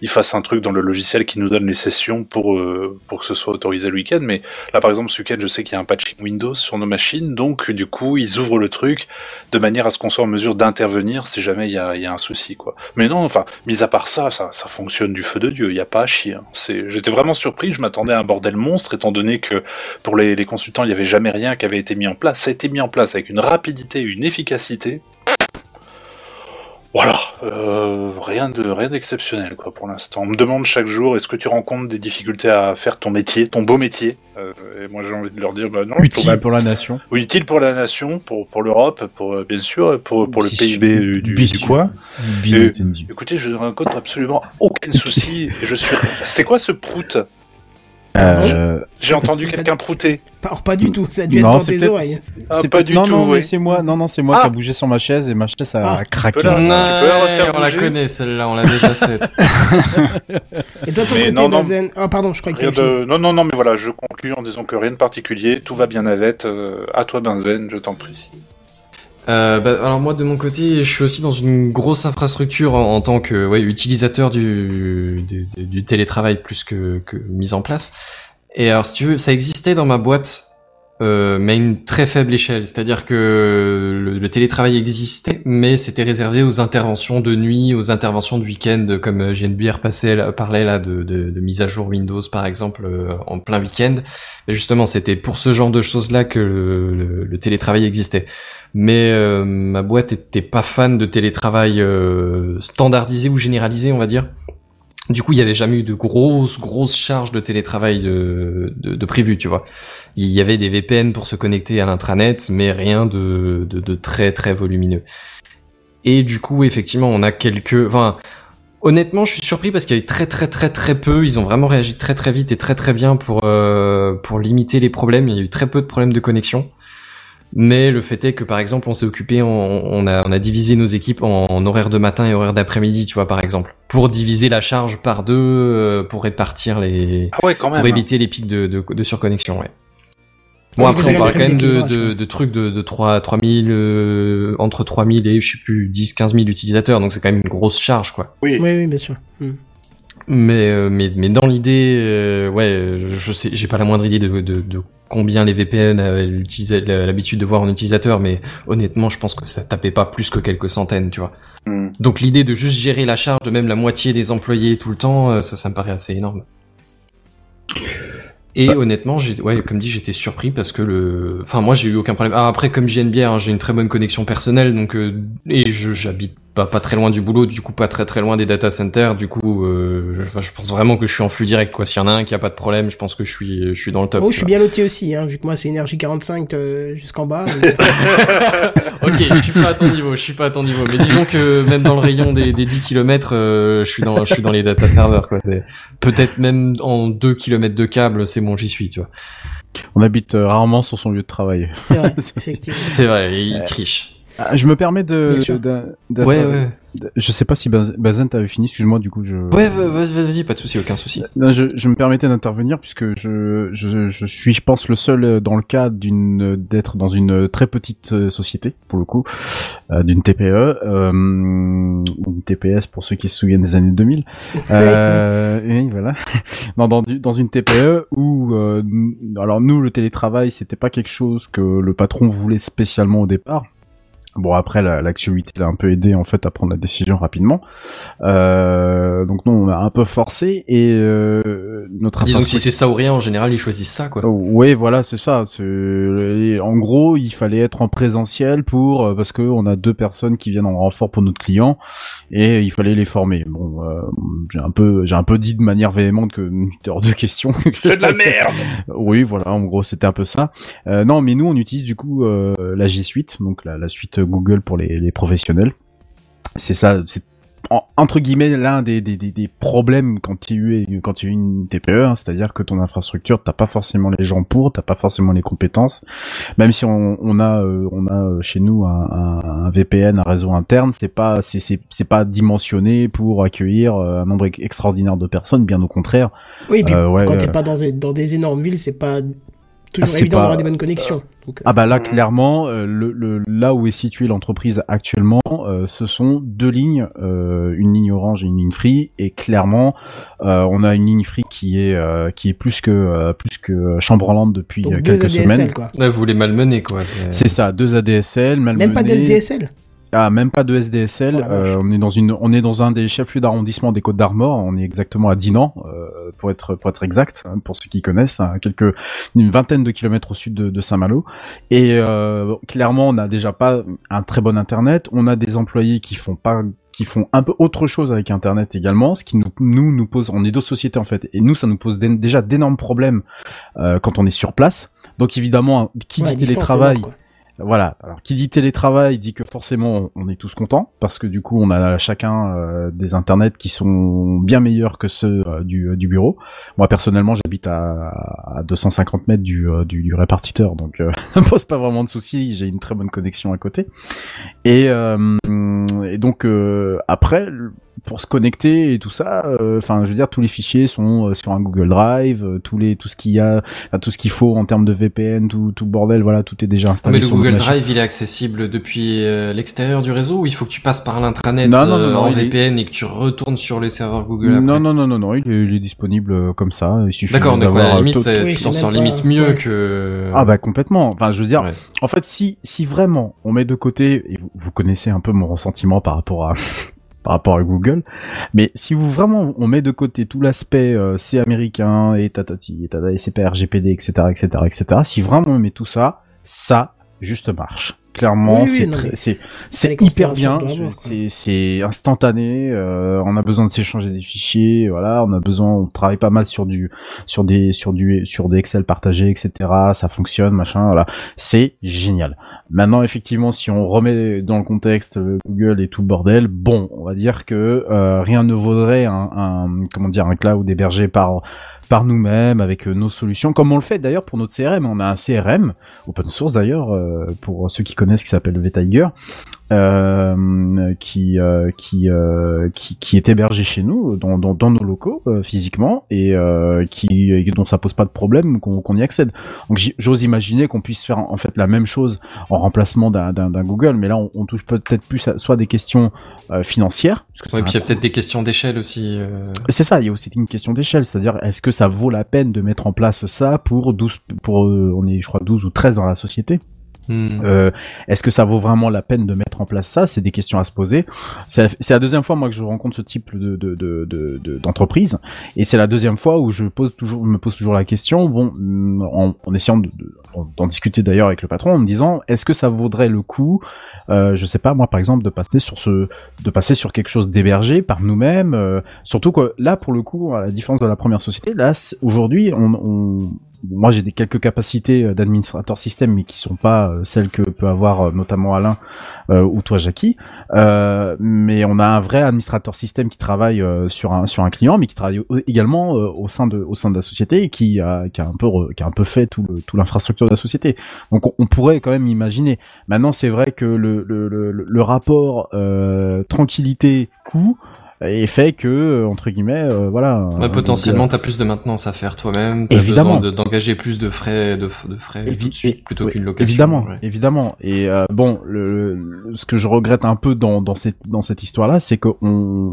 ils fassent un truc dans le logiciel qui nous donne les sessions pour euh, pour que ce soit autorisé le week-end. Mais là, par exemple, ce week-end, je sais qu'il y a un patching Windows sur nos machines, donc du coup, ils ouvrent le truc de manière à ce qu'on soit en mesure d'intervenir si jamais il y a, y un souci, quoi. Mais non, enfin, mis à part ça, ça, fonctionne du feu de dieu. Il n'y a pas à chier. hein. J'étais vraiment surpris. Je m'attendais à un bordel monstre, étant donné que pour les, les consultants, il n'y avait jamais rien qui avait été mis en place. Ça a été mis en place avec une rapidité, une efficacité. Voilà, euh, rien de rien d'exceptionnel quoi pour l'instant. On me demande chaque jour est-ce que tu rencontres des difficultés à faire ton métier, ton beau métier Euh, Et moi j'ai envie de leur dire bah non, trouve Utile pour la nation. oui, utile pour la nation, pour pour l'Europe, pour euh, bien sûr, pour pour le PIB du, du, du coin. Bien Et-. Écoutez, je ne rencontre absolument aucun souci. et je suis. [laughs] C'était quoi ce prout? Euh, J'ai entendu quelqu'un prouter. Pas du tout, ça a dû être non, dans c'est tes oreilles. Ah, c'est pas du non, tout, non, oui. mais c'est moi. Non, non, c'est moi Ah. qui a bougé sur ma chaise et ma chaise a Ah. craqué. Tu peux la- Ouais, tu peux la refaire on la connaît celle-là, on l'a déjà faite. [laughs] [laughs] Et toi, ton Mais côté, non. Ah, pardon, je crois que Rien t'as fini. de... Non, non, non, mais voilà, je conclus en disant que rien de particulier, tout va bien navette. Euh, à toi, Benzen, je t'en prie. Euh, bah, alors moi de mon côté, je suis aussi dans une grosse infrastructure en, tant que utilisateur du télétravail plus que, que mise en place. Et alors si tu veux, ça existait dans ma boîte, euh, mais à une très faible échelle. C'est-à-dire que le, télétravail existait, mais c'était réservé aux interventions de nuit, aux interventions de week-end, comme euh, JNBR passait, parlait là de, mise à jour Windows par exemple euh, en plein week-end. Mais justement, c'était pour ce genre de choses-là que le, télétravail existait mais ma boîte était pas fan de télétravail standardisé ou généralisé, on va dire. Du coup, il y avait jamais eu de grosses grosses charges de télétravail de, de, de prévu, tu vois. Il y avait des VPN pour se connecter à l'intranet, mais rien de, de, de très très volumineux. Et du coup, effectivement, on a quelques, enfin. Honnêtement, je suis surpris parce qu'il y a eu très très très très peu. Ils ont vraiment réagi très très vite et très très bien pour euh, pour limiter les problèmes. Il y a eu très peu de problèmes de connexion. Mais le fait est que par exemple, on s'est occupé, on, on a, on a divisé nos équipes en, en horaire de matin et horaire d'après-midi, tu vois, par exemple, pour diviser la charge par deux, euh, pour répartir les, Ah ouais, quand même. pour éviter les pics de, de, de surconnexion, ouais. Bon, après, on parle le quand même de, de, de trucs de, de 3, 3000, euh, entre 3000 et, je sais plus, 10, 15 000 utilisateurs, donc c'est quand même une grosse charge, quoi. Oui. Oui, oui, bien sûr. Hmm. Mais, euh, mais, mais dans l'idée, euh, ouais, je, je sais, j'ai pas la moindre idée de, de, de combien les VPN avaient l'utilisé- l'habitude de voir en utilisateur, mais honnêtement, je pense que ça tapait pas plus que quelques centaines, tu vois. Hmm. Donc l'idée de juste gérer la charge de même la moitié des employés tout le temps, euh, ça, ça me paraît assez énorme. Et honnêtement, j'ai, ouais, comme dit, j'étais surpris parce que le, enfin, moi, j'ai eu aucun problème. Ah, après, comme JNBR, hein, j'ai une très bonne connexion personnelle, donc, euh, et je, j'habite pas, pas très loin du boulot, du coup, pas très très loin des data centers, du coup, euh, je, pense vraiment que je suis en flux direct, quoi. S'il y en a un qui a pas de problème, je pense que je suis, je suis dans le top. Oh, je suis bien loti aussi, hein, vu que moi c'est énergie 45 euh, jusqu'en bas. donc, [laughs] ok, je suis pas à ton niveau, je suis pas à ton niveau, mais disons que même dans le rayon des, des 10 km, je suis dans, je suis dans les data servers, quoi. Peut-être même en 2 km de câble, c'est bon, j'y suis, tu vois. On habite euh, rarement sur son lieu de travail. c'est vrai, [laughs] effectivement. C'est vrai, il triche. Ah, je me permets de. Ouais, ouais. Je sais pas si Baz- Bazen t'avait fini. Excuse-moi, du coup, je. Ouais, vas-y, pas de souci, aucun souci. Non, je, je me permettais d'intervenir puisque je, je, je suis, je pense, le seul euh, dans le cas d'une d'être dans une très petite euh, société pour le coup, euh, d'une TPE euh, une TPS pour ceux qui se souviennent des années 2000. [laughs] Euh, et voilà. non, dans, dans une TPE où, euh, alors nous, le télétravail, c'était pas quelque chose que le patron voulait spécialement au départ. Bon après la- l'actualité l'a un peu aidé en fait à prendre la décision rapidement. Euh, donc nous on a un peu forcé et euh, notre Disons que si c'est ça ou rien, en général, ils choisissent ça, quoi. Oh, ouais, voilà, c'est ça. En gros, il fallait être en présentiel pour euh, parce que on a deux personnes qui viennent en renfort pour notre client et il fallait les former. Bon, euh, j'ai un peu, j'ai un peu dit de manière véhémente que [laughs] hors de question. C'est de la [laughs] merde oui, voilà, en gros, c'était un peu ça. Euh, non, mais nous, on utilise du coup euh, la G Suite, donc la, la suite Google pour les, les professionnels. C'est ça, c'est en- entre guillemets l'un des, des, des, des problèmes quand tu es quand tu es une TPE, hein, c'est-à-dire que ton infrastructure, t'as pas forcément les gens pour, t'as pas forcément les compétences. Même si on, on a euh, on a euh, chez nous un, un, un VPN, un réseau interne, c'est pas c'est c'est pas dimensionné pour accueillir euh, un nombre ex- extraordinaire de personnes, bien au contraire. Oui, et puis Euh, ouais, quand t'es euh, pas dans, des- dans des énormes villes, c'est pas toujours Ah, c'est évident pas- d'avoir des bonnes connexions. Donc, euh, Ah bah là clairement euh, le, le là où est située l'entreprise actuellement euh, ce sont deux lignes euh, une ligne orange et une ligne free et clairement euh, on a une ligne free qui est euh, qui est plus que euh, plus que chambreland depuis donc euh, deux quelques ADSL, semaines quoi. Vous les malmenez, quoi. c'est ça deux ADSL malmenés. Même pas d'SDSL ah même pas de SDSL Oh. Euh, on est dans une on est dans un des chefs-lieux d'arrondissement des Côtes d'Armor. On est exactement à Dinan euh, pour être pour être exact hein, pour ceux qui connaissent hein, quelques une vingtaine de kilomètres au sud de, de Saint-Malo. Et euh, clairement on n'a déjà pas un très bon internet. On a des employés qui font pas qui font un peu autre chose avec internet également ce qui nous nous nous pose on est deux sociétés en fait. Et nous ça nous pose d'é- déjà d'énormes problèmes euh, quand on est sur place. Donc évidemment qui Ouais, dit télétravail. Voilà. Alors, qui dit télétravail dit que forcément on est tous contents parce que du coup on a chacun euh, des internets qui sont bien meilleurs que ceux euh, du, euh, du bureau. Moi personnellement, j'habite à, à 250 mètres du, répartiteur, donc [laughs] pose pas vraiment de soucis. J'ai une très bonne connexion à côté. Et, donc après, pour se connecter et tout ça, euh, enfin, je veux dire, tous les fichiers sont euh, sur un Google Drive, euh, tous les tout ce qu'il y a, enfin, tout ce qu'il faut en termes de VPN, tout, tout le bordel, voilà, tout est déjà installé. Mais le Google. Drive, il est accessible depuis euh, l'extérieur du réseau ou il faut que tu passes par l'intranet Non, non, non, euh, non, en VPN et que tu retournes sur les serveurs Google après Non, non, non, non, non, il est, il est disponible euh, comme ça. Il suffit D'accord, d'avoir ouais, à la limite, tu t'en sors limite mieux que... Ah bah complètement. Enfin, je veux dire, en fait, si si vraiment on met de côté, et vous, vous connaissez un peu mon ressentiment par rapport à par rapport à Google, mais si vous vraiment on met de côté tout l'aspect euh, c'est américain et tatati et tata et c'est pas RGPD etc etc etc. Si vraiment on met tout ça, ça juste marche. Clairement, Oui, oui, c'est c'est hyper bien. c'est instantané. euh, on a besoin de s'échanger des fichiers. Voilà, on a besoin. On travaille pas mal sur du sur des sur du sur des Excel partagés, etc. Ça fonctionne, machin. Voilà, c'est génial. Maintenant, effectivement, si on remet dans le contexte euh, Google et tout le bordel, bon, on va dire que euh, rien ne vaudrait un, un comment dire un cloud hébergé par par nous-mêmes avec euh, nos solutions, comme on le fait d'ailleurs pour notre CRM. On a un CRM open source d'ailleurs euh, pour ceux qui connaissent qui s'appelle VTiger euh, qui, euh, qui, euh, qui qui est hébergé chez nous dans, dans, dans nos locaux euh, physiquement et euh, qui et dont ça pose pas de problème qu'on qu'on y accède. Donc j'ose imaginer qu'on puisse faire en fait la même chose en remplacement d'un Google, mais là on, on touche peut-être plus à soit des questions euh, financières, parce que Ouais, c'est puis il y a peut-être des questions d'échelle aussi. euh. c'est ça, il y a aussi une question d'échelle, c'est-à-dire est-ce que ça vaut la peine de mettre en place ça pour 12 pour euh, on est je crois 12 ou 13 dans la société? Hmm. euh, Est-ce que ça vaut vraiment la peine de mettre en place ça? C'est des questions à se poser. C'est la, deuxième fois moi que je rencontre ce type de de de de- de- d'entreprise, et c'est la deuxième fois où je pose toujours me pose toujours la question. Bon, mm, en, en essayant de- de- d'en discuter d'ailleurs avec le patron, en me disant est-ce que ça vaudrait le coup, euh, je sais pas moi par exemple, de passer sur ce de passer sur quelque chose d'hébergé par nous-mêmes. euh, surtout que là pour le coup, à la différence de la première société, là aujourd'hui on, on moi j'ai des quelques capacités euh, d'administrateur système mais qui sont pas euh, celles que peut avoir euh, notamment Alain euh, ou toi Jackie. Euh, mais on a un vrai administrateur système qui travaille sur un sur un client mais qui travaille également au sein de au sein de la société et qui a qui a un peu qui a un peu fait tout le tout l'infrastructure de la société. Donc on, pourrait quand même imaginer. Maintenant c'est vrai que le le le, le rapport tranquillité coût est fait que euh, entre guillemets euh, voilà Ouais, donc, potentiellement, t'as plus de maintenance à faire toi-même. Évidemment. de- d'engager plus de frais, de, frais Évi- tout de suite plutôt qu'une location. Évidemment, ouais. évidemment. Et euh, bon, le, le- ce que je regrette un peu dans, dans cette dans cette histoire-là, c'est qu'on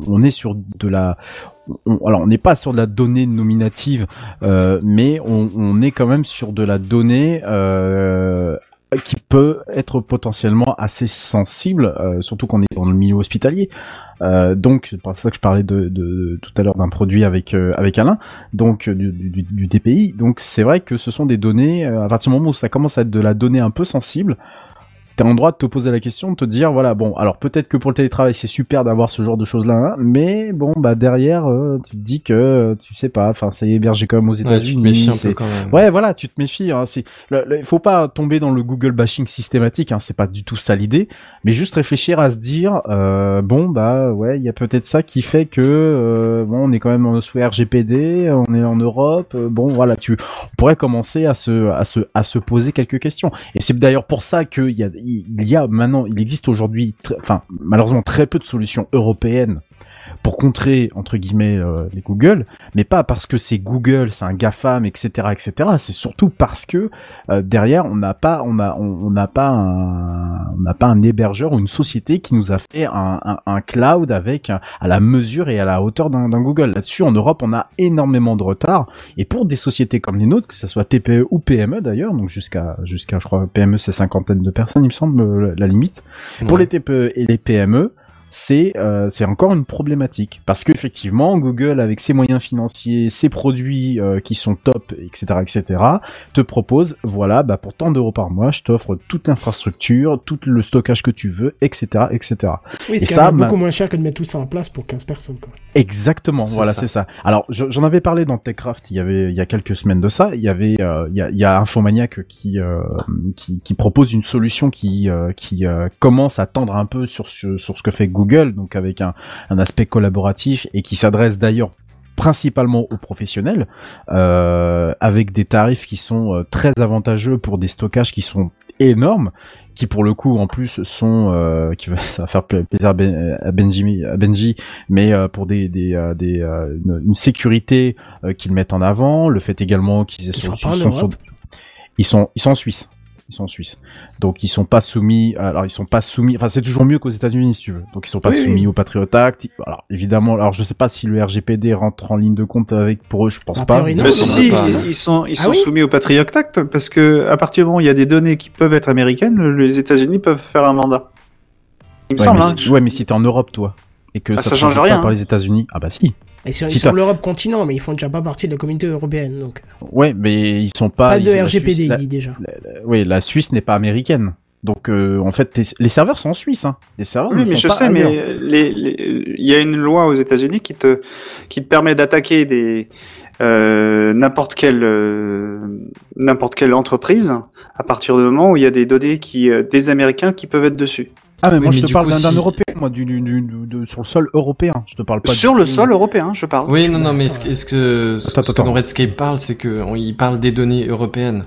on est sur de la on- alors on n'est pas sur de la donnée nominative, euh, mais on, on est quand même sur de la donnée euh, qui peut être potentiellement assez sensible, euh, surtout qu'on est dans le milieu hospitalier. Euh, donc c'est pour ça que je parlais tout à l'heure d'un produit avec euh, avec Alain, donc euh, du, du, du DPI. Donc c'est vrai que ce sont des données euh, à partir du moment où ça commence à être de la donnée un peu sensible. T'es en droit de te poser la question, de te dire voilà bon alors peut-être que pour le télétravail c'est super d'avoir ce genre de choses là, hein, mais bon bah derrière euh, tu te dis que euh, tu sais pas, enfin c'est hébergé quand même aux Ouais, tu te États-Unis. méfies un c'est- peu quand même. Ouais, voilà, tu te méfies. Hein, c'est, le- le- il faut pas tomber dans le Google bashing systématique. Hein, c'est pas du tout ça l'idée, mais juste réfléchir à se dire, euh, bon bah ouais, il y a peut-être ça qui fait que euh, bon, on est quand même sous RGPD, on est en Europe. euh, bon, voilà, tu on pourrait commencer à se à se à se poser quelques questions. Et c'est d'ailleurs pour ça qu'il y a il y a maintenant, il existe aujourd'hui, enfin malheureusement très peu de solutions européennes pour contrer entre guillemets euh, les Google, mais pas parce que c'est Google, c'est un GAFAM, etc., etc. C'est surtout parce que euh, derrière on n'a pas, on a, on n'a pas un, on n'a pas un hébergeur ou une société qui nous a fait un, un, un cloud avec un- à la mesure et à la hauteur d'un Google. Là-dessus, en Europe, on a énormément de retard. Et pour des sociétés comme les nôtres, que ce soit TPE ou PME d'ailleurs, donc jusqu'à, jusqu'à, je crois, PME c'est cinquantaine de personnes, il me semble, la, la limite. Pour les TPE et les PME, c'est euh, c'est encore une problématique parce que effectivement Google avec ses moyens financiers, ses produits euh, qui sont top, etc., etc., te propose voilà bah pour tant d'euros par mois, je t'offre toute l'infrastructure, tout le stockage que tu veux, etc., etc. Oui, Et ce qui ça, ma- beaucoup moins cher que de mettre tout ça en place pour 15 personnes, quoi. Exactement, C'est voilà, ça. c'est ça. Alors, je- j'en avais parlé dans Techcraft, il y avait il y a quelques semaines de ça. Il y avait euh, il y a il y a Infomaniac qui euh, qui, qui propose une solution qui euh, qui euh, commence à tendre un peu sur ce- sur ce que fait Google, donc avec un un aspect collaboratif et qui s'adresse d'ailleurs principalement aux professionnels, euh, avec des tarifs qui sont euh, très avantageux pour des stockages qui sont énormes, qui pour le coup en plus sont, euh, qui va, [laughs] ça va faire pla- plaisir à, ben, Benji, à Benji, mais euh, pour des, des, des une, une sécurité qu'ils mettent en avant, le fait également qu'ils sont, ils sont ils sont en Suisse. Ils sont en Suisse. Donc ils sont pas soumis alors ils sont pas soumis enfin c'est toujours mieux qu'aux États-Unis si tu veux. Donc ils sont pas Oui, oui. soumis au Patriot Act. Alors évidemment alors je sais pas si le RGPD rentre en ligne de compte avec pour eux, je pense pas. Mais si, si, pas, ils, sont, ils Ah sont oui soumis au Patriot Act parce que à partir du moment où il y a des données qui peuvent être américaines, les États-Unis peuvent faire un mandat. Il me ouais, semble. mais Hein. si, ouais mais si t'es en Europe toi et que Ah, ça, ça change rien, pas par hein. les États-Unis, ah bah si. Et sur, Si sur t'as- l'Europe continent, mais ils font déjà pas partie de la communauté européenne, donc. Ouais, mais ils sont pas Pas de RGPD, Suisse- il la- dit déjà. Oui, la Suisse n'est pas américaine. Donc euh, en fait les serveurs sont en Suisse hein. Les serveurs Oui, mais je sais, ailleurs. mais les, les- il y a une loi aux États-Unis qui te, qui te permet d'attaquer des euh, n'importe quelle euh, n'importe quelle entreprise à partir du moment où il y a des données qui euh, des Américains qui peuvent être dessus Ah mais Oui, moi mais je te parle d'un si- européen moi du, du, du- du- de- sur le sol européen. Je te parle pas sur du- le sol européen, je parle. Oui, non, non, mais ce, que- ce que, ce, Attends, ce que attends. Redscape parle, c'est que on- il parle des données européennes.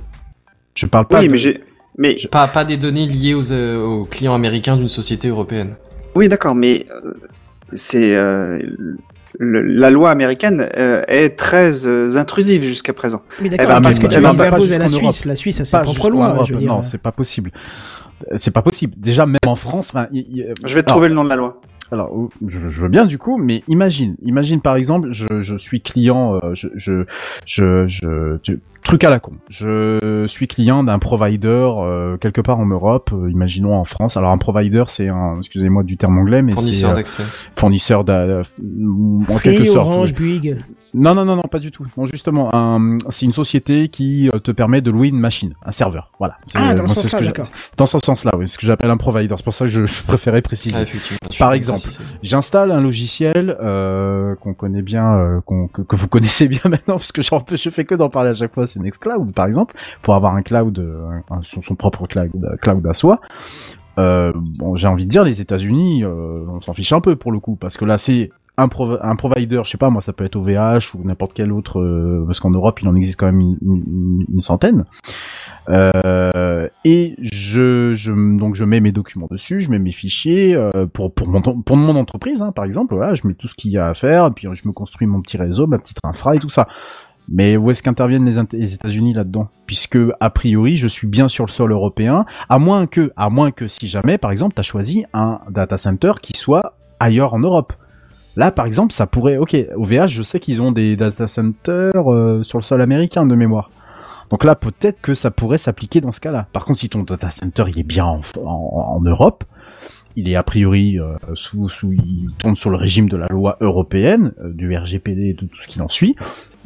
Je parle pas Oui, de- mais j'ai Mais Pas, pas des données liées aux, euh, aux clients américains d'une société européenne. oui, d'accord, mais euh, c'est euh, le- la loi américaine euh, est très euh, intrusive jusqu'à présent. Mais Eh d'accord, ben, mais parce mais- que tu ben, imposes à la Suisse? La Suisse a ses Pas propres lois, Europe, je veux dire. Non, c'est pas possible. Euh, C'est pas possible. Déjà, même en France, il- il- Je vais te alors, trouver le nom de la loi. Alors, oh, je, je veux bien du coup, mais imagine, imagine par exemple, je, je suis client, euh, je, je, je, je- tu- truc à la con. Je suis client d'un provider euh, quelque part en Europe, euh, imaginons en France. Alors un provider, c'est un, excusez-moi du terme anglais, mais c'est Fournisseur euh, d'accès. fournisseur d'a- d'a- en Free, quelque sorte. Orange, oui. Bouygues. Non, non, non, non, pas du tout. Non, justement, un- c'est une société qui euh, te permet de louer une machine, un serveur. Voilà. C'est- Ah, dans moi, ce sens-là, d'accord. Dans ce sens-là, oui, ce que j'appelle un provider. C'est pour ça que je, je préférais préciser. Ah, effectivement. Par exemple. J'installe un logiciel euh, qu'on connaît bien, euh, qu'on- que, que vous connaissez bien [laughs] maintenant, parce que je fais que d'en parler à chaque fois. C'est Nextcloud, par exemple, pour avoir un cloud, euh, son, propre cloud, cloud à soi. Euh, bon, j'ai envie de dire, les États-Unis, euh, on s'en fiche un peu pour le coup, parce que là, c'est un, prov- un provider, je sais pas, moi, ça peut être OVH ou n'importe quel autre, euh, parce qu'en Europe, il en existe quand même une, centaine. Euh, et je, je, donc je mets mes documents dessus, je mets mes fichiers euh, pour pour mon pour mon entreprise, hein, par exemple. Voilà, je mets tout ce qu'il y a à faire, et puis je me construis mon petit réseau, ma petite infra et tout ça. Mais où est-ce qu'interviennent les, États-Unis là-dedans? Puisque a priori, je suis bien sur le sol européen, à moins que, à moins que si jamais, par exemple, t'as choisi un data center qui soit ailleurs en Europe. Là, par exemple, ça pourrait. Ok, OVH, je sais qu'ils ont des data centers euh, sur le sol américain de mémoire. Donc là, peut-être que ça pourrait s'appliquer dans ce cas-là. Par contre, si ton data center il est bien en, en- en Europe, il est a priori euh, sous, sous, il tourne sur le régime de la loi européenne, euh, du RGPD et de tout ce qui en suit.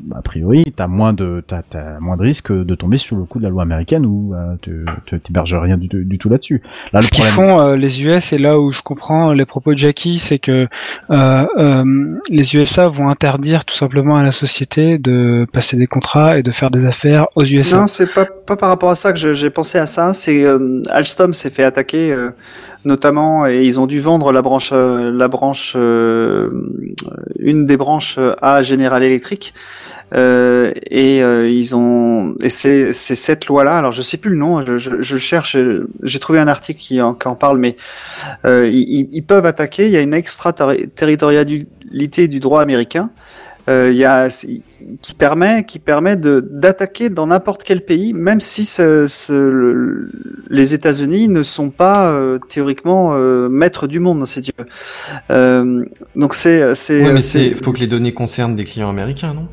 bah, a priori, t'as moins de, t'as, t'as moins de risque de tomber sur le coup de la loi américaine où euh, tu tu- t'héberges rien du, du tout là-dessus. Là, le Ce qu'ils problème. font euh, les US et là où je comprends les propos de Jackie, c'est que euh, euh, les USA vont interdire tout simplement à la société de passer des contrats et de faire des affaires aux USA. Non, c'est pas, pas par rapport à ça que je- j'ai pensé à ça. C'est euh, Alstom s'est fait attaquer euh, notamment et ils ont dû vendre la branche, euh, la branche, euh, une des branches à General Electric. Euh, et euh, ils ont et c'est cette loi là alors je sais plus le nom je, je, je cherche j'ai trouvé un article qui en, qui en parle mais euh, ils peuvent attaquer. Il y a une extraterritorialité du droit américain euh, y a qui permet qui permet d'attaquer dans n'importe quel pays même si ce, ce- le- les États-Unis ne sont pas euh, théoriquement euh, maîtres du monde si tu veux Euh, donc c'est c'est Ouais, mais c'est- c'est, faut que les données concernent des clients américains, non?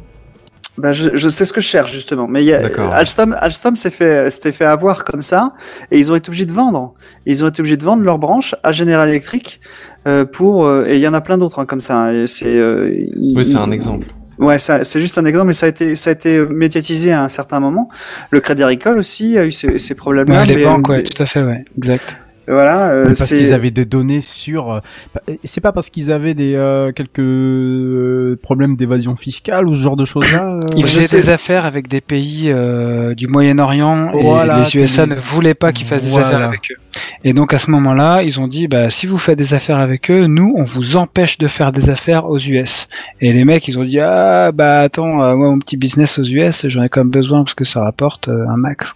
Bah, je, je sais ce que je cherche justement, mais y a. Alstom, Alstom s'est fait, s'était fait avoir comme ça, et ils ont été obligés de vendre. Ils ont été obligés de vendre leur branche à General Electric euh, pour, euh, et il y en a plein d'autres hein, comme ça. hein, c'est, euh, Oui, c'est un exemple. Ouais, ça, c'est juste un exemple, mais ça a été, ça a été médiatisé à un certain moment. Le Crédit Agricole aussi a eu ces, ces problèmes-là. Ouais, les mais- banques, ouais, tout à fait, ouais, exact. Voilà, euh, parce qu'ils avaient des données sur. euh, bah, C'est pas parce qu'ils avaient des euh, quelques euh, problèmes d'évasion fiscale ou ce genre de choses-là. euh, Ils faisaient des affaires avec des pays euh, du Moyen-Orient et les USA les- ne voulaient pas qu'ils fassent des affaires avec eux. Et donc à ce moment-là, ils ont dit bah si vous faites des affaires avec eux, nous on vous empêche de faire des affaires aux US. Et les mecs ils ont dit ah bah attends euh, moi mon petit business aux US j'en ai quand même besoin parce que ça rapporte euh, un max.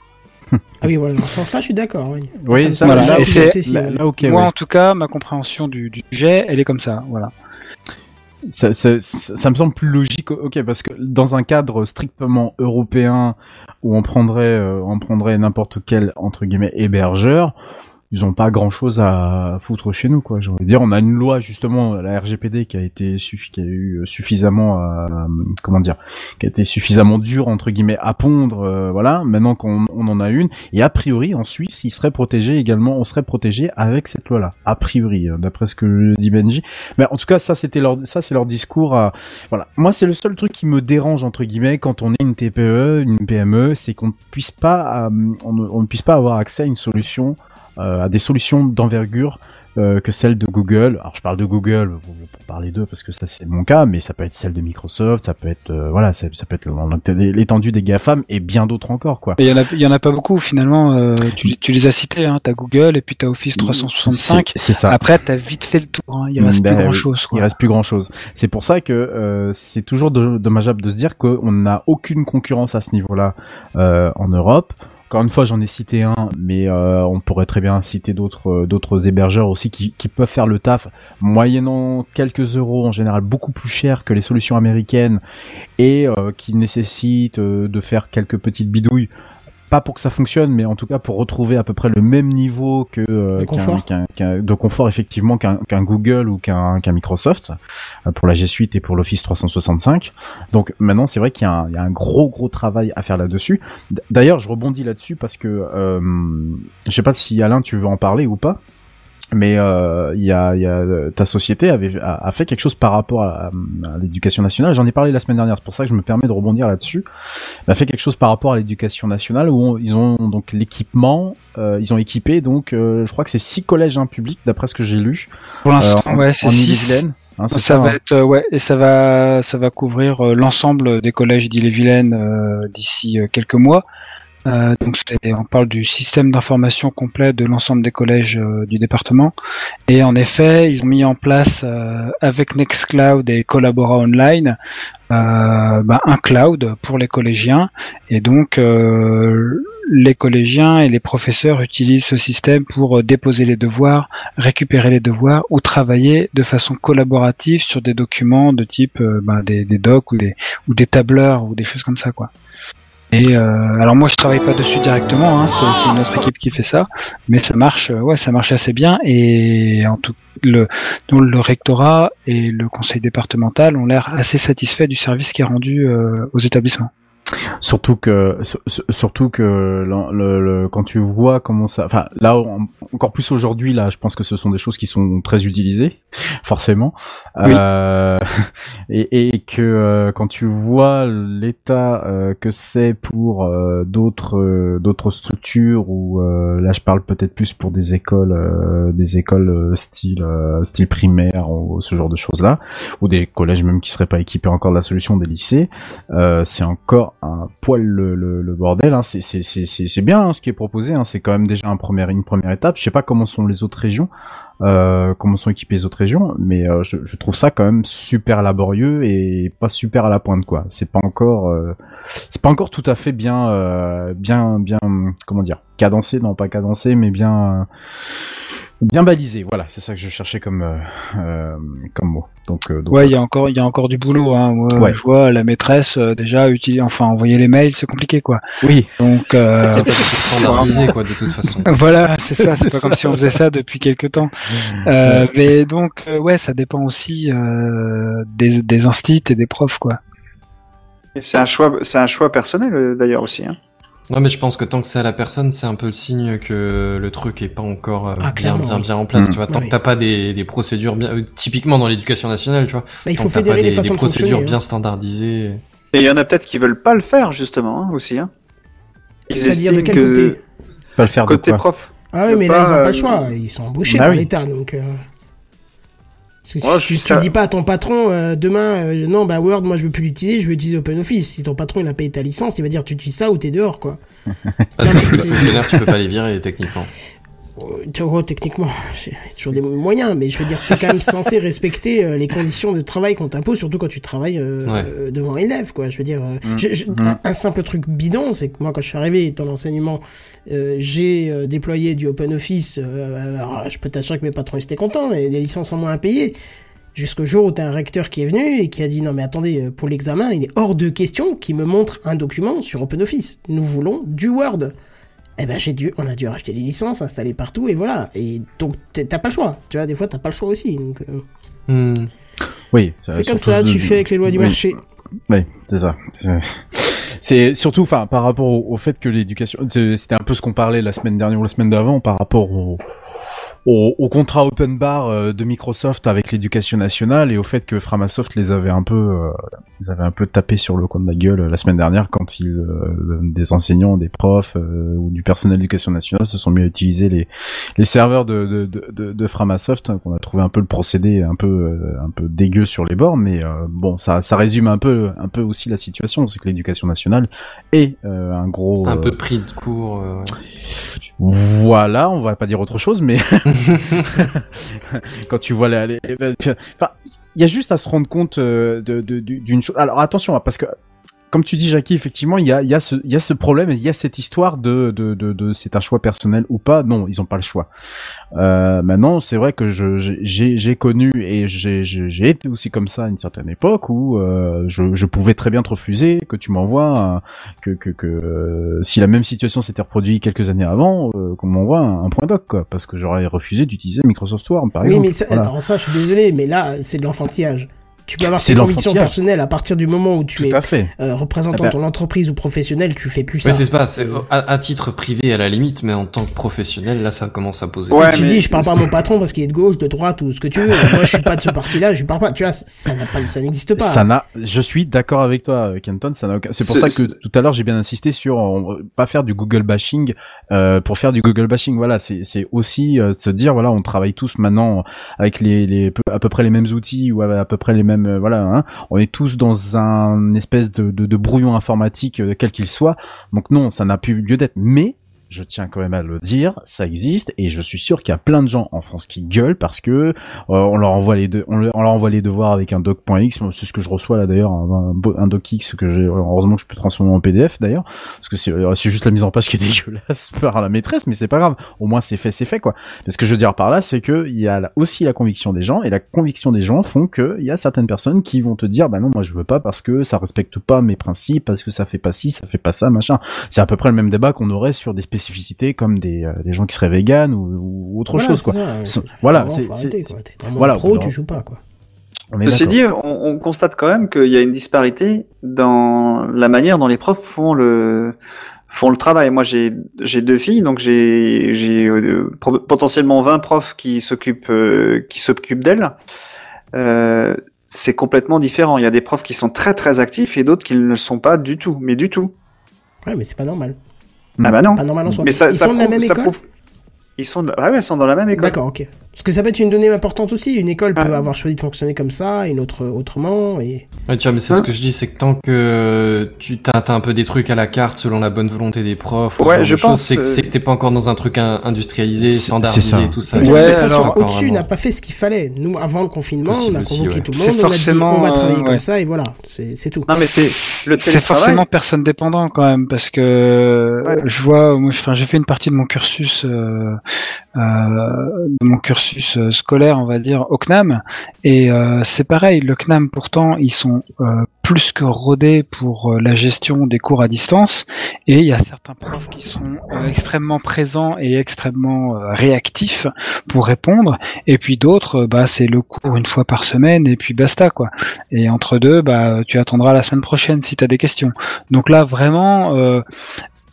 Ah oui, voilà, dans ce sens-là, je suis d'accord, oui. Oui, Ça voilà. là, moi ouais. en tout cas ma compréhension du, du sujet elle est comme ça voilà. ça, ça, ça, ça me semble plus logique, ok, parce que dans un cadre strictement européen où on prendrait, euh, on prendrait n'importe quel entre guillemets hébergeur, ils ont pas grand chose à foutre chez nous, quoi. J'ai envie de dire, on a une loi justement, la RGPD, qui a été suffi, qui a eu suffisamment, euh, comment dire, qui a été suffisamment dure entre guillemets à pondre, euh, voilà. Maintenant qu'on on en a une, et a priori en Suisse, ils seraient protégés également, on serait protégé avec cette loi-là, a priori, euh, d'après ce que dit Benji. Mais en tout cas, ça c'était leur, ça c'est leur discours. À... Voilà. Moi, c'est le seul truc qui me dérange entre guillemets quand on est une TPE, une PME, c'est qu'on puisse pas, euh, on, ne, puisse pas avoir accès à une solution, euh, à des solutions d'envergure. euh, que celle de Google. Alors je parle de Google pour, parler d'eux parce que ça c'est mon cas, mais ça peut être celle de Microsoft, ça peut être euh, voilà, ça, ça peut être l'étendue des GAFAM et bien d'autres encore quoi. Il y en a il y en a pas beaucoup finalement euh, tu, tu les as cités hein, t'as Google et puis t'as Office 365. C'est c'est ça. Après t'as vite fait le tour hein. il reste Ben, plus grand oui, chose quoi. Il reste plus grand chose. C'est pour ça que euh, c'est toujours de- dommageable de se dire qu'on n'a aucune concurrence à ce niveau-là euh, en Europe. Encore une fois, j'en ai cité un, mais euh, on pourrait très bien citer d'autres euh, hébergeurs aussi qui, peuvent faire le taf moyennant quelques euros en général beaucoup plus cher que les solutions américaines et euh, qui nécessitent de faire quelques petites bidouilles pas pour que ça fonctionne, mais en tout cas pour retrouver à peu près le même niveau que euh, De confort. de effectivement qu'un Google ou qu'un Microsoft euh, pour la G Suite et pour l'Office 365. Donc maintenant c'est vrai qu'il y, a un- il y a un gros gros travail à faire là-dessus. D'ailleurs je rebondis là-dessus parce que euh, je sais pas si Alain tu veux en parler ou pas. Mais euh, il y a, y a ta société avait a, a fait quelque chose par rapport à, à l'éducation nationale. J'en ai parlé la semaine dernière, c'est pour ça que je me permets de rebondir là-dessus. Elle a fait quelque chose par rapport à l'éducation nationale où on- ils ont donc l'équipement, euh, ils ont équipé donc euh, je crois que c'est six collèges hein, publics d'après ce que j'ai lu. Pour l'instant, Euh, ouais, c'est en 6. Ille-et-Vilaine. Hein, Ça ça, va hein. être euh, ouais et ça va ça va couvrir euh, l'ensemble des collèges d'Ille-et-Vilaine euh, d'ici euh, quelques mois. Euh, donc on parle du système d'information complet de l'ensemble des collèges euh, du département. Et en effet, ils ont mis en place euh, avec Nextcloud et Collabora Online euh, ben, un cloud pour les collégiens. Et donc les collégiens et les professeurs utilisent ce système pour déposer les devoirs, récupérer les devoirs ou travailler de façon collaborative sur des documents de type ben, des, des docs ou des, ou des tableurs ou des choses comme ça quoi. Et euh, alors moi je travaille pas dessus directement, hein, c'est autre équipe qui fait ça, mais ça marche, euh, ouais ça marche assez bien et en tout le le rectorat et le conseil départemental ont l'air assez satisfaits du service qui est rendu euh, aux établissements. Surtout que, sur- sur- surtout que le, le- le- quand tu vois comment ça, enfin là en- encore plus aujourd'hui là, je pense que ce sont des choses qui sont très utilisées, forcément, Oui. Euh, [laughs] et, et que euh, quand tu vois l'état euh, que c'est pour euh, d'autres euh, d'autres structures ou euh, là je parle peut-être plus pour des écoles euh, des écoles style euh, style primaire ou ce genre de choses là ou des collèges même qui seraient pas équipés encore de la solution des lycées euh, c'est encore poil le, bordel. Hein. C'est bien hein, ce qui est proposé. Hein. C'est quand même déjà un une première étape. Je sais pas comment sont les autres régions, euh, comment sont équipées les autres régions, mais euh, je, trouve ça quand même super laborieux et pas super à la pointe quoi. C'est pas encore euh, c'est pas encore tout à fait bien bien bien comment dire cadencé non pas cadencé mais bien bien balisé. Voilà, c'est ça que je cherchais comme euh, euh, comme mot. Donc, euh, donc Ouais, il y a encore il y a encore du boulot. Hein. Moi, Ouais. Je vois la maîtresse euh, déjà utiliser, enfin envoyer les mails, c'est compliqué quoi. oui. Donc euh, [laughs] C'est pas standardisé, [laughs] quoi, de toute façon. voilà, c'est [laughs] ça. C'est pas comme si on faisait ça depuis quelque temps. Euh, mais donc ouais, ça dépend aussi euh, des des instits et des profs quoi. C'est un choix, c'est un choix personnel d'ailleurs aussi. Hein. Non, mais je pense que tant que c'est à la personne, c'est un peu le signe que le truc est pas encore euh, Ah, bien, bien, bien en place. Mm. Tu vois, tant Oui. que t'as pas des, des procédures bien, euh, typiquement dans l'éducation nationale, tu vois. Bah, il tant faut que t'as pas fédérer les des, des de procédures bien hein. standardisées. Et il y en a peut-être qui veulent pas le faire justement hein, aussi. Hein. Ils C'est-à-dire de estiment quel que côté? Pas le faire de côté quoi? prof. Ah oui, de mais là, ils ont pas euh, le choix. Ils sont embauchés bah par oui. l'État, donc. Parce que Moi, si je- tu, ça- tu dis pas à ton patron euh, demain, euh, non, bah Word, moi je veux plus l'utiliser, je veux utiliser OpenOffice. Si ton patron il a payé ta licence, il va dire tu utilises ça ou t'es dehors, quoi. Ah, Non, sauf mais que le fonctionnaire, tu peux pas les virer, techniquement. Oh, techniquement, il y a toujours des moyens, mais je veux dire, t'es quand même censé respecter euh, les conditions de travail qu'on t'impose, surtout quand tu travailles euh, Ouais. euh, devant un élève, quoi. Je veux dire, euh, Mm. je- je- Mm. un, simple truc bidon, c'est que moi, quand je suis arrivé dans l'enseignement, euh, j'ai euh, déployé du OpenOffice. Euh, alors, je peux t'assurer que mes patrons étaient contents, et des licences en moins à payer. Jusqu'au jour où t'as un recteur qui est venu et qui a dit non mais attendez pour l'examen il est hors de question qu'il me montre un document sur OpenOffice. Nous voulons du Word. Eh ben j'ai dû, on a dû racheter les licences, installer partout et voilà. Et donc t'as pas le choix. Tu vois, des fois t'as pas le choix aussi. Donc euh, Hmm. Oui. c'est comme ça, de- tu fais avec les lois du oui. marché. Oui, c'est ça. C'est- surtout, enfin, par rapport au, au fait que l'éducation, c'était un peu ce qu'on parlait la semaine dernière ou la semaine d'avant, par rapport au, au, au contrat open bar euh, de Microsoft avec l'éducation nationale et au fait que Framasoft les avait un peu, euh, les avait un peu tapé sur le coin de la gueule euh, la semaine dernière quand ils, euh, des enseignants, des profs euh, ou du personnel d'éducation nationale se sont mis à utiliser les, les serveurs de, de, de, de, de Framasoft, hein, qu'on a trouvé un peu le procédé un peu, euh, un peu dégueu sur les bords, mais euh, bon, ça, ça résume un peu, un peu aussi la situation, c'est que l'éducation nationale est euh, un gros, Un peu pris de court. euh, voilà, on va pas dire autre chose, mais [laughs] [laughs] quand tu vois les, enfin, il y a juste à se rendre compte euh, de- de- du- d'une chose. Alors attention, hein, parce que comme tu dis, Jackie, effectivement, il y a, il y a ce, il y a ce problème, il y a cette histoire de, de, de, de c'est un choix personnel ou pas? Non, ils ont pas le choix. Euh, maintenant, c'est vrai que je, j'ai, connu et j'ai, été aussi comme ça à une certaine époque où euh, je, je pouvais très bien te refuser que tu m'envoies, que, que, que euh, si la même situation s'était reproduite quelques années avant, euh, qu'on m'envoie un, un, point doc, quoi, parce que j'aurais refusé d'utiliser Microsoft Word, par oui, exemple. Oui, mais ça, alors ça, je suis désolé, mais là, c'est de l'enfantillage. Tu peux avoir tes convictions personnelles à partir du moment où tu Tout es à fait. Euh, représentant Eh ben- ton entreprise ou professionnel, tu fais plus ça. Mais c'est pas, c'est à, à titre privé à la limite, mais en tant que professionnel, là, ça commence à poser. Ouais, tu mais- dis, je parle pas à mon patron parce qu'il est de gauche, de droite ou ce que tu veux. Moi, je suis pas de ce parti-là, je parle pas. Tu vois, ça n'a pas, ça n'existe pas. Ça n'a, je suis d'accord avec toi, Kenton. Ça n'a aucun. C'est pour ça que tout à l'heure j'ai bien insisté sur on- pas faire du Google bashing euh, pour faire du Google bashing. Voilà, c'est c'est aussi euh, de se dire voilà, on travaille tous maintenant avec les les à peu près les mêmes outils ou à peu près les mêmes euh, voilà. Hein, on est tous dans un espèce de de, brouillon informatique euh, quel qu'il soit. Donc non, ça n'a plus lieu d'être. Mais je tiens quand même à le dire, ça existe et je suis sûr qu'il y a plein de gens en France qui gueulent parce que euh, on leur envoie les deux, on, leur- envoie les devoirs avec un doc.x, c'est ce que je reçois là d'ailleurs, un, un, docx que j'ai heureusement que je peux transformer en PDF d'ailleurs parce que c'est euh, c'est juste la mise en page qui est [laughs] dégueulasse par la maîtresse, mais c'est pas grave, au moins c'est fait, c'est fait quoi. Mais ce que je veux dire par là, c'est que il y a aussi la conviction des gens et la conviction des gens font que il y a certaines personnes qui vont te dire bah non moi je veux pas parce que ça respecte pas mes principes, parce que ça fait pas ci, ça fait pas ça, machin. C'est à peu près le même débat qu'on aurait sur des spécificités comme des, euh, des gens qui seraient véganes ou, ou autre Voilà, chose quoi. ça. Voilà, c'est- voilà, pro, tu joues pas, quoi. Ceci dit, on, on constate quand même qu'il y a une disparité dans la manière dont les profs font le font le travail. Moi, j'ai j'ai deux filles, donc j'ai j'ai euh, potentiellement 20 profs qui s'occupent euh, qui s'occupent d'elles. Euh, c'est complètement différent. Il y a des profs qui sont très très actifs et d'autres qui ne le sont pas du tout, mais du tout. Ouais, mais c'est pas normal. Ah bah non. Pas normal en soi. Mais ça, Ils ça sont de la prouve- même ça école prouve- Ils sont, de- ah ouais, ils sont dans la même école. D'accord, ok. Parce que ça peut être une donnée importante aussi. Une école peut Ah. avoir choisi de fonctionner comme ça, une autre autrement, et Ouais, tu vois, mais c'est Hein ce que je dis, c'est que tant que tu t'as t'as un peu des trucs à la carte selon la bonne volonté des profs, Ouais, je pense, c'est que, euh, c'est que t'es pas encore dans un truc in- industrialisé, standardisé, ça. tout ça. Ouais, alors- au-dessus n'a pas fait ce qu'il fallait. Nous, avant le confinement, Possible on a aussi, convoqué ouais. tout le monde, on a dit on va travailler euh, comme ouais. ça, et voilà. C'est tout. Non mais c'est le C'est forcément personne dépendant quand même parce que Ouais. je vois, moi, j'ai fait une partie de mon cursus, euh, euh, de mon cursus euh, scolaire, on va dire, au CNAM, et euh, c'est pareil. Le CNAM, pourtant, ils sont euh, plus que rodés pour la gestion des cours à distance, et il y a certains profs qui sont extrêmement présents et extrêmement réactifs pour répondre, et puis d'autres, bah, c'est le cours une fois par semaine, et puis basta quoi. Et entre deux, bah, tu attendras la semaine prochaine si tu as des questions. Donc là, vraiment,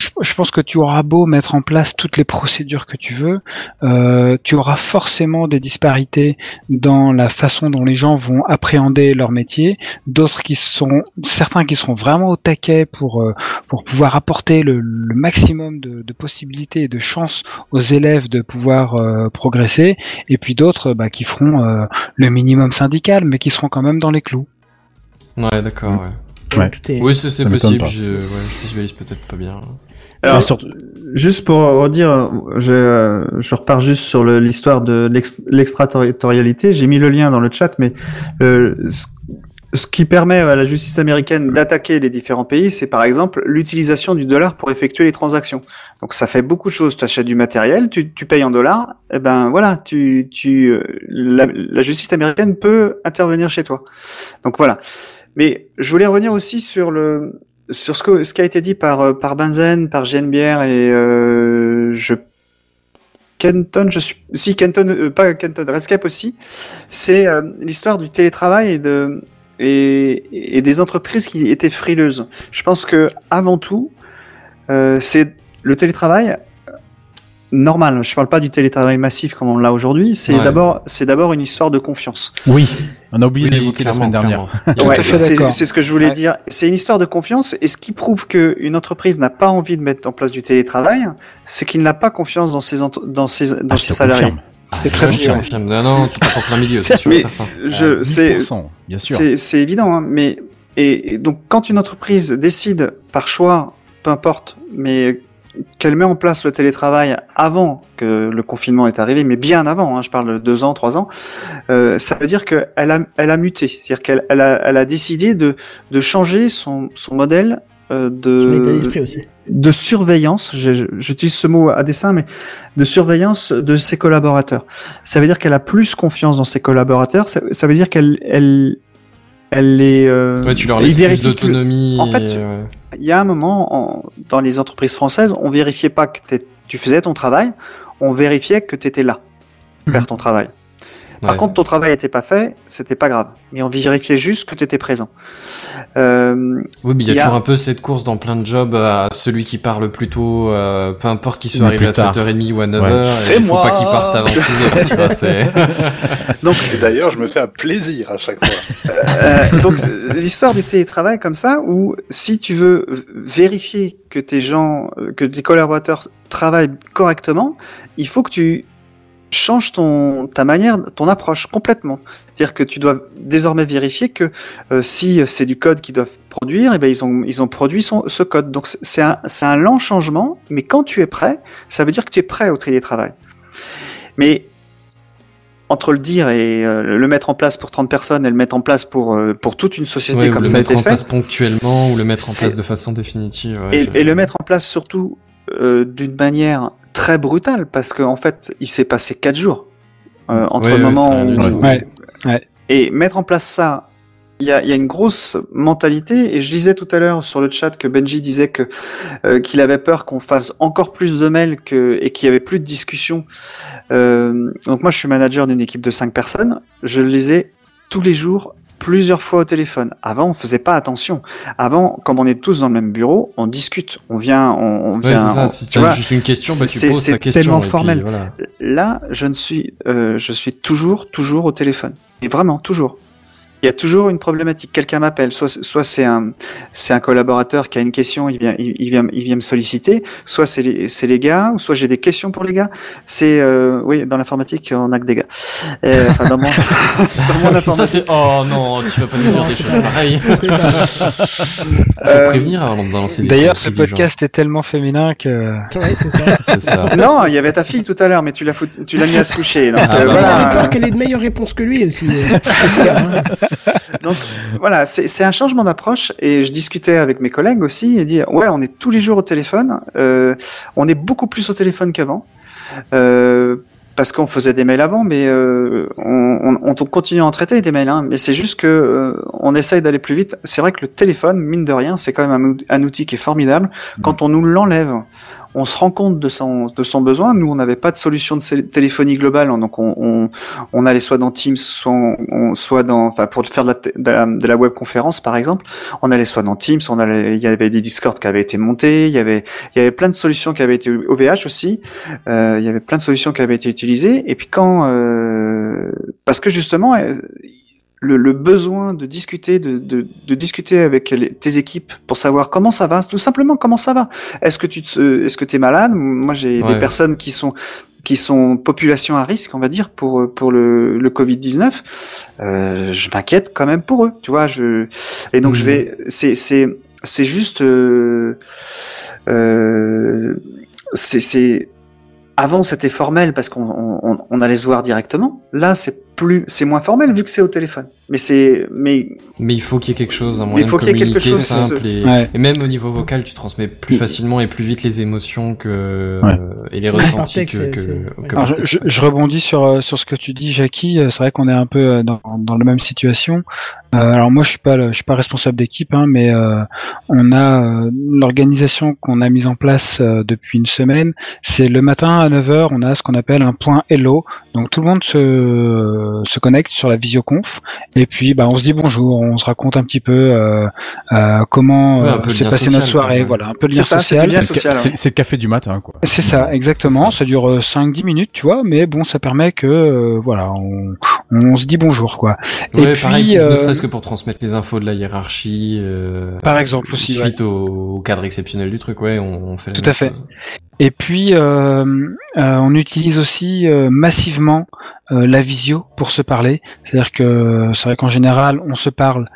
je, je pense que tu auras beau mettre en place toutes les procédures que tu veux, euh, tu auras forcément des disparités dans la façon dont les gens vont appréhender leur métier, d'autres qui sont, certains qui seront vraiment au taquet pour euh, pour pouvoir apporter le, le maximum de, de possibilités et de chances aux élèves de pouvoir euh, progresser, et puis d'autres bah, qui feront euh, le minimum syndical, mais qui seront quand même dans les clous. Ouais, d'accord, ouais. Ouais. Tout est- Oui, c'est possible, je, ouais, je visualise peut-être pas bien. Alors, juste pour redire, je, je repars juste sur l'histoire de l'ex- l'extraterritorialité. J'ai mis le lien dans le chat, mais euh, ce, qui permet à la justice américaine d'attaquer les différents pays, c'est par exemple l'utilisation du dollar pour effectuer les transactions. Donc ça fait beaucoup de choses. Tu achètes du matériel, tu, tu payes en dollars, et ben voilà, tu, tu, euh, la, la justice américaine peut intervenir chez toi. Donc voilà. Mais je voulais revenir aussi sur le sur ce, que, ce qui a été dit par euh, par Benzen, par Genebière et euh, je Kenton, je suis si Kenton, euh, pas Kenton, Redscape aussi. C'est l'histoire du télétravail et de et, des entreprises qui étaient frileuses. Je pense que avant tout, c'est le télétravail normal. Je parle pas du télétravail massif comme on l'a aujourd'hui. C'est Ouais. d'abord c'est d'abord une histoire de confiance. Oui, on a oublié Oui, d'évoquer la semaine dernière. [laughs] Ouais, c'est ce que je voulais Ouais. dire. C'est une histoire de confiance et ce qui prouve que une entreprise n'a pas envie de mettre en place du télétravail, c'est qu'il n'a pas confiance dans ses dans ses dans Ah, ses salariés. confirme. C'est très Je te bien. Non, non, tu plein milieu, c'est [laughs] sûr Mais certain. je Ah, c'est 10%, bien sûr. c'est c'est évident hein, mais et, et donc quand une entreprise décide par choix, peu importe, mais qu'elle met en place le télétravail avant que le confinement est arrivé, mais bien avant, hein, je parle de deux ans, trois ans, euh, ça veut dire qu'elle a, elle a muté. C'est-à-dire qu'elle elle a, elle a décidé de, de changer son, son modèle euh, de, aussi. de surveillance, j'utilise ce mot à dessein, mais de surveillance de ses collaborateurs. Ça veut dire qu'elle a plus confiance dans ses collaborateurs. Ça, ça veut dire qu'elle, elle, elle les. euh, Ouais, tu leur laisses plus d'autonomie. En fait, euh, il y a un moment, en- dans les entreprises françaises, on vérifiait pas que tu faisais ton travail, on vérifiait que tu étais là, pour faire ton travail. Par ouais. contre, ton travail était pas fait, c'était pas grave. Mais on vérifiait juste que tu étais présent. Euh, Oui, mais il y a il y a- toujours un peu cette course dans plein de jobs à celui qui parle plus tôt, euh, peu importe qu'il soit arrivé à tard. 7h30 ou à 9h, Ouais. C'est il faut moi pas qu'il parte avant 6h, tu vois, c'est... [laughs] donc, Et d'ailleurs, je me fais un plaisir à chaque fois. [laughs] euh, donc l'histoire du télétravail comme ça, où si tu veux vérifier que tes gens, euh, que tes collaborateurs travaillent correctement, il faut que tu changes ton ta manière, ton approche complètement. C'est-à-dire que tu dois désormais vérifier que euh, si c'est du code qu'ils doivent produire, et ben ils ont ils ont produit son, ce code. Donc c'est- un c'est un lent changement, mais quand tu es prêt, ça veut dire que tu es prêt au télétravail. Mais entre le dire et euh, le mettre en place pour 30 personnes et le mettre en place pour euh, pour toute une société Ouais, comme le ça a mettre été en place ponctuellement, ou le mettre en place de façon définitive. ouais, et, et le mettre en place surtout euh, d'une manière très brutale parce qu'en fait il s'est passé quatre jours euh, entre Ouais, le moment où. Ouais. et mettre en place ça il y a, il y a une grosse mentalité et je disais tout à l'heure sur le chat que Benji disait que euh, qu'il avait peur qu'on fasse encore plus de mails que et qu'il y avait plus de discussions. Euh, donc moi je suis manager d'une équipe de cinq personnes, je les ai tous les jours plusieurs fois au téléphone. Avant on faisait pas attention. Avant comme on est tous dans le même bureau, on discute, on vient on, on Ouais, vient c'est ça, on- si tu tu vois, as juste une question, bah, tu c'est- poses c'est ta question. tellement et puis, formel. voilà. Là, je ne suis, euh, je suis toujours, toujours au téléphone. Et vraiment, toujours. Il y a toujours une problématique. Quelqu'un m'appelle. Soit, soit c'est un, c'est un collaborateur qui a une question, il vient, il, il vient, il vient me solliciter. Soit c'est les, c'est les gars, ou soit j'ai des questions pour les gars. C'est, euh, oui, dans l'informatique, on a que des gars. Euh, enfin, dans mon, [laughs] dans mon Ça, informatique. c'est... Oh non, tu vas pas nous dire des choses pareilles. Faut Euh, prévenir avant de balancer des D'ailleurs, ce podcast est tellement féminin que. Ouais, c'est ça. C'est ça. [laughs] non, il y avait ta fille tout à l'heure, mais tu l'as foutu- tu l'as mis à se coucher. Donc, Ah, euh, bah, Il voilà. a peur qu'elle ait de meilleures réponses que lui aussi. [laughs] C'est ça, hein. [laughs] Donc voilà, c'est un changement d'approche et je discutais avec mes collègues aussi et dire ouais, on est tous les jours au téléphone, euh, on est beaucoup plus au téléphone qu'avant. Euh, parce qu'on faisait des mails avant, mais euh, on, on, on continue à en traiter des mails. Hein, mais c'est juste que euh, on essaye d'aller plus vite. C'est vrai que le téléphone, mine de rien, c'est quand même un, un outil qui est formidable. Quand on nous l'enlève, on se rend compte de son, de son besoin. Nous, on n'avait pas de solution de téléphonie globale, hein, donc on, on, on allait soit dans Teams, soit, soit dans, enfin, pour faire de la, de la, webconférence, par exemple, on allait soit dans Teams, on allait, il y avait des Discord qui avaient été montés, il y avait, il y avait plein de solutions qui avaient été OVH aussi, euh, il y avait plein de solutions qui avaient été utilisées. Et puis quand, euh, parce que justement, le, le besoin de discuter, de, de, de discuter avec les- tes équipes pour savoir comment ça va, tout simplement comment ça va. Est-ce que tu te, est-ce que t'es malade? Moi, j'ai Ouais. des personnes qui sont qui sont population à risque, on va dire, pour pour le, le Covid 19. Euh, je m'inquiète quand même pour eux, tu vois. Je et donc je Mhm. vais, c'est c'est c'est juste, euh, euh, c'est c'est avant c'était formel parce qu'on on, on allait se voir directement. Là, c'est plus, c'est moins formel vu que c'est au téléphone. Mais c'est, mais Mais il faut qu'il y ait quelque chose, un moyen il faut de qu'il y ait quelque communiquer chose, simple. ce- Et, Ouais. et même au niveau vocal, tu transmets plus facilement et plus vite les émotions que Ouais. euh, et les ressentis que, que, que Alors, je, texte. je- je rebondis sur euh, sur ce que tu dis, Jackie. Euh, C'est vrai qu'on est un peu dans, dans la même situation. Euh, alors moi, je suis pas le- je suis pas responsable d'équipe, hein, mais euh, on a euh, l'organisation qu'on a mise en place euh, depuis une semaine. C'est le matin à 9h, on a ce qu'on appelle un point hello. Donc tout le monde se se connecte sur la visioconf et puis bah on se dit bonjour, on se raconte un petit peu euh, euh, comment Ouais, euh, s'est passée notre soirée, ouais. voilà, un peu de lien ça, social. lien C'est le, café du matin, quoi. C'est ça, exactement. Ça dure euh, 5-10 minutes, tu vois, mais bon, ça permet que, euh, voilà, on, on se dit bonjour, quoi. Ouais, et puis, pareil, euh, ne serait-ce que pour transmettre les infos de la hiérarchie. euh, Par exemple aussi, Suite au, au cadre exceptionnel du truc, ouais, on, on fait la Tout même à fait. chose. Et puis, euh, euh, on utilise aussi euh, massivement euh, la visio pour se parler. C'est-à-dire que c'est vrai qu'en général, on se parle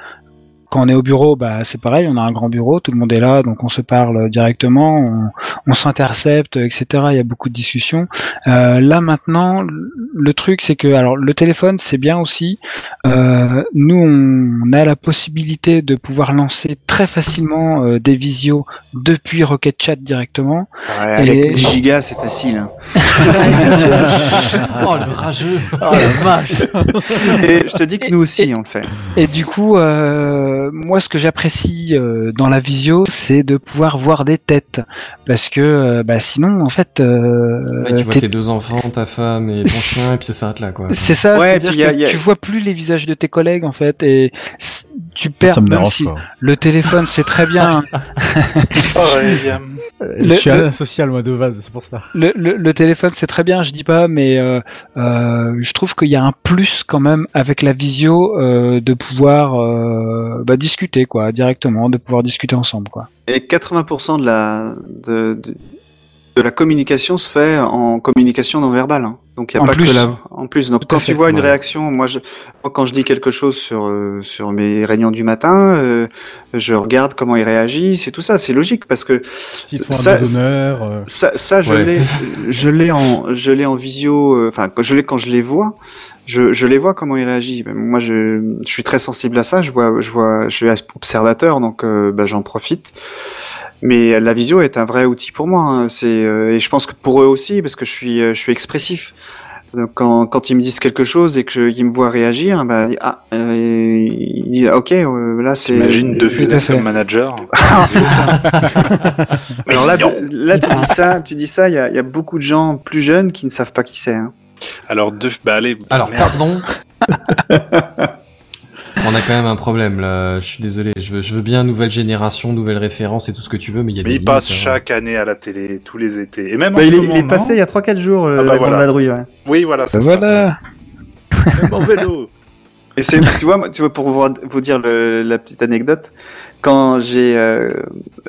quand on est au bureau, bah c'est pareil, on a un grand bureau, tout le monde est là, donc on se parle directement, on, on s'intercepte, etc. Il y a beaucoup de discussions. Euh, là maintenant, le truc c'est que alors le téléphone c'est bien aussi. Euh, nous on a la possibilité de pouvoir lancer très facilement euh, des visios depuis Rocket Chat directement. Ouais, avec Et- 10 gigas, c'est facile. hein. [laughs] [laughs] Oh, le rageux. Oh, la vache. Et je te dis que nous aussi, on le fait. Et du coup, euh, moi, ce que j'apprécie euh, dans la visio, c'est de pouvoir voir des têtes, parce que euh, bah, sinon, en fait, euh, Ouais, tu vois t'es- deux enfants, ta femme et ton chien, et puis ça s'arrête là, quoi. c'est ça, Ouais, c'est-à-dire puis y a- que y a- tu vois plus les visages de tes collègues, en fait, et tu perds. Ça me dérange si pas. le téléphone, c'est très bien. [laughs] Le- je suis le- asocial moi de base, c'est pour ça. Le, le, le téléphone, c'est très bien, je dis pas, mais euh, euh, je trouve qu'il y a un plus quand même avec la visio euh, de pouvoir euh, bah, discuter quoi, directement, de pouvoir discuter ensemble quoi. Et 80% de la, de, de, de la communication se fait en communication non verbale. Hein. Donc il y a En pas plus. que la, en plus. Donc Tout quand tu vois une réaction, moi, je, moi quand je dis quelque chose sur euh, sur mes réunions du matin, euh, je regarde comment ils réagissent et tout ça. C'est logique parce que Ça, euh, ça, ça je Ouais. l'ai, [laughs] je l'ai en, je l'ai en visio. euh, Enfin, je l'ai quand je les vois, je, je les vois comment ils réagissent. Moi, je, je suis très sensible à ça. Je vois, je vois, je suis observateur, donc euh, ben, j'en profite. Mais la visio est un vrai outil pour moi. hein. C'est euh, et je pense que pour eux aussi, parce que je suis, euh, je suis expressif. Donc quand, quand ils me disent quelque chose et que je- qu'ils me voient réagir, ben ah, euh, ils disent ok, euh, là c'est. Deux Tout à Funès fait. comme manager [laughs] Alors là, là tu dis ça, tu dis ça. Il y a, il y a beaucoup de gens plus jeunes qui ne savent pas qui c'est. hein. Alors, deux... bah allez. Alors, merde. pardon. [laughs] On a quand même un problème là. Je suis désolé. Je veux, je veux bien nouvelle génération, nouvelle référence et tout ce que tu veux, mais il y a Mais des il passe limites, hein. chaque année à la télé, tous les étés. Et même en Bah, il, ce est, moment, il est passé il y a 3-4 jours, euh, Ah bah la grande voilà. vadrouille. Ouais. Oui, voilà, c'est ça. Voilà. Même en vélo. Et c'est, tu vois, moi, tu vois, pour vous, vous dire le- la petite anecdote, quand j'ai, euh,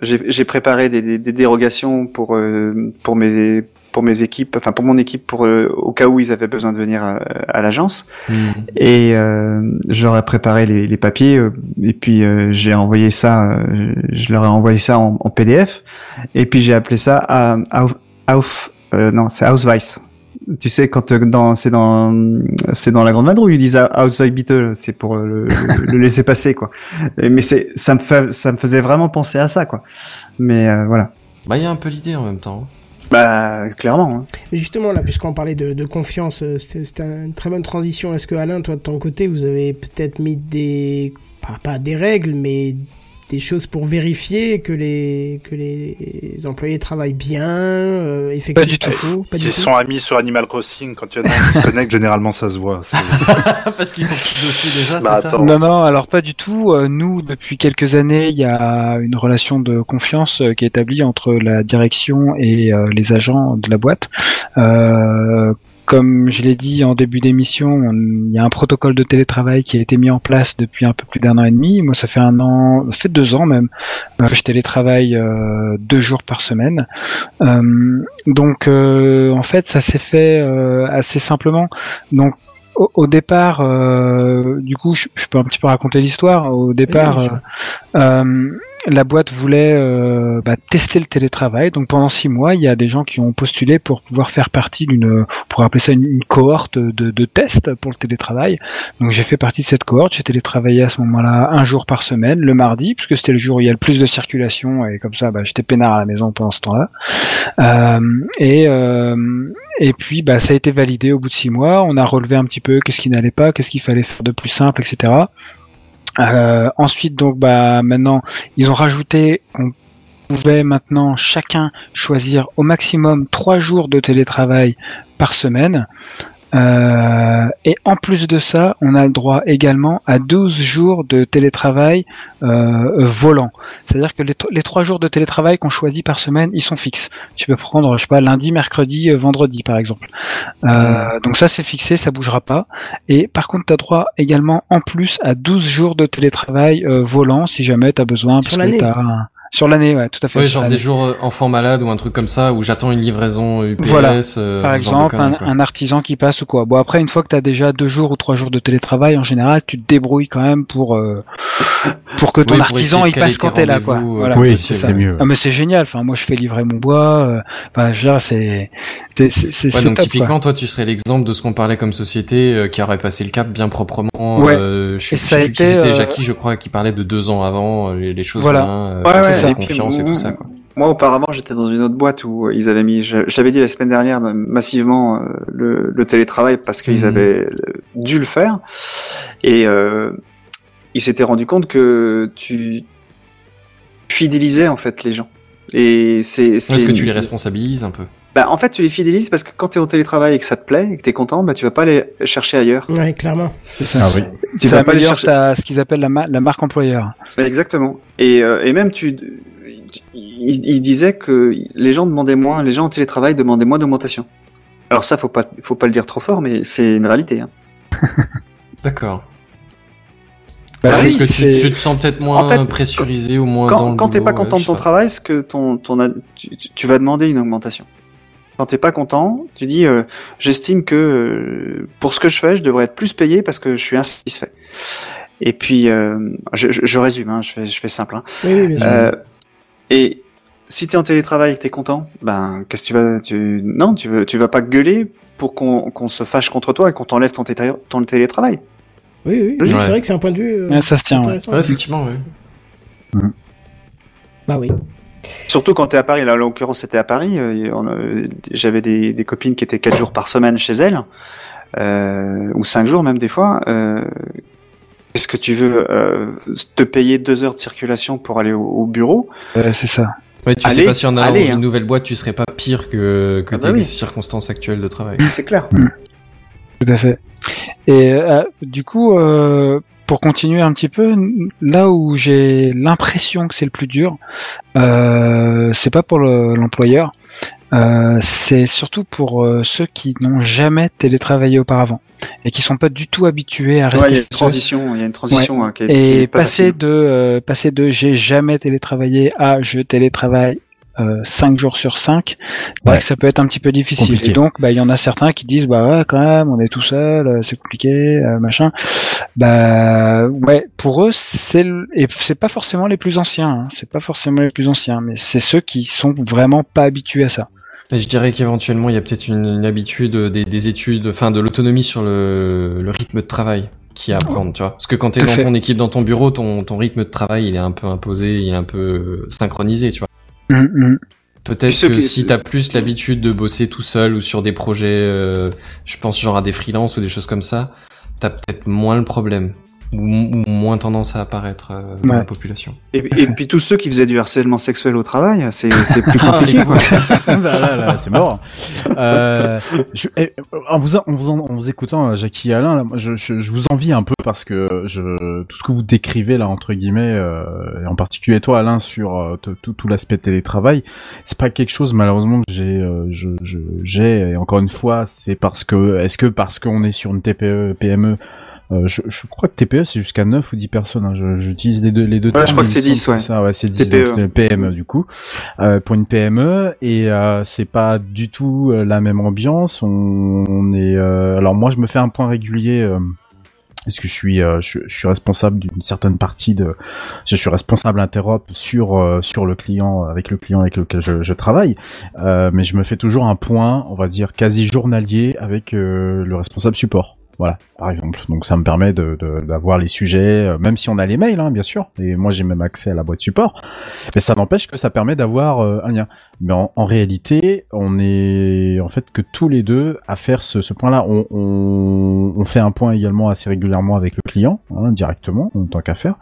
j'ai, j'ai préparé des, des, des dérogations pour euh, pour mes pour mes équipes, enfin pour mon équipe, pour euh, au cas où ils avaient besoin de venir à, à l'agence, Hmm. et euh, je leur ai préparé les, les papiers, euh, et puis euh, j'ai envoyé ça, euh, je leur ai envoyé ça en, en PDF, et puis j'ai appelé ça à, euh, non, c'est Ausweis. Tu sais, quand euh, dans, c'est dans, c'est dans la grande vadrouille, ils disent Ausweis bitte, c'est pour le, laisser passer, quoi. Et- Mais c'est, ça me ça me faisait vraiment penser à ça, quoi. Mais euh, voilà. Bah, il y a un peu l'idée en même temps. Bah, clairement. hein. Justement, là, puisqu'on parlait de, de confiance, euh, c'était une très bonne transition. Est-ce que, Alain, toi, de ton côté, vous avez peut-être mis des. Pas, pas des règles, mais des choses pour vérifier que les, que les employés travaillent bien, euh, effectuent Pas du tout. Pas Ils du tout sont amis sur Animal Crossing. Quand il y en a un qui se connecte, généralement, ça se voit. [laughs] Parce qu'ils sont tous dessus déjà, Bah, c'est ça attends. Non, non, alors pas du tout. Euh, Nous, depuis quelques années, il y a une relation de confiance euh, qui est établie entre la direction et les agents de la boîte. Euh, comme je l'ai dit en début d'émission, on- il y a un protocole de télétravail qui a été mis en place depuis un peu plus d'un an et demi. Moi, ça fait un an, ça fait deux ans même, euh, que je télétravaille euh, deux jours par semaine. Euh, donc, euh, en fait, ça s'est fait assez simplement. Donc, au, au départ, du coup, je, je peux un petit peu raconter l'histoire. Au départ, la boîte voulait euh, bah, tester le télétravail. Donc pendant six mois, il y a des gens qui ont postulé pour pouvoir faire partie d'une, pour appeler ça une, cohorte de, de tests pour le télétravail. Donc j'ai fait partie de cette cohorte. J'ai télétravaillé à ce moment-là un jour par semaine, le mardi, puisque c'était le jour où il y a le plus de circulation et comme ça, bah, j'étais peinard à la maison pendant ce temps-là. Euh, et euh, et puis bah, ça a été validé au bout de six mois. On a relevé un petit peu qu'est-ce qui n'allait pas, qu'est-ce qu'il fallait faire de plus simple, etc. Euh, ensuite, donc, bah, maintenant, ils ont rajouté qu'on pouvait maintenant chacun choisir au maximum trois jours de télétravail par semaine. Euh, et en plus de ça, on a le droit également à 12 jours de télétravail euh, volant. C'est-à-dire que les, les trois jours de télétravail qu'on choisit par semaine, ils sont fixes. Tu peux prendre, je sais pas, lundi, mercredi, euh, vendredi, par exemple. Euh, Donc ça, c'est fixé, ça bougera pas. Et par contre, tu as droit également en plus à 12 jours de télétravail euh, volant si jamais tu as besoin. Sur parce que l'année t'as un- Sur l'année, ouais, tout à fait. Ouais, genre des jours euh, enfants malades ou un truc comme ça où j'attends une livraison UPS. Voilà. euh, Par genre exemple, un, artisan qui passe ou quoi. Bon, après, une fois que tu as déjà deux jours ou trois jours de télétravail, en général, tu te débrouilles quand même pour euh, pour que ton Oui, pour artisan il passe quand tes là, quoi. euh, Voilà. Oui, c'est mieux. Ah mais c'est génial. Enfin, moi, je fais livrer mon bois. euh, Enfin, je dire, c'est c'est c'est c'est Ouais, donc top, typiquement, quoi. toi, tu serais l'exemple de ce qu'on parlait comme société euh, qui aurait passé le cap bien proprement. Ouais. Euh, je Et sais ça a plus qui été, c'était euh, Jackie, je crois, qui parlait de deux ans avant, euh, les, les choses Voilà. Euh, la puis, confiance et tout ça. Quoi. Moi, auparavant, j'étais dans une autre boîte où ils avaient mis, je, je l'avais dit la semaine dernière, massivement euh, le, le télétravail parce qu'ils Mhm. avaient euh, dû le faire. Et euh, ils s'étaient rendu compte que tu fidélisais en fait les gens. Et c'est, c'est Est-ce que tu les responsabilises un peu? Bah, en fait, tu les fidélises parce que quand tu es au télétravail et que ça te plaît et que tu es content, bah, tu vas pas les chercher ailleurs. Ouais, clairement. C'est ça. Ah oui. Tu ça vas pas les chercher. ta- ce qu'ils appellent la, ma- la marque employeur. Bah, Exactement. Et, euh, et même tu, il, il disait que les gens demandaient moins, les gens en télétravail demandaient moins d'augmentation. Alors ça, faut pas, faut pas le dire trop fort, mais c'est une réalité. Hein. [laughs] D'accord. Bah, parce que tu, te sens peut-être moins En fait, pressurisé ou moins dans Quand, le quand t'es pas content de ton travail, ce que ton, tu vas demander une augmentation. Quand t'es pas content, tu dis, euh, j'estime que euh, pour ce que je fais, je devrais être plus payé parce que je suis insatisfait. Et puis, euh, je, je, je résume, hein, je fais, je fais simple. Hein. Oui, oui, bien sûr. Euh, et si t'es en télétravail et que t'es content, ben qu'est-ce que tu vas, tu non, tu veux, tu vas pas gueuler pour qu'on qu'on se fâche contre toi et qu'on t'enlève ton, télétravail. Oui, oui, Ouais. c'est vrai que c'est un point de vue euh, Ouais, ça se tient. ouais. effectivement, ouais. Bah oui. Surtout quand t'es à Paris. Là, en l'occurrence, c'était à Paris. euh, a- J'avais des, des copines qui étaient quatre jours par semaine chez elles, euh, ou cinq jours même des fois. Euh, Est-ce que tu veux euh, te payer deux heures de circulation pour aller au, au bureau? C'est ça. Ouais, tu sais Allez, pas si en allant allez, dans hein. une nouvelle boîte, tu serais pas pire que, que Ah bah tes oui. circonstances actuelles de travail. C'est clair. Tout à fait. Et euh, du coup, euh, pour continuer un petit peu, là où j'ai l'impression que c'est le plus dur, euh, c'est pas pour le- l'employeur, euh, c'est surtout pour euh, ceux qui n'ont jamais télétravaillé auparavant et qui sont pas du tout habitués à rester Ouais, il y a une transition. Il y a une transition hein, qui est, qui est Et pas passer de euh, passer de j'ai jamais télétravaillé à je télétravaille euh, 5 jours sur 5, Ouais. ça peut être un petit peu difficile. Compliqué. Et donc, bah, il y en a certains qui disent, bah ouais, quand même, on est tout seul, euh, c'est compliqué, euh, machin. Bah ouais, pour eux, c'est le- et c'est pas forcément les plus anciens, hein, c'est pas forcément les plus anciens, mais c'est ceux qui sont vraiment pas habitués à ça. Et je dirais qu'éventuellement, il y a peut-être une, une habitude des, des études, enfin de l'autonomie sur le, le rythme de travail qui à prendre, tu vois. Parce que quand t'es dans fait. ton équipe, dans ton bureau, ton, ton rythme de travail, il est un peu imposé, il est un peu synchronisé, tu vois. Hum, hum. Peut-être que qui- si t'as plus l'habitude de bosser tout seul ou sur des projets, euh, je pense genre à des freelances ou des choses comme ça, t'as peut-être moins le problème. Ou, ou moins tendance à apparaître euh, dans Ouais. la population. Et, et puis tous ceux qui faisaient du harcèlement sexuel au travail, c'est c'est plus [laughs] Ah, compliqué. quoi. [laughs] bah là, là, c'est mort. Euh, je, eh, en vous, en vous, en vous écoutant, euh, Jackie et Alain, là, je, je, je vous envie un peu parce que je, tout ce que vous décrivez là entre guillemets, euh, et en particulier toi, Alain, sur euh, tout, tout, tout l'aspect télétravail, c'est pas quelque chose malheureusement que j'ai, euh, je, je, j'ai. Et encore une fois, c'est parce que, est-ce que parce qu'on est sur une TPE, PME euh, je, je crois que TPE c'est jusqu'à 9 ou 10 personnes. Hein. Je- J'utilise les deux les deux Ouais, termes. je crois que c'est me 10, semble ouais. Ça, ouais, c'est 10 TPE. donc, euh, PME du coup euh, pour une PME et euh, c'est pas du tout euh, la même ambiance. On, on est euh, alors moi je me fais un point régulier. Euh, parce que je suis, euh, je, je suis responsable d'une certaine partie de, je suis responsable interop sur euh, sur le client avec le client avec lequel je, je travaille, euh, mais je me fais toujours un point, on va dire quasi journalier avec euh, le responsable support. Voilà, par exemple. Donc ça me permet de de- d'avoir les sujets, euh, même si on a les mails, hein, bien sûr. Et moi j'ai même accès à la boîte support. Mais ça n'empêche que ça permet d'avoir euh, un lien. Mais en, en réalité, on est en fait que tous les deux à faire ce, ce point-là. On, on, on fait un point également assez régulièrement avec le client, hein, directement, en tant qu'affaire.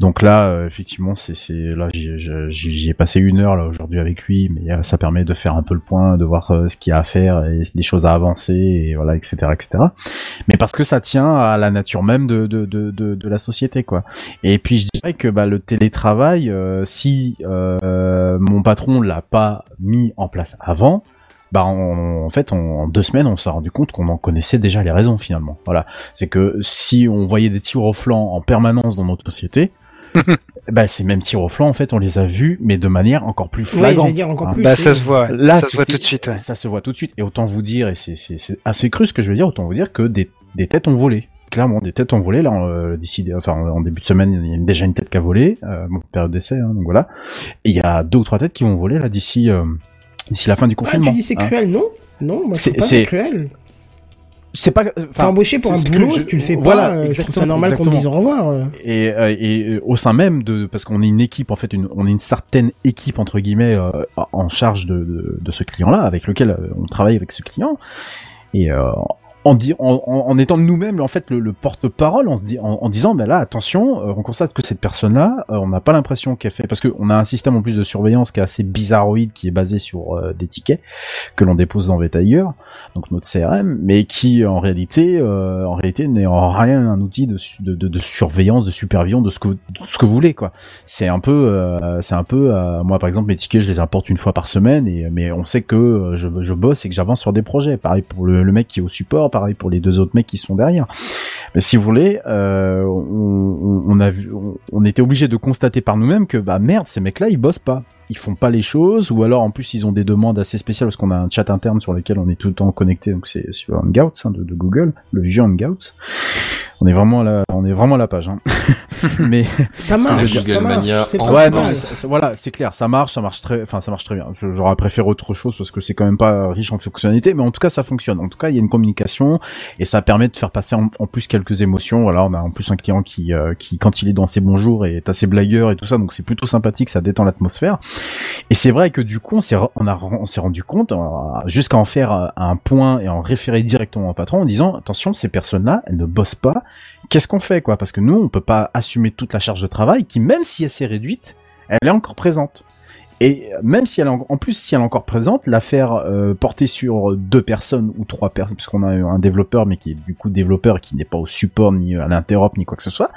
Donc là, euh, effectivement, c'est là j'y ai passé une heure là aujourd'hui avec lui, mais ça permet de faire un peu le point, de voir ce qu'il y a à faire et des choses à avancer et voilà, etc., etc. Mais parce que ça tient à la nature même de de de de, de la société, quoi. Et puis je dirais que bah, le télétravail, euh, si euh, mon patron l'a pas mis en place avant, bah on- en fait on- en deux semaines on s'est rendu compte qu'on en connaissait déjà les raisons finalement. Voilà, c'est que si on voyait des tirs au flanc en permanence dans notre société, [laughs] bah, ces mêmes tirs au flanc, en fait, on les a vus, mais de manière encore plus flagrante. dire encore hein. plus. Bah oui. ça se voit. Là, ça se voit tout de suite. ouais. Ça se voit tout de suite. Et autant vous dire, et c'est- c'est c'est assez cru ce que je veux dire, autant vous dire que des, des têtes ont volé. Clairement, des têtes ont volé. Là, euh, d'ici, enfin, en début de semaine, il y a déjà une tête qui a volé. Euh, bon, période d'essai, hein, donc voilà. Et il y a deux ou trois têtes qui vont voler là d'ici, euh, d'ici la fin du Ah, confinement. tu dis c'est hein. cruel, non? Non, moi C'est- pas c'est- cruel. C'est pas. T'es Enfin, embauché pour un boulot, je- si tu le fais pas, voilà, euh, je trouve ça exactement, normal qu'on te dise au revoir. euh. et, euh, et euh, au sein même de parce qu'on est une équipe en fait une, on est une certaine équipe entre guillemets euh, en charge de, de, de ce client là avec lequel euh, on travaille avec ce client et euh, en, di- en, en, étant nous-mêmes en fait le, le porte-parole en, di- en, en disant ben là attention euh, on constate que cette personne là on n'a pas l'impression qu'elle fait parce que on a un système en plus de surveillance qui est assez bizarroïde qui est basé sur euh, des tickets que l'on dépose dans Vetiger donc notre CRM mais qui en réalité euh, en réalité n'est en rien un outil de, de, de, surveillance de supervision de ce que de ce que vous voulez quoi. C'est un peu euh, c'est un peu euh, moi par exemple mes tickets je les importe une fois par semaine et mais on sait que euh, je, je bosse et que j'avance sur des projets. Pareil pour le, le mec qui est au support pareil pour les deux autres mecs qui sont derrière. Mais si vous voulez euh, on, a vu on, on était obligé de constater par nous-mêmes que bah merde ces mecs là ils bossent pas ils font pas les choses ou alors en plus ils ont des demandes assez spéciales parce qu'on a un chat interne sur lequel on est tout le temps connecté donc c'est sur Hangouts hein, de, de Google le vieux Hangouts on est vraiment à la on est vraiment à la page hein. [laughs] mais Ça marche, le ça Google marche. Mania C'est ouais, non, ça- ça- voilà, c'est clair, ça marche, ça marche très, enfin, ça marche très bien. J'aurais préféré autre chose parce que c'est quand même pas riche en fonctionnalités, mais en tout cas, ça fonctionne. En tout cas, il y a une communication et ça permet de faire passer en, en plus quelques émotions. Voilà, on a en plus un client qui, euh, qui, quand il est dans ses bons jours, est assez blagueur et tout ça, donc c'est plutôt sympathique, ça détend l'atmosphère. Et c'est vrai que du coup, on s'est, rendu compte, euh, jusqu'à en faire euh, un point et en référer directement au patron en disant, attention, ces personnes-là, elles ne bossent pas. Qu'est-ce qu'on fait, quoi? Parce que nous, on peut pas assumer toute la charge de travail qui, même si elle s'est réduite, elle est encore présente. Et même si elle est en, en plus si elle est encore présente, la faire euh, porter sur deux personnes ou trois personnes, puisqu'on a un développeur mais qui est du coup développeur qui n'est pas au support ni à l'interop ni quoi que ce soit,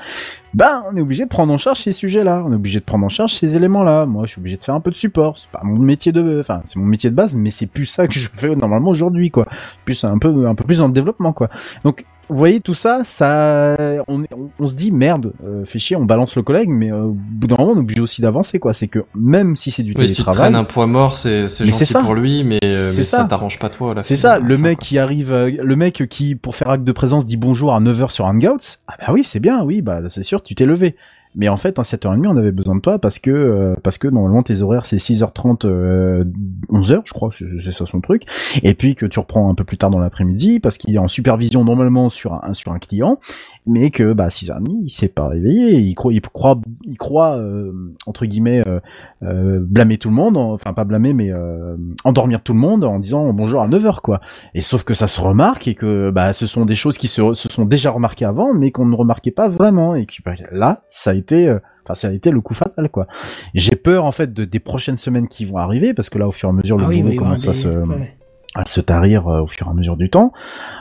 ben on est obligé de prendre en charge ces sujets-là, on est obligé de prendre en charge ces éléments-là. Moi, je suis obligé de faire un peu de support. C'est pas mon métier de, enfin c'est mon métier de base, mais c'est plus ça que je fais normalement aujourd'hui, quoi. Plus un peu un peu plus dans le développement, quoi. Donc vous voyez tout ça, ça, on, on, on se dit merde, euh, fait chier, on balance le collègue, mais euh, au bout d'un moment, on est obligé aussi d'avancer, quoi. C'est que même si c'est du Oui, si tu télétravail, traînes un poids mort, c'est gentil ça. pour lui, mais, euh, mais ça. ça, t'arrange pas toi. c'est ça, le mec quoi. qui arrive, euh, le mec qui pour faire acte de présence dit bonjour à 9h sur Hangouts, ah bah oui, c'est bien, oui, bah c'est sûr, tu t'es levé. Mais en fait, à 7h30, on avait besoin de toi parce que euh, parce que normalement tes horaires c'est 6h30 euh, 11h, je crois, c'est ça son truc. Et puis que tu reprends un peu plus tard dans l'après-midi parce qu'il est en supervision normalement sur un sur un client, mais que bah 6h30, il s'est pas réveillé, il croit il croit il croit euh, entre guillemets euh, euh, blâmer tout le monde, enfin pas blâmer mais euh, endormir tout le monde en disant bonjour à 9h quoi. Et sauf que ça se remarque et que bah ce sont des choses qui se, se sont déjà remarquées avant mais qu'on ne remarquait pas vraiment et que bah, là ça a été euh, enfin ça a été le coup fatal quoi. J'ai peur en fait de, des prochaines semaines qui vont arriver parce que là au fur et à mesure le Ah boulot oui, commence à se ouais. à se tarir euh, au fur et à mesure du temps.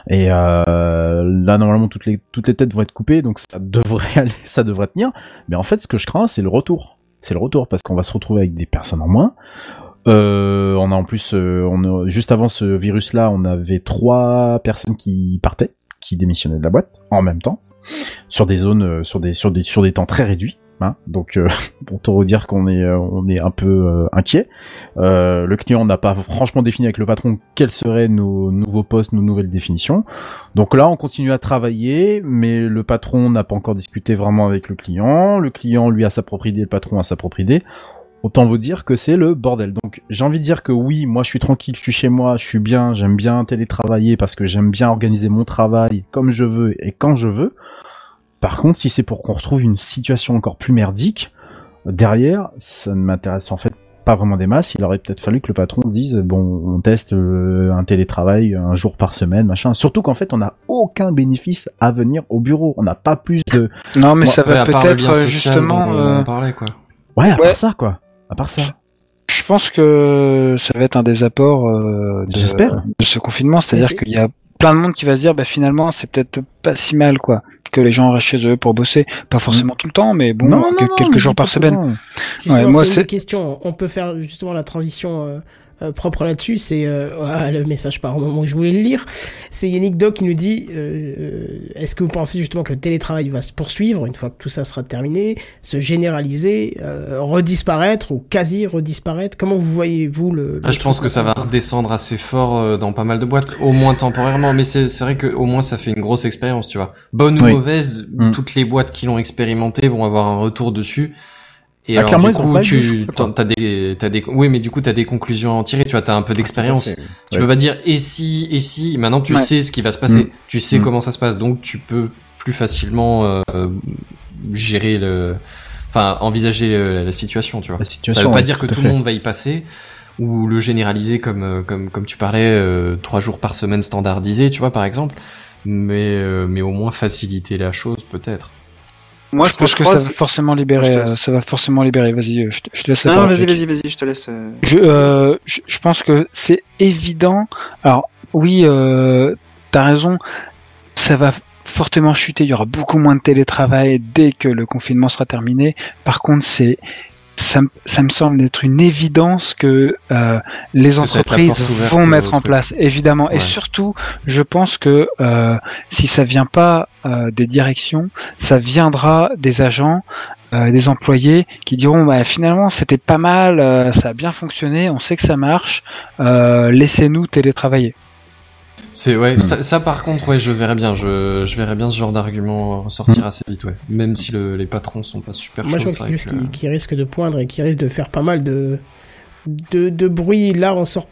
Et euh, là, normalement, toutes les toutes les têtes vont être coupées, donc ça devrait [laughs] aller, ça devrait tenir. Mais en fait, ce que je crains, c'est le retour. C'est le retour parce qu'on va se retrouver avec des personnes en moins. Euh, on a en plus, euh, on a- juste avant ce virus-là, on avait trois personnes qui partaient, qui démissionnaient de la boîte en même temps, sur des zones, euh, sur des sur des sur des temps très réduits. Hein. Donc, euh, [laughs] pour te dire qu'on est euh, on est un peu euh, inquiet. Le client n'a pas franchement défini avec le patron quels seraient nos nouveaux postes, nos nouvelles définitions. Donc là, on continue à travailler, mais le patron n'a pas encore discuté vraiment avec le client. Le client, lui, a sa propre idée, le patron a sa propre idée. Autant vous dire que c'est le bordel. Donc j'ai envie de dire que oui, moi je suis tranquille, je suis chez moi, je suis bien, j'aime bien télétravailler parce que j'aime bien organiser mon travail comme je veux et quand je veux. Par contre, si c'est pour qu'on retrouve une situation encore plus merdique, derrière, ça ne m'intéresse en fait pas vraiment des masses. Il aurait peut-être fallu que le patron dise bon, on teste euh, un télétravail un jour par semaine, machin. Surtout qu'en fait, on n'a aucun bénéfice à venir au bureau. On n'a pas plus de Non, mais ça va peut-être euh, justement. dont euh, on parlait, quoi. ouais, à Ouais. part ça quoi. À part ça. Je pense que ça va être un des apports euh, de, J'espère. de ce confinement, c'est-à-dire c'est- qu'il y a plein de monde qui va se dire, bah finalement, c'est peut-être pas si mal, quoi, que les gens restent chez eux pour bosser, pas forcément tout le temps, mais bon, quel- quelques mais jours dis par semaine. Ouais, moi, c'est une questions. On peut faire justement la transition euh, euh, propre là-dessus, c'est euh, ah, le message par au moment où je voulais le lire. C'est Yannick Doc qui nous dit euh, euh, est-ce que vous pensez justement que le télétravail va se poursuivre une fois que tout ça sera terminé, se généraliser, euh, redisparaître ou quasi redisparaître? Comment vous voyez vous le, le Ah, je pense que ça va redescendre assez fort euh, dans pas mal de boîtes, au moins temporairement. Mais c'est c'est vrai que au moins ça fait une grosse expérience, tu vois. Bonne ou Oui. mauvaise, Mm. toutes les boîtes qui l'ont expérimenté vont avoir un retour dessus. Et Ah, alors, clairement, du coup, tu t'as des, t'as des, oui, mais du coup, t'as des conclusions à en tirer. Tu vois, t'as un peu d'expérience. À fait. Tu Ouais. peux pas dire et si, et si. Maintenant, tu Ouais. sais ce qui va se passer. Mm. Tu sais Mm. comment ça se passe. Donc, tu peux plus facilement euh, gérer le, enfin, envisager la situation. Tu vois. La Ça situation, veut pas ouais, dire que tout tout le monde va y passer ou le généraliser comme euh, comme comme tu parlais euh, trois jours par semaine standardisé, tu vois par exemple. Mais euh, mais au moins faciliter la chose peut-être. Moi, Je pense que ça va forcément libérer. euh. Ça va forcément libérer. Vas-y, euh, je te, je te laisse la Non, vas-y, vas-y, vas-y, je te laisse. euh, Je, euh, je, je pense que c'est évident. Alors oui, euh, t'as raison. Ça va fortement chuter. Il y aura beaucoup moins de télétravail dès que le confinement sera terminé. Par contre, c'est ça, me- ça me semble être une évidence que euh, les entreprises vont mettre en truc. place, évidemment. Et surtout, je pense que euh, si ça vient pas euh, des directions, ça viendra des agents, des employés qui diront bah, finalement c'était pas mal, ça a bien fonctionné, on sait que ça marche, laissez-nous télétravailler. C'est ouais, Mm. ça, ça, par contre ouais, je verrais bien, je je verrais bien ce genre d'argument ressortir assez vite ouais. Même si le, les patrons sont pas super Moi, je chauds, quelque vrai chose que- qui, qui risque de poindre et qui risque de faire pas mal de, de, de bruit. Là, on sort,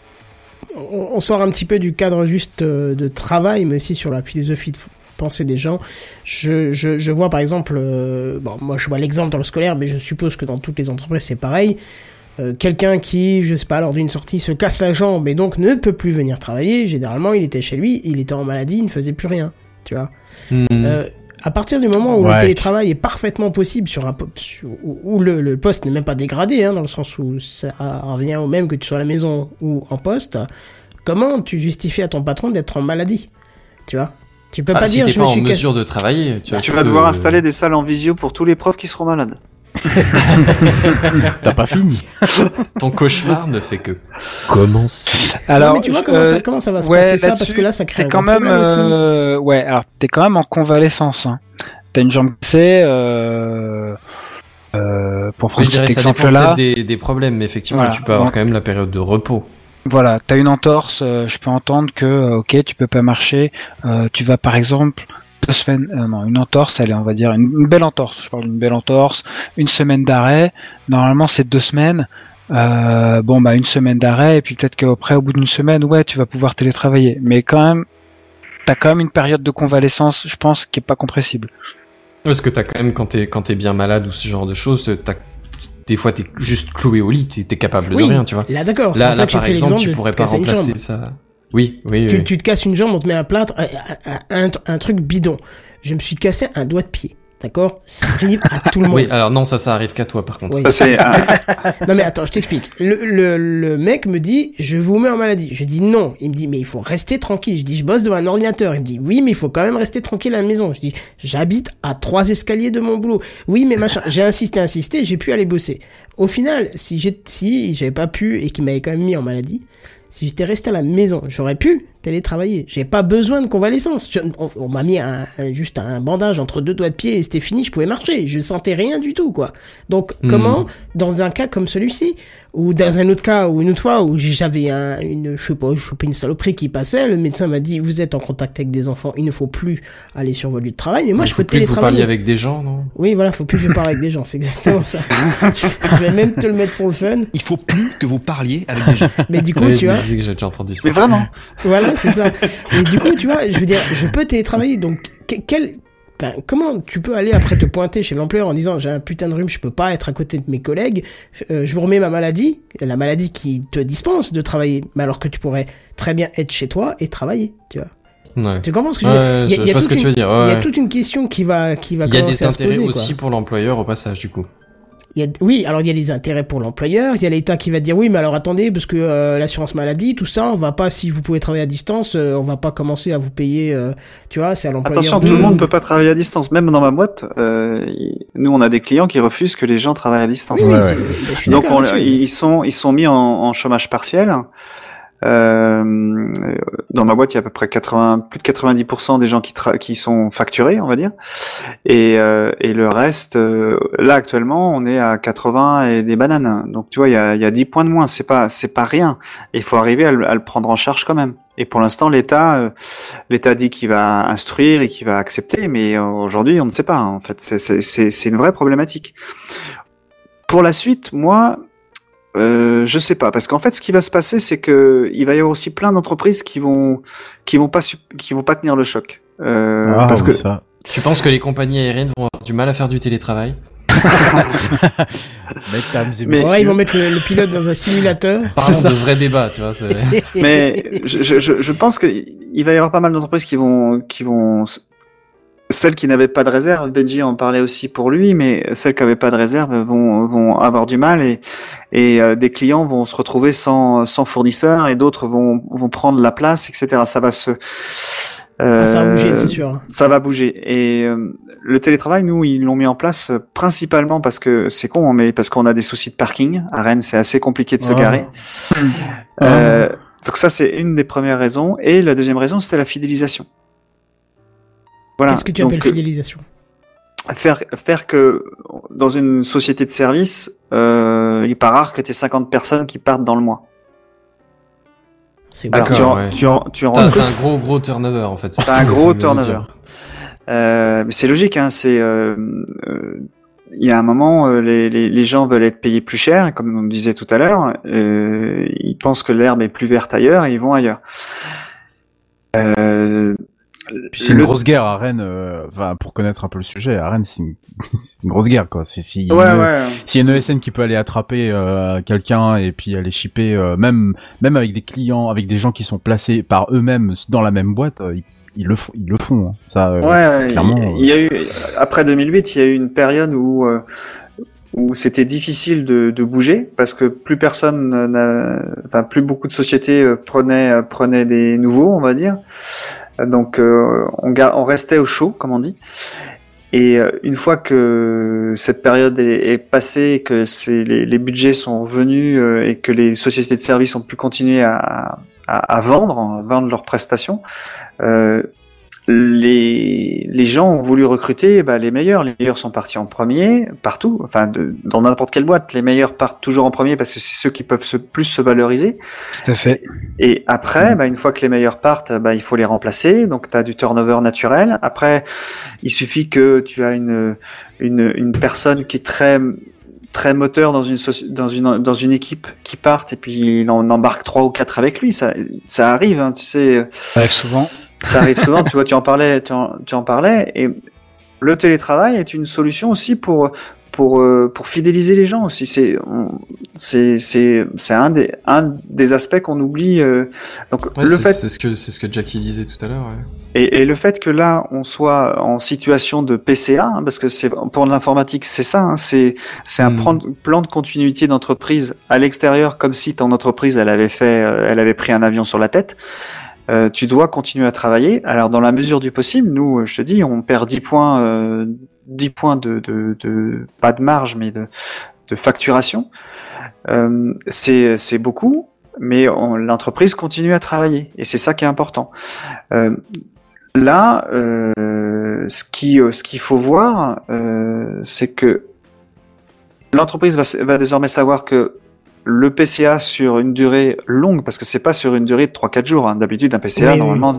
on, on sort un petit peu du cadre juste euh, de travail, mais aussi sur la philosophie de pensée des gens. Je, je, je vois par exemple, euh, bon, moi je vois l'exemple dans le scolaire, mais je suppose que dans toutes les entreprises c'est pareil. Euh, Quelqu'un qui, je sais pas, lors d'une sortie se casse la jambe et donc ne peut plus venir travailler. Généralement, il était chez lui, il était en maladie, il ne faisait plus rien. Tu vois. Hmm. Euh, à partir du moment où Ouais. le télétravail est parfaitement possible sur un po- sur- où, où le, le poste n'est même pas dégradé, hein, dans le sens où ça revient au même que tu sois à la maison ou en poste, comment tu justifies à ton patron d'être en maladie Tu vois? Tu peux Ah, pas si dire je pas me en suis mesure de travailler, tu, Tu je vas devoir installer des salles en visio pour tous les profs qui seront malades. [laughs] T'as pas fini. Ton cauchemar ne fait que commencer. Non, Alors, mais tu vois comment, euh, ça, comment ça va se ouais, passer ça? Parce que là, ça crée un quand même, aussi. euh, ouais, alors t'es quand même en convalescence. Hein. T'as une jambe cassée. Euh, euh, pour prendre cet exemple-là, des, des problèmes, mais effectivement, Voilà. tu peux avoir Donc- quand même la période de repos. Voilà, t'as une entorse, euh, je peux entendre que euh, ok, tu peux pas marcher, euh, tu vas par exemple deux semaines, euh, non, une entorse, allez, on va dire une, une belle entorse, je parle d'une belle entorse, une semaine d'arrêt, normalement c'est deux semaines, euh, bon bah une semaine d'arrêt et puis peut-être qu'après au bout d'une semaine, ouais, tu vas pouvoir télétravailler, mais quand même, t'as quand même une période de convalescence, je pense, qui est pas compressible. Parce que t'as quand même, quand t'es, quand t'es bien malade ou ce genre de choses, t'as, des fois t'es juste cloué au lit, t'es, capable Oui, de rien, tu vois. Là, d'accord. c'est Là, là j'ai par exemple, tu pourrais pas remplacer ça. Oui, oui, tu, oui. tu te casses une jambe, on te met un plâtre, un, un- un truc bidon. Je me suis cassé un doigt de pied. D'accord? Ça arrive à tout le monde. Oui, alors non, ça, ça arrive qu'à toi, par contre. Oui. Ça, c'est un- [laughs] Non mais attends, je t'explique. Le, le, le mec me dit, je vous mets en maladie. Je dis non. Il me dit, mais il faut rester tranquille. Je dis, je bosse devant un ordinateur. Il me dit, oui, mais il faut quand même rester tranquille à la maison. Je dis, j'habite à trois escaliers de mon boulot. Oui, mais machin. J'ai insisté, insisté, j'ai pu aller bosser. Au final, si j'ai, si j'avais pas pu et qu'il m'avait quand même mis en maladie, si j'étais resté à la maison, j'aurais pu télétravailler. J'ai pas besoin de convalescence. Je- on on m'a mis un, un- juste un bandage entre deux doigts de pied et c'était fini. Je pouvais marcher. Je sentais rien du tout, quoi. Donc, Hmm. comment, dans un cas comme celui-ci, ou dans un autre cas, ou une autre fois où j'avais un, une, je sais pas, je chopais une saloperie qui passait, le médecin m'a dit, vous êtes en contact avec des enfants, il ne faut plus aller sur votre lieu de travail, mais moi, je faut peux plus que vous parliez télétravailler. avec des gens, non? Oui, voilà, faut plus que je parle avec des gens, c'est exactement ça. [laughs] je vais même te le mettre pour le fun, Il faut plus que vous parliez avec des gens. mais du coup, Oui, tu vois, disais que j'ai déjà entendu ça. Mais vraiment. Voilà, [laughs] c'est ça. Et du coup, tu vois, je veux dire, je peux télétravailler. Donc, que- quel, comment tu peux aller après te pointer chez l'employeur en disant j'ai un putain de rhume, je peux pas être à côté de mes collègues, euh, je vous remets ma maladie, la maladie qui te dispense de travailler, mais alors que tu pourrais très bien être chez toi et travailler, tu vois. Ouais. Tu comprends ce que je veux dire? Il y a- toute tu veux dire. Il y a ouais. toute une question qui va qui va Il y a des intérêts aussi quoi. pour l'employeur au passage, du coup. Il y a, oui, alors il y a les intérêts pour l'employeur, il y a l'État qui va dire oui, mais alors attendez, parce que euh, l'assurance maladie, tout ça, on va pas, si vous pouvez travailler à distance, euh, on va pas commencer à vous payer, euh, tu vois, c'est à l'employeur. Attention, de- tout le monde peut pas travailler à distance. Même dans ma boîte, euh, y- nous on a des clients qui refusent que les gens travaillent à distance. Oui, oui, Ouais, c'est- ouais. je suis Donc on- ils sont ils sont mis en, en chômage partiel. Euh, dans ma boîte, il y a à peu près 80, plus de 90% des gens qui, sont facturés, on va dire, et, euh, et le reste, euh, là actuellement, on est à 80 et des bananes. Donc tu vois, il y a, il y a 10 points de moins, c'est pas c'est pas rien. Il faut arriver à, le- à le prendre en charge quand même. Et pour l'instant, l'État euh, l'État dit qu'il va instruire et qu'il va accepter, mais aujourd'hui, on ne sait pas. En fait, c'est une vraie problématique. Pour la suite, moi, euh, je sais pas, parce qu'en fait, ce qui va se passer, c'est que il va y avoir aussi plein d'entreprises qui vont qui vont pas qui vont pas tenir le choc, euh, Ah, parce oui, que ça. Tu penses que les compagnies aériennes vont avoir du mal à faire du télétravail? [laughs] Mais- messieurs. Ouais, ils vont mettre le, le pilote dans un simulateur. Parlons de vrais débats, tu vois. c'est- [laughs] mais je, je, je- je pense que il va y avoir pas mal d'entreprises qui vont qui vont celles qui n'avaient pas de réserve, Benji en parlait aussi pour lui, mais celles qui n'avaient pas de réserve vont vont avoir du mal et et euh, des clients vont se retrouver sans sans fournisseur et d'autres vont vont prendre la place, etc. Ça va se Ah, ça va euh, bouger, c'est sûr. Ça va bouger. Et euh, le télétravail, nous, ils l'ont mis en place euh, principalement parce que c'est con, hein, mais parce qu'on a des soucis de parking. À Rennes, c'est assez compliqué de se Ah. garer. Euh, donc ça, c'est une des premières raisons. Et la deuxième raison, c'était la fidélisation. Voilà. Qu'est-ce que tu Donc, appelles fidélisation? Faire faire que dans une société de service, euh, il est pas rare que tu aies 50 personnes qui partent dans le mois. C'est Alors tu en, ouais. tu en, en un gros gros turnover en fait. c'est T'as un gros turnover. Euh, mais c'est logique, hein. C'est euh, euh, il y a un moment, euh, les, les, les gens veulent être payés plus cher, comme on le disait tout à l'heure. Euh, ils pensent que l'herbe est plus verte ailleurs et ils vont ailleurs. Puis c'est une le- grosse guerre à Rennes. euh, pour connaître un peu le sujet, à Rennes, c'est une, [laughs] une grosse guerre, quoi. C'est si Ouais, ouais. S'il y a une ESN qui peut aller attraper euh, quelqu'un et puis aller shipper, euh, même même avec des clients, avec des gens qui sont placés par eux-mêmes dans la même boîte, euh, ils, ils le font, ils le font. hein. Ça, euh, Ouais, ouais, clairement, il y a eu après 2008, il y a eu une période où euh, où c'était difficile de, de bouger parce que plus personne, enfin plus beaucoup de sociétés euh, prenaient euh, prenaient des nouveaux, on va dire. Donc euh, on, on restait au chaud, comme on dit. Et euh, une fois que cette période est, passée, que les, les budgets sont revenus et que les sociétés de services ont pu continuer à, à, à vendre, à vendre leurs prestations, euh, les, les gens ont voulu recruter bah, les meilleurs. Les meilleurs sont partis en premier partout, enfin de- dans n'importe quelle boîte. Les meilleurs partent toujours en premier parce que c'est ceux qui peuvent se, plus se valoriser. Tout à fait. Et après, bah, une fois que les meilleurs partent, bah, il faut les remplacer. Donc, tu as du turnover naturel. Après, il suffit que tu as une, une, une personne qui est très très moteur dans une dans une dans une équipe qui parte et puis il en embarque trois ou quatre avec lui ça ça arrive hein, tu sais Ça arrive souvent. Ça arrive souvent tu vois tu en parlais tu en, tu en parlais et le télétravail est une solution aussi pour pour euh, pour fidéliser les gens aussi c'est c'est c'est c'est un des un des aspects qu'on oublie euh, donc Ouais, le fait c'est ce que c'est ce que Jackie disait tout à l'heure. ouais. et, et le fait que là on soit en situation de PCA, hein, parce que c'est pour l'informatique c'est ça, hein, c'est c'est un Mm. plan, plan de continuité d'entreprise à l'extérieur, comme si ton entreprise elle avait fait, euh, elle avait pris un avion sur la tête. Euh, tu dois continuer à travailler. Alors dans la mesure du possible, nous, euh, je te dis, on perd 10 points, euh, 10 points de, de, de pas de marge, mais de, de facturation. Euh, c'est beaucoup, mais l'entreprise continue à travailler, et c'est ça qui est important. Euh, Là, euh, ce qui, ce qu'il faut voir, c'est que l'entreprise va, va désormais savoir que le PCA sur une durée longue, parce que c'est pas sur une durée de 3-4 jours. hein. D'habitude, un PCA Oui, oui. normalement,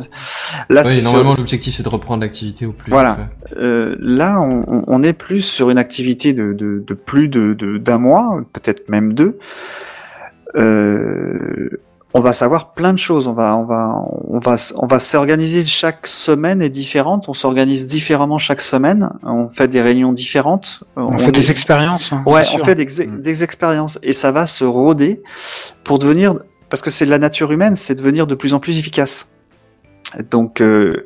là, Oui, c'est sur- normalement, l'objectif c'est de reprendre l'activité au plus Voilà. vite. ouais. euh, là, on, on- on est plus sur une activité de, de, de plus de de- d'un mois, peut-être même deux. Euh, on va savoir plein de choses. On va, on va, on va, on va s'organiser. Chaque semaine est différente. On s'organise différemment chaque semaine. On fait des réunions différentes. On, fait des expériences. hein, Ouais, on sûr. fait des, Mm. des expériences et ça va se rôder pour devenir, parce que c'est de la nature humaine, c'est devenir de plus en plus efficace. Donc, euh,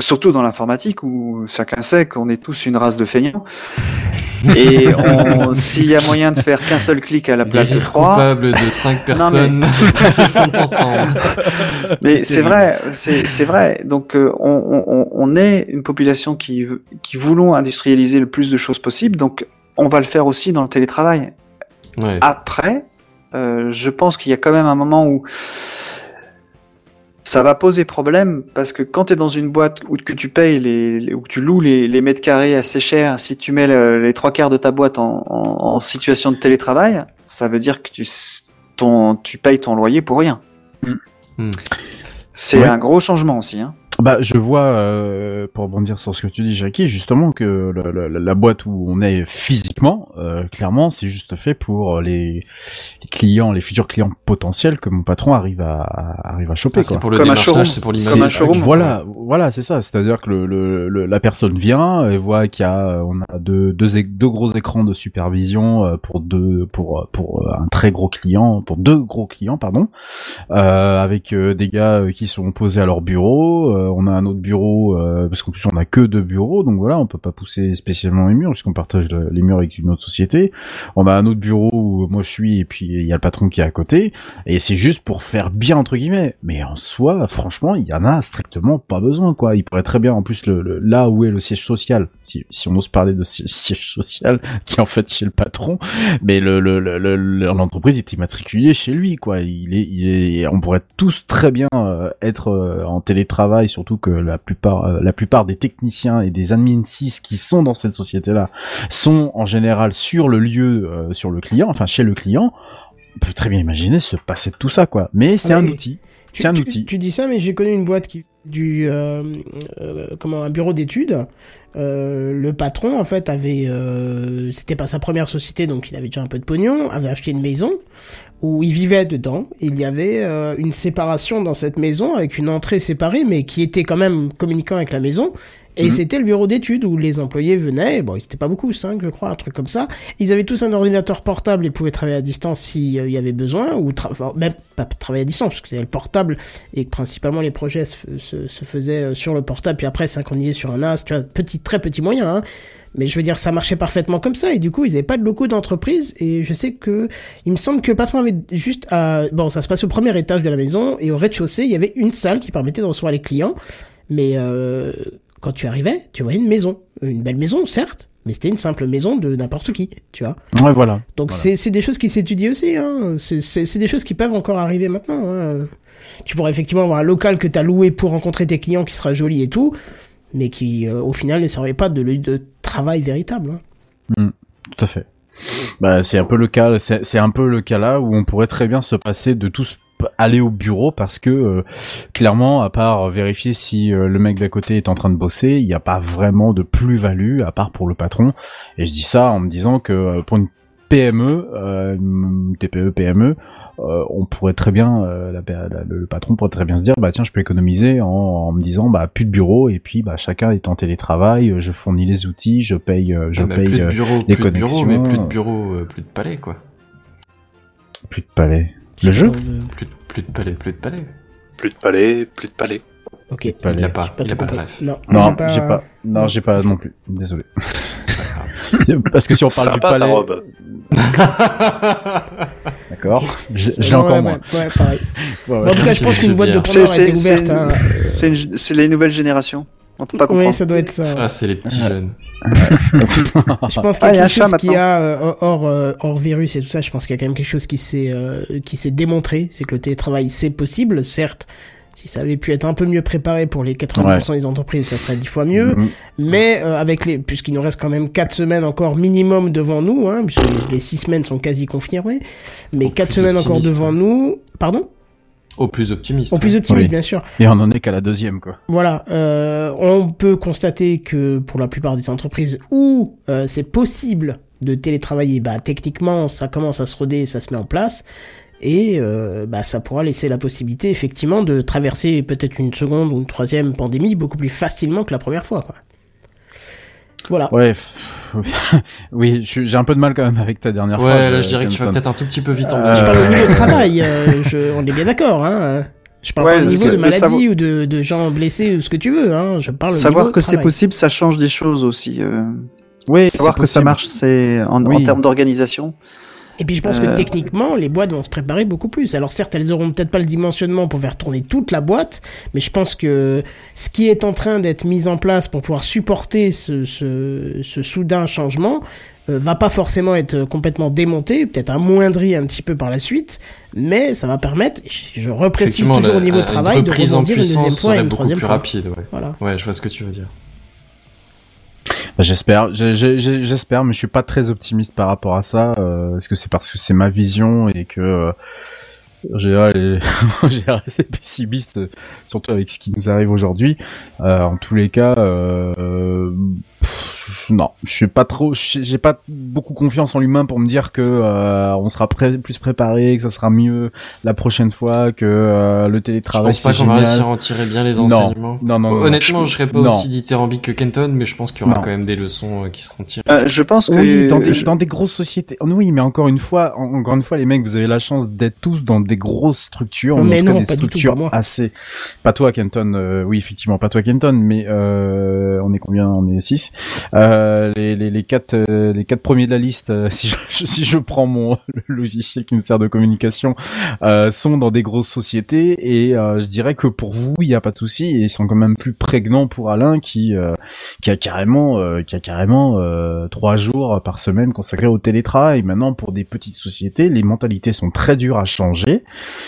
surtout dans l'informatique où chacun sait qu'on est tous une race de feignants. Et [laughs] s'il y a moyen de faire qu'un seul clic à la place de trois, coupables de cinq personnes [laughs] se font entendre. Mais c'est vrai, c'est c'est vrai. Donc euh, on, on, on- on est une population qui qui voulons industrialiser le plus de choses possible. Donc on va le faire aussi dans le télétravail. Ouais. Après, euh, je pense qu'il y a quand même un moment où ça va poser problème parce que quand tu es dans une boîte où que tu payes les, ou que tu loues les, les mètres carrés assez cher, si tu mets le- les trois quarts de ta boîte en, en, en situation de télétravail, ça veut dire que tu ton tu payes ton loyer pour rien. Hmm. C'est Ouais. un gros changement aussi. Hein. Bah, je vois, euh, pour rebondir sur ce que tu dis, Jackie, justement que le- le- la boîte où on est physiquement, euh, clairement, c'est juste fait pour les, les clients, les futurs clients potentiels que mon patron arrive à, à- arrive à choper. Ah, c'est pour le Comme un démarchage, showroom. c'est pour l'image. Voilà, voilà, c'est ça. C'est-à-dire que le, le, le- la personne vient et voit qu'il y a, on a deux, deux, deux gros écrans de supervision euh, pour deux, pour pour euh, un très gros client, pour deux gros clients, pardon, euh, avec euh, des gars euh, qui sont posés à leur bureau. Euh, on a un autre bureau euh, parce qu'en plus on a que deux bureaux, donc voilà, on peut pas pousser spécialement les murs puisqu'on partage le- les murs avec une autre société. On a un autre bureau où moi je suis et puis il y a le patron qui est à côté. Et c'est juste pour faire bien entre guillemets. Mais en soi, franchement, il y en a strictement pas besoin, quoi. Il pourrait très bien, en plus, le, là où est le siège social, si, si on ose parler de si- siège social, [laughs] qui est en fait chez le patron, mais le le- le- le- le- l'entreprise est immatriculée chez lui, quoi. Il est, on pourrait tous très bien euh, être en télétravail, surtout que la plupart, euh, la plupart des techniciens et des admin 6 qui sont dans cette société-là sont en général sur le lieu, euh, sur le client, enfin chez le client. On peut très bien imaginer se passer de tout ça, quoi. Mais c'est Ah, un outil. C'est un tu, outil. Tu dis ça, mais j'ai connu une boîte qui du euh, euh, comment un bureau d'études. Euh, le patron en fait avait euh, c'était pas sa première société donc il avait déjà un peu de pognon avait acheté une maison où il vivait dedans il y avait euh, une séparation dans cette maison avec une entrée séparée mais qui était quand même communiquant avec la maison et Mhm. c'était le bureau d'études où les employés venaient bon ils étaient pas beaucoup cinq je crois un truc comme ça ils avaient tous un ordinateur portable et pouvaient travailler à distance s'il y avait besoin ou tra- enfin, même pas travailler à distance parce que c'était le portable et que principalement les projets se, se, se faisaient euh, sur le portable puis après synchronisés sur un NAS, tu vois, petit, très petit moyen, hein. Mais je veux dire, ça marchait parfaitement comme ça et du coup, ils avaient pas de locaux d'entreprise et je sais que, il me semble que le patron avait juste à, bon, ça se passe au premier étage de la maison et au rez-de-chaussée, il y avait une salle qui permettait de recevoir les clients. Mais, euh, quand tu arrivais, tu voyais une maison. Une belle maison, certes, mais c'était une simple maison de n'importe qui, tu vois. Ouais, voilà. Donc Voilà. c'est des choses qui s'étudient aussi, hein. C'est des choses qui peuvent encore arriver maintenant. Hein. Tu pourrais effectivement avoir un local que tu as loué pour rencontrer tes clients qui sera joli et tout, mais qui euh, au final ne servait pas de de travail véritable. hein. Tout à fait. Bah, c'est un peu le cas, c'est un peu le cas là où on pourrait très bien se passer de tous aller au bureau parce que euh, clairement à part vérifier si euh, le mec d'à côté est en train de bosser il n'y a pas vraiment de plus-value à part pour le patron et je dis ça en me disant que euh, pour une PME euh, TPE PME euh, on pourrait très bien euh, la- la- le patron pourrait très bien se dire bah tiens je peux économiser en, en me disant bah plus de bureau et puis bah chacun est en télétravail euh, je fournis les outils je paye je Ah, mais paye plus de bureau, les plus de bureau, mais plus de bureau, euh, plus de palais, quoi. plus de palais le jeu Plus, de- plus de palais, plus de palais. Plus de palais, plus de palais. Ok. Il a pas, il a pas de ref. Non, Non, j'ai pas. Non, j'ai pas non plus. Désolé. C'est pas grave. [laughs] Parce que si on parle du Sympa ta palais, robe. [laughs] [laughs] d'accord. Je, je Ouais, l'ai encore ouais, moins. Ouais, ouais, pareil. Ouais, [laughs] ouais. Bon, en tout cas, je pense qu'une boîte de porno a été ouverte. hein. c'est les nouvelles générations. On peut pas comprendre. Oui, ça doit être ça. Ah, c'est les petits jeunes. [laughs] Je pense qu'il y Ah, a a un quelque chat chose qui a euh, hors euh, hors virus et tout ça. Je pense qu'il y a quand même quelque chose qui s'est euh, qui s'est démontré, c'est que le télétravail c'est possible, certes. Si ça avait pu être un peu mieux préparé pour les 80% des entreprises, ça serait dix fois mieux. Mhm. Mais euh, avec les, puisqu'il nous reste quand même quatre semaines encore minimum devant nous, hein, puisque les six semaines sont quasi confirmées, mais Au quatre semaines encore devant nous. Pardon? Au plus optimiste. En plus optimiste, Oui. bien sûr. Et on en est qu'à la deuxième, quoi. Voilà, euh, on peut constater que pour la plupart des entreprises où euh, c'est possible de télétravailler, bah techniquement ça commence à se roder, ça se met en place, et euh, bah ça pourra laisser la possibilité effectivement de traverser peut-être une seconde ou une troisième pandémie beaucoup plus facilement que la première fois. Quoi. Voilà. Ouais. [laughs] oui, j'ai un peu de mal quand même avec ta dernière Ouais, phrase, là, euh, je dirais que tu vas peut-être un tout petit peu vite en Euh, bas. Je parle au niveau de [laughs] travail, euh, je, on est bien d'accord. Hein. Je parle Ouais, pas au niveau de maladie savoir- ou de, de gens blessés ou ce que tu veux. Hein. Je parle au Savoir niveau que c'est possible, ça change des choses aussi. euh, Oui, savoir que ça marche, c'est en, Oui. en termes d'organisation. Et puis je pense Euh. que techniquement, les boîtes vont se préparer beaucoup plus. Alors certes, elles auront peut-être pas le dimensionnement pour faire tourner toute la boîte, mais je pense que ce qui est en train d'être mis en place pour pouvoir supporter ce, ce, ce soudain changement euh, va pas forcément être complètement démonté, peut-être amoindri un petit peu par la suite, mais ça va permettre, je reprécise toujours au niveau de travail, de reprise en rebondir une deuxième fois et une beaucoup troisième plus fois. rapide, ouais. Voilà. Ouais, je vois ce que tu veux dire. Bah, J'espère, j'ai- j'ai- j'ai- j'espère, mais je suis pas très optimiste par rapport à ça. Euh, Est-ce que c'est parce que c'est ma vision et que euh, en général, c'est pessimiste, euh, surtout avec ce qui nous arrive aujourd'hui. Euh, en tous les cas, euh, euh, non, je suis pas trop, j'ai j'ai pas beaucoup confiance en l'humain pour me dire que euh, on sera plus préparé, que ça sera mieux la prochaine fois, que euh, le Je télétravail pense pas qu'on va réussir à en tirer bien les Non. enseignements. Non, non, non. Honnêtement, je serais pas non. aussi dithyrambique que Kenton, mais je pense qu'il y aura Non. quand même des leçons euh, qui seront tirées. Euh, je pense que Oui, dans des, je- dans des grosses sociétés. Oui, mais encore une fois, en- encore une fois, les mecs, vous avez la chance d'être tous dans des grosses structures, Mais en cas non, des pas du tout, structures pas moi. assez. Pas toi, Kenton. euh, oui, effectivement, pas toi, Kenton. Mais euh, on est combien? On est six. Euh, les, les, les quatre, euh, les quatre premiers de la liste, euh, [laughs] si je, si je prends mon [laughs] logiciel qui nous sert de communication, euh, sont dans des grosses sociétés. Et euh, je dirais que pour vous, il n'y a pas de souci. Et c'est quand même plus prégnant pour Alain qui qui a carrément qui a carrément trois jours par semaine consacrés au télétravail. Maintenant, pour des petites sociétés, les mentalités sont très dures à changer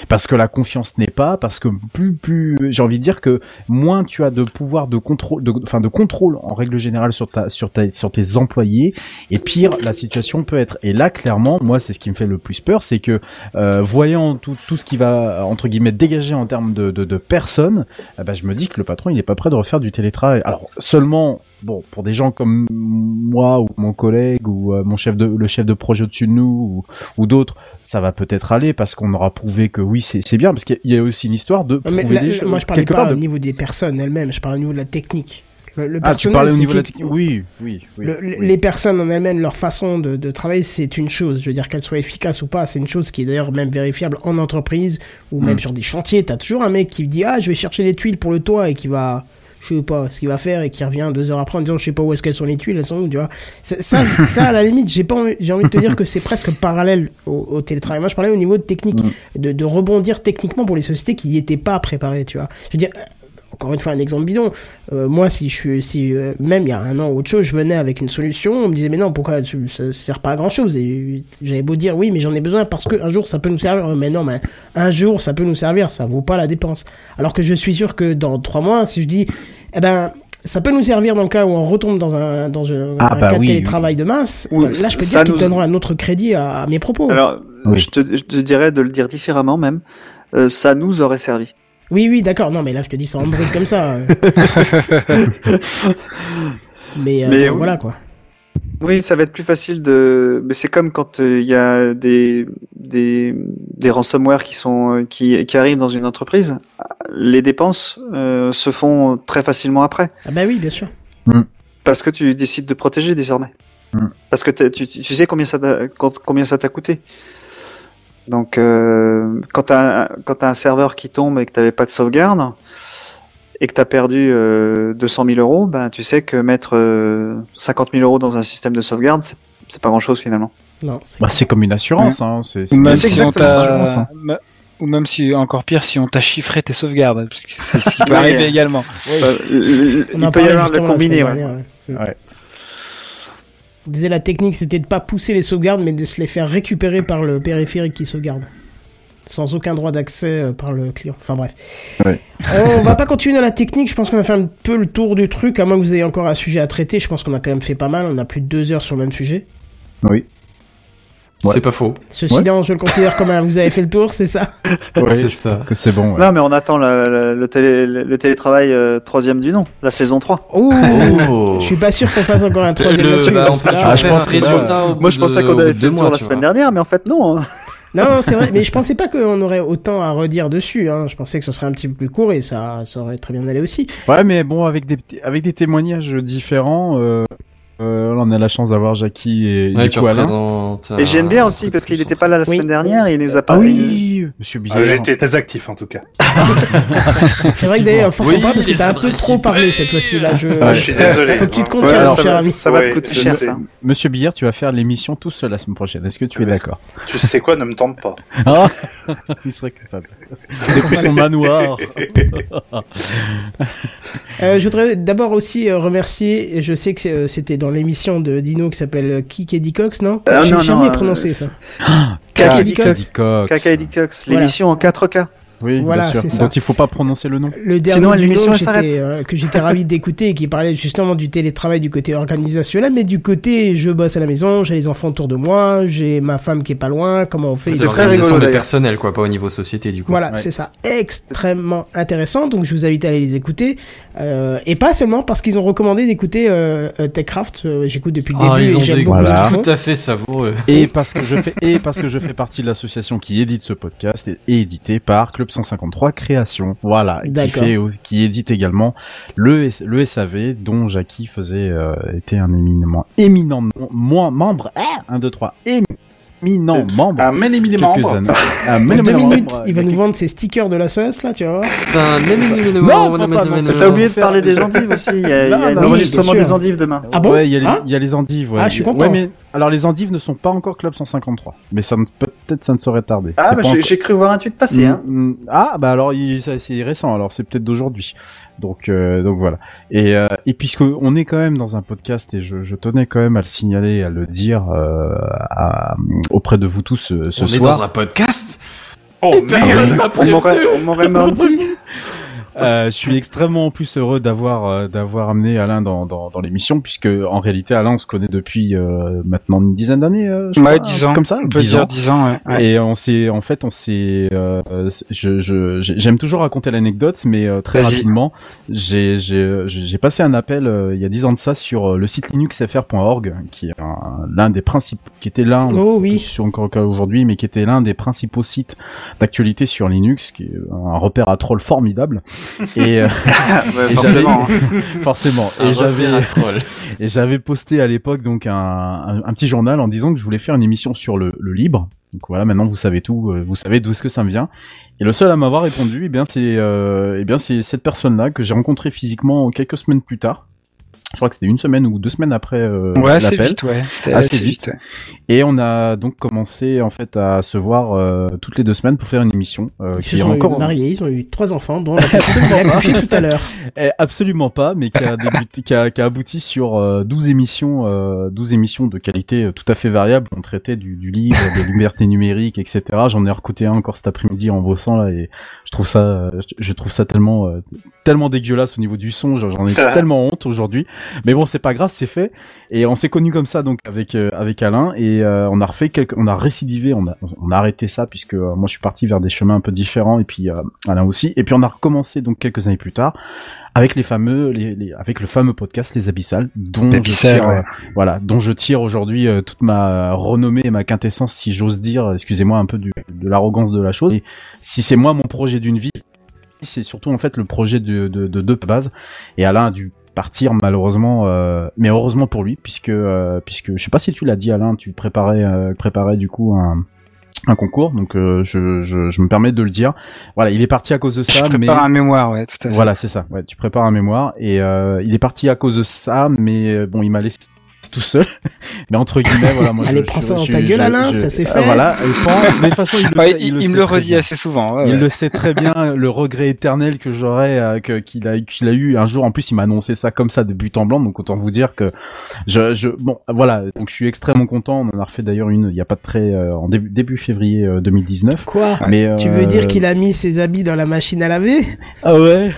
parce que la confiance n'est pas, parce que plus plus j'ai envie de dire que moins tu as de pouvoir de contrôle, de, enfin de contrôle en règle générale sur ta sur ta sur tes employés, et pire la situation peut être. Et là, clairement, moi, c'est ce qui me fait le plus peur, c'est que euh, voyant tout tout ce qui va entre guillemets dégager en termes de de, de personnes, eh ben, je me dis que le patron il est pas prêt de refaire du télétravail. Alors seulement bon pour des gens comme moi ou mon collègue ou euh, mon chef de le chef de projet au-dessus de nous ou, ou d'autres, ça va peut-être aller parce qu'on aura prouvé que oui c'est bien parce qu'il y a- aussi une histoire de mais prouver là, des là, choses moi je parlais quelque pas part au niveau des personnes elles-mêmes, je parle au niveau de la technique. Le, le ah tu parlais au niveau de la technique oui oui oui, Le- oui. Les personnes en elles-mêmes, leur façon de, de travailler, c'est une chose. Je veux dire qu'elles soient efficaces ou pas, c'est une chose qui est d'ailleurs même vérifiable en entreprise ou même Mm. sur des chantiers. T'as toujours un mec qui dit ah je vais chercher des tuiles pour le toit et qui va je sais pas ce qu'il va faire et qui revient deux heures après en disant je sais pas où est-ce qu'elles sont les tuiles, elles sont où, tu vois. Ça, ça [laughs] à la limite, j'ai pas, envie- j'ai envie de te dire que c'est presque parallèle au, au télétravail. Moi, je parlais au niveau de technique, Mm. de, de rebondir techniquement pour les sociétés qui n'y étaient pas préparées, tu vois. Je veux dire, encore une fois un exemple bidon. Euh, moi, si je suis, si euh, même il y a un an ou autre chose, je venais avec une solution, on me disait mais non, pourquoi tu, ça sert pas à grand chose Et j'avais beau dire oui, mais j'en ai besoin parce que un jour ça peut nous servir. Mais non, mais un jour ça peut nous servir, ça vaut pas la dépense. Alors que je suis sûr que dans trois mois, si je dis, eh ben ça peut nous servir dans le cas où on retombe dans un dans un, Ah, un bah cas oui, de télétravail de masse. Oui, là, je peux ça dire qu'ils nous- donneront un autre crédit à, à mes propos. Alors, Oui. je, te, je te dirais de le dire différemment même. Euh, ça nous aurait servi. Oui, oui, d'accord. Non, mais là, je te dis ça en brut comme ça. [laughs] mais, euh, Mais bon, oui. voilà quoi. Oui, ça va être plus facile de. Mais c'est comme quand euh, il y a des des des ransomware qui sont euh, qui qui arrivent dans une entreprise. Les dépenses euh, se font très facilement après Ah bah oui, bien sûr. parce que tu décides de protéger désormais. Mm. Parce que tu, tu sais combien ça t'a- combien ça t'a coûté. Donc euh, quand t'as un- quand t'as un serveur qui tombe et que t'avais pas de sauvegarde et que t'as perdu euh, 200 000 euros, ben tu sais que mettre euh, 50 000 euros dans un système de sauvegarde, c'est c'est pas grand chose finalement. Non, c'est Bah, c'est comme une assurance hein c'est c'est- Ou même, c'est si on exactement pense, hein. me- ou même si, encore pire, si on t'a chiffré tes sauvegardes, parce que c'est ce qui [laughs] peut arriver également. Ça, il On il en peut y avoir Ouais. dernière, ouais. Ouais. On disait la technique, c'était de pas pousser les sauvegardes, mais de se les faire récupérer par le périphérique qui sauvegarde. Sans aucun droit d'accès euh, par le client. Enfin bref. Ouais. On [laughs] va pas continuer dans la technique, je pense qu'on a fait un peu le tour du truc, à moins que vous ayez encore un sujet à traiter, je pense qu'on a quand même fait pas mal, on a plus de deux heures sur le même sujet. oui Ouais. C'est pas faux. Ce Ouais. silence, je le considère comme un vous avez fait le tour, c'est ça? [laughs] Ouais, C'est ça. pense que c'est bon ouais. Non, mais on attend la- la- le, télé, le télétravail euh, troisième du nom, la saison 3. Ouh Oh. [laughs] Je suis pas sûr qu'on fasse encore un troisième là-dessus. bah, parce on que peut là- toujours Ah, je pense résultat Moi, je pensais qu'on avait fait le deux tour mois, la semaine dernière, mais en fait, non. hein. Non, non, c'est vrai, mais je pensais pas qu'on aurait autant à redire dessus. Hein. Je pensais que ce serait un petit peu plus court et ça, ça aurait très bien allé aussi. Ouais, mais bon, avec des avec des témoignages différents, euh, euh, on a la chance d'avoir Jackie et, Ouais, du coup, Alain. représentes. Et j'aime bien un aussi parce qu'il n'était pas là la Oui. semaine dernière et il nous a Ah pas. oui, Monsieur Billard. Ah, J'ai été très actif en tout cas. [laughs] C'est vrai que d'ailleurs, faut Oui, pas parce que t'as un peu trop parlé cette fois-ci là. Je... Ah, je suis désolé. Faut que tu te contiennes, Ouais, cher ami. ça va te coûter cher ça. Monsieur Billard, tu vas faire l'émission tout seul la semaine prochaine. Est-ce que tu es Ouais. d'accord Tu sais quoi, ne me tente pas. [laughs] Ah Il serait capable. [laughs] Depuis son manoir. Euh, je voudrais d'abord aussi euh, remercier, je sais que euh, c'était dans l'émission de Dino qui s'appelle euh, Kik Eddie Cox, non Ah, J'ai non, jamais non, prononcé euh, ça. [gasps] Kaka Eddie Cox. L'émission en 4K. Oui, Voilà, bien sûr. c'est ça. Dont il faut pas prononcer le nom. Le dernier Sinon, l'émission, s'arrête. j'étais, euh, que j'étais ravi [laughs] d'écouter et qui parlait justement du télétravail du côté organisationnel, mais du côté je bosse à la maison, j'ai les enfants autour de moi, j'ai ma femme qui est pas loin, comment on fait? C'est C'est très rigolo, de personnel, quoi, pas au niveau société, du coup. Voilà, Ouais. c'est ça. Extrêmement intéressant. Donc, je vous invite à aller les écouter. Euh, et pas seulement parce qu'ils ont recommandé d'écouter euh, euh, Techcraft. Euh, J'écoute depuis le Ah, début ils ont et j'aime beaucoup Voilà. ce tout à fait savoureux. Et parce que je fais et parce que je fais partie de l'association qui édite ce podcast et, et édité par Club 153 Création. Voilà, qui fait qui édite également le le SAV dont Jackie faisait euh, était un éminemment éminent moi membre ah, 1 2 3 éminent membre Un quelques membre. années. [laughs] Un Dans éminent deux membre, minutes, il va nous vendre ses stickers de la sauce, là, tu vas voir. Putain, Non, T'as oublié de parler des [laughs] endives aussi. Il y a, il y a Non, un non, enregistrement oui, bien des endives demain. Ah bon ouais, il y a les, il y a les endives. Ouais. Ah, je suis content. Alors les endives ne sont pas encore Club 153, mais ça ne- peut-être ça ne saurait tarder. Ah, bah, j'ai encore- j'ai cru voir un tweet passer. Hein. Mm, mm. Ah bah alors il- ça, c'est récent alors c'est peut-être d'aujourd'hui donc euh, donc voilà et euh, et puisque on est quand même dans un podcast et je, je tenais quand même à le signaler à le dire euh, à- auprès de vous tous euh, ce On est soir dans un podcast? Oh Personne merde on m'aurait menti. [laughs] Euh, je suis extrêmement en plus heureux d'avoir euh, d'avoir amené Alain dans dans, dans l'émission puisque en réalité Alain on se connaît depuis euh, maintenant une dizaine d'années euh, je Ouais, crois, un 10 truc ans. comme ça On peut 10 dire ans 10 ans, ouais. ouais. Et on s'est, en fait, on s'est, euh, je, je, j'ai- j'aime toujours raconter l'anecdote, mais euh, très rapidement, j'ai, j'ai, j'ai passé un appel euh, il y a dix ans de ça sur le site linuxfr.org, qui est un- l'un des principes, qui était l'un, Oh oui. sur encore aujourd'hui, mais qui était l'un des principaux sites d'actualité sur Linux, qui est un repère à troll formidable. Et euh, [laughs] Ouais, Et forcément. [laughs] forcément. Un Et j'avais, [laughs] et j'avais posté à l'époque donc un, un, un petit journal en disant que je voulais faire une émission sur le, le libre. Donc voilà, maintenant vous savez tout, euh, vous savez d'où est-ce que ça me vient. Et le seul à m'avoir répondu, eh bien c'est, euh, eh bien c'est cette personne-là que j'ai rencontrée physiquement quelques semaines plus tard. Je crois que c'était une semaine ou deux semaines après euh, Ouais, assez l'appel. vite, ouais. C'était Assez assez, vite. vite. ouais. Et on a donc commencé en fait à se voir euh, toutes les deux semaines pour faire une émission euh, Ils qui se sont encore mariés, ils ont eu trois enfants, dont la personne qui a [laughs] accouché tout à l'heure. Eh, absolument pas, mais qui a, débuté, qui a, qui a abouti sur euh, 12 émissions, euh, 12 émissions de qualité euh, tout à fait variable. On traitait du, du livre, de liberté numérique, etc. J'en ai recouté un encore cet après-midi en bossant là, et je trouve ça, euh, je- trouve ça tellement, euh, tellement dégueulasse au niveau du son. J'en ai [laughs] tellement honte aujourd'hui. Mais bon, c'est pas grave, c'est fait. Et on s'est connus comme ça donc avec euh, avec Alain et euh, on a refait quelques, on a récidivé, on a on a arrêté ça puisque euh, moi je suis parti vers des chemins un peu différents et puis euh, Alain aussi. Et puis on a recommencé donc quelques années plus tard avec les fameux, les, les- avec le fameux podcast Les Abyssales, dont je tire, ouais. euh, voilà, dont je tire aujourd'hui euh, toute ma renommée et ma quintessence, si j'ose dire, excusez-moi un peu du, de l'arrogance de la chose. Et si c'est moi mon projet d'une vie, c'est surtout en fait le projet de de, de deux bases. Et Alain a dû partir malheureusement, euh, mais heureusement pour lui, puisque euh, puisque je sais pas si tu l'as dit Alain, tu préparais euh, préparais du coup un un concours, donc euh, je, je, je me permets de le dire. Voilà, il est parti à cause de Je ça, mais prépare un mémoire, ouais, tout à fait. voilà, c'est ça. Ouais, tu prépares un mémoire et euh, il est parti à cause de ça, mais euh, bon, il m'a laissé tout seul. [laughs] mais entre guillemets, voilà, moi Allez, je, prends je- ça dans je- ta gueule, je- Alain, je- ça c'est euh, fait. voilà, et mais de toute façon, il le [laughs] Ouais, sait, il, le il sait me le redit bien. assez souvent. ouais, Il ouais. le sait très bien, le regret éternel que j'aurais, euh, que qu'il a qu'il a eu un jour. En plus, il m'a annoncé ça comme ça de but en blanc, donc autant vous dire que je, je bon, voilà. Donc je suis extrêmement content. On en a refait d'ailleurs une il y a pas de très euh, en début début février euh, 2019. Quoi Mais Tu veux dire euh, qu'il a mis ses habits dans la machine à laver? Ah ouais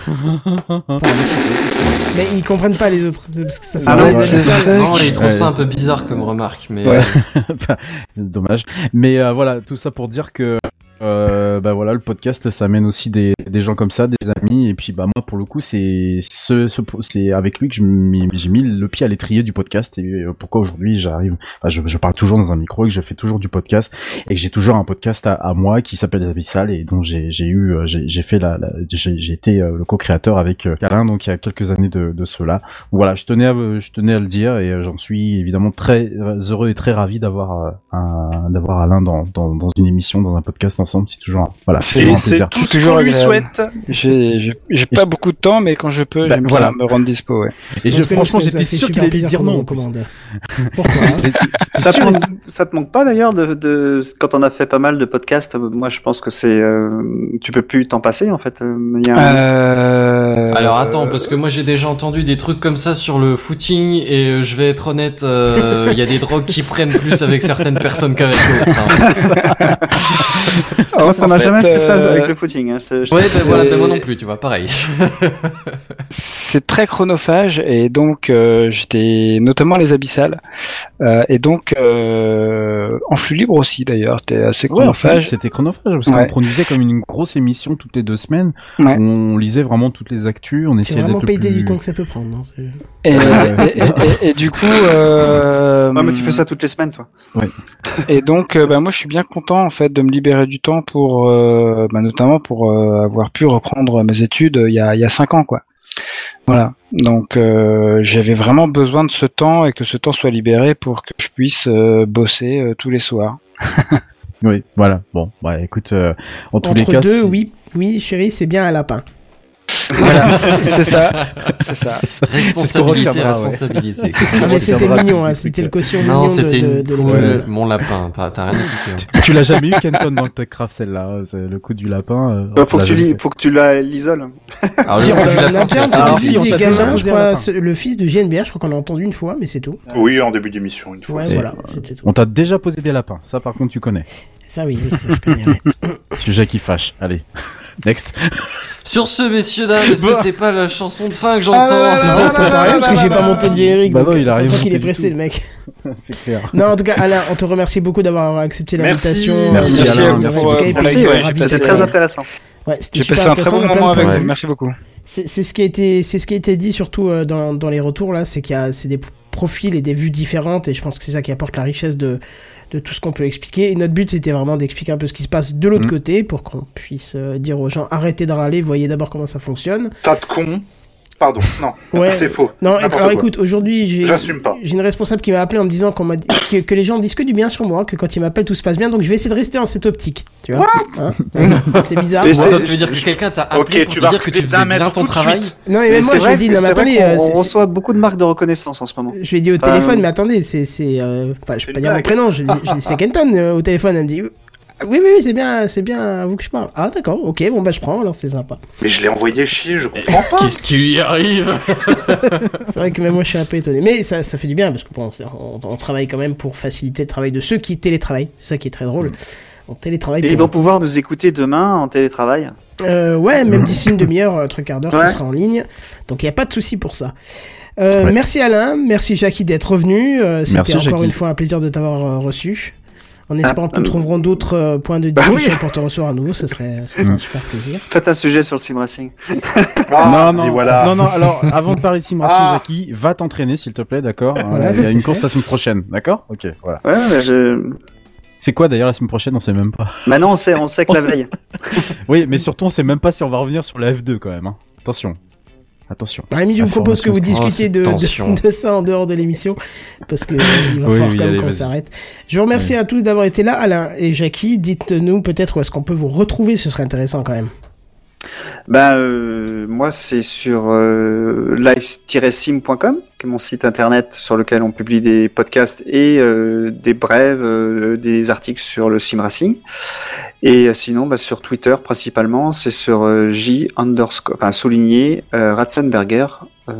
Mais ils comprennent pas les autres. c'est Parce que ça, Ah ça- ouais, ça- c'est ça- ça. Non, il trouve ça un peu bizarre comme remarque, mais Ouais. euh, [laughs] Dommage. Mais euh, voilà, tout ça pour dire que euh, bah voilà, le podcast, ça amène aussi des, des gens comme ça, des amis. Et puis bah moi, pour le coup, c'est ce, ce c'est avec lui que j'ai mis le pied à l'étrier du podcast. Et euh, pourquoi aujourd'hui j'arrive, enfin, je, je parle toujours dans un micro et que je fais toujours du podcast et que j'ai toujours un podcast à, à moi qui s'appelle Les Abyssales et dont j'ai eu, euh, j'ai fait la, la- j'ai été euh, le co-créateur avec Alain donc il y a quelques années de, de cela. Voilà, je tenais à, je tenais à le dire et j'en suis évidemment très heureux et très ravi d'avoir d'avoir Alain dans, dans, dans une émission, dans un podcast ensemble. C'est toujours un, voilà, c'est tout ce qu'on lui souhaite. J'ai pas beaucoup de temps, mais quand je peux, Bah, voilà. me rendre dispo. Ouais. Et je, franchement, j'étais sûr qu'il allait dire non. recommande. [laughs] Pourquoi Ça te, manque, ça te manque pas d'ailleurs de, de quand on a fait pas mal de podcasts. euh, Moi, je pense que c'est euh, tu peux plus t'en passer en fait. euh, Il y a un- Euh... Alors attends, parce que moi j'ai déjà entendu des trucs comme ça sur le footing et euh, je vais être honnête, euh, il y a des drogues qui prennent plus avec certaines personnes qu'avec d'autres. hein. Moi, ça m'a jamais fait ça euh, avec le footing. Hein. Ouais, ben C'est- voilà, ben moi non [laughs] plus, tu vois, pareil. C'est très chronophage et donc euh, j'étais notamment les abyssales euh, et donc euh, en flux libre aussi d'ailleurs c'était assez Ouais, en fait, chronophage. c'était chronophage parce Ouais. qu'on produisait comme une grosse émission toutes les deux semaines. Ouais. Où on lisait vraiment toutes les actus, on C'est essayait vraiment idée plus... du temps que ça peut prendre. C'est- et, et, et- et- et du coup euh, Ouais, mais tu fais ça toutes les semaines, toi. et donc euh, bah, moi je suis bien content en fait de me libérer du temps pour euh, bah, notamment pour euh, avoir pu reprendre mes études euh, il y a il y a cinq ans quoi. Voilà. Donc euh, j'avais vraiment besoin de ce temps et que ce temps soit libéré pour que je puisse euh, bosser euh, tous les soirs. [laughs] Oui, voilà. Bon, bah écoute, euh, en tous Entre les cas, deux, oui, oui, chérie, c'est bien un lapin. Voilà, [laughs] c'est ça, c'est ça. Responsabilité, ouais. responsabilité. Ah, mais c'était mignon, hein, c'était le caution mignon Non, c'était de, une de poule, mon lapin. T'as rien écouté. hein. Tu l'as jamais eu Kenton dans le Techcraft celle-là, c'est le coup du lapin. euh, Bah, faut, que tu li- faut que tu la l'isoles. Alors, Si, le on coup du lapin, c'est le Ah, fils de GNBR, je crois qu'on l'a entendu une fois, mais c'est tout. Oui, en début d'émission, une fois. Ouais, voilà, tout. On t'a déjà posé des lapins, ça par contre tu connais. Ça, oui, oui, ça, je connais. ouais. [laughs] Sujet qui fâche. Allez, [laughs] next. Sur ce, messieurs, dames, est-ce que c'est pas la chanson de fin que Ah, j'entends non, t'entends rien parce que j'ai pas monté le générique. Bah donc, non, il a rien monté qu'il est du pressé, tout. le mec. [laughs] c'est clair. Non, en tout cas, Alain, on te remercie beaucoup d'avoir accepté Merci. l'invitation. Merci, euh, Alain, merci Merci, c'était ouais, très intéressant. Ouais, c'était J'ai passé un très intéressant, bon moment avec vous. Merci beaucoup. C'est c'est ce qui a été, c'est ce qui a été dit surtout euh, dans, dans les retours là, c'est qu'il y a, c'est des profils et des vues différentes et je pense que c'est ça qui apporte la richesse de de tout ce qu'on peut expliquer. Et notre but c'était vraiment d'expliquer un peu ce qui se passe de l'autre Mhm. côté pour qu'on puisse euh, dire aux gens arrêtez de râler, voyez d'abord comment ça fonctionne. Tas de cons. Pardon, non, Ouais. c'est faux. Non, alors quoi. écoute, aujourd'hui j'ai J'assume pas. j'ai une responsable qui m'a appelé en me disant qu'on m'a dit- que, que les gens disent que du bien sur moi, que quand ils m'appellent tout se passe bien, donc je vais essayer de rester dans cette optique, tu vois. Hein c'est bizarre. C'est- attends, tu veux dire que quelqu'un t'a appelé Ok, pour tu te vas dire que tu faisais bien ton travail suite. Non mais Mais même moi je lui ai dit non mais attendez, euh, on c'est- reçoit beaucoup de marques de reconnaissance en ce moment. Je lui ai dit au téléphone, euh, mais attendez, c'est, c'est, euh, enfin, je C'est peux pas dire mon prénom, je, je dis c'est Kenton euh, au téléphone, elle me dit, oui, oui, oui, c'est bien, c'est bien à vous que je parle. Ah, d'accord, ok, bon, bah, je prends, alors c'est sympa. Mais je l'ai envoyé chier, je comprends pas. Qu'est-ce qui lui arrive? [laughs] C'est vrai que même moi, je suis un peu étonné. Mais ça, ça fait du bien, parce que bon, on, on travaille quand même pour faciliter le travail de ceux qui télétravaillent. C'est ça qui est très drôle. On télétravaille Et ils vont pouvoir nous écouter demain en télétravail? Euh, ouais, même d'ici une [laughs] demi-heure, trois quarts d'heure, Ouais. tout sera en ligne. Donc il n'y a pas de souci pour ça. Euh, Ouais. Merci Alain, merci Jackie d'être revenu. Euh, C'était encore Jackie. une fois un plaisir de t'avoir euh, reçu. En espérant que ah, nous euh, trouverons d'autres euh, points de Bah oui. discussion pour te recevoir à nouveau, ce serait, ce serait un Mm. super plaisir. Faites un sujet sur le sim racing. [laughs] Ah, non, non, voilà. non, non, alors, avant de parler de Sim Racing, Ah. Jackie, va t'entraîner, s'il te plaît, d'accord Voilà, Euh, Il y a c'est une course fait. la semaine prochaine, d'accord Ok, voilà. Ouais, mais je... C'est quoi d'ailleurs la semaine prochaine? On sait même pas. Maintenant, on sait, on sait que [laughs] On la sait. veille. [laughs] Oui, mais surtout, on sait même pas si on va revenir sur la F2 quand même. Hein. Attention. Attention. À la limite, je vous propose que vous discutiez de, de, de ça en dehors de l'émission, parce que [laughs] il va Oui, falloir oui, quand même qu'on s'arrête. Je vous remercie à tous d'avoir été là. Alain et Jackie, dites-nous peut-être où est-ce qu'on peut vous retrouver, ce serait intéressant quand même. Ben, euh, moi, c'est sur euh, live-sim.com, qui est mon site internet sur lequel on publie des podcasts et euh, des brèves, euh, des articles sur le sim racing. Et euh, sinon, bah, sur Twitter principalement, c'est sur euh, J underscore, enfin souligné euh, Ratzenberger, euh,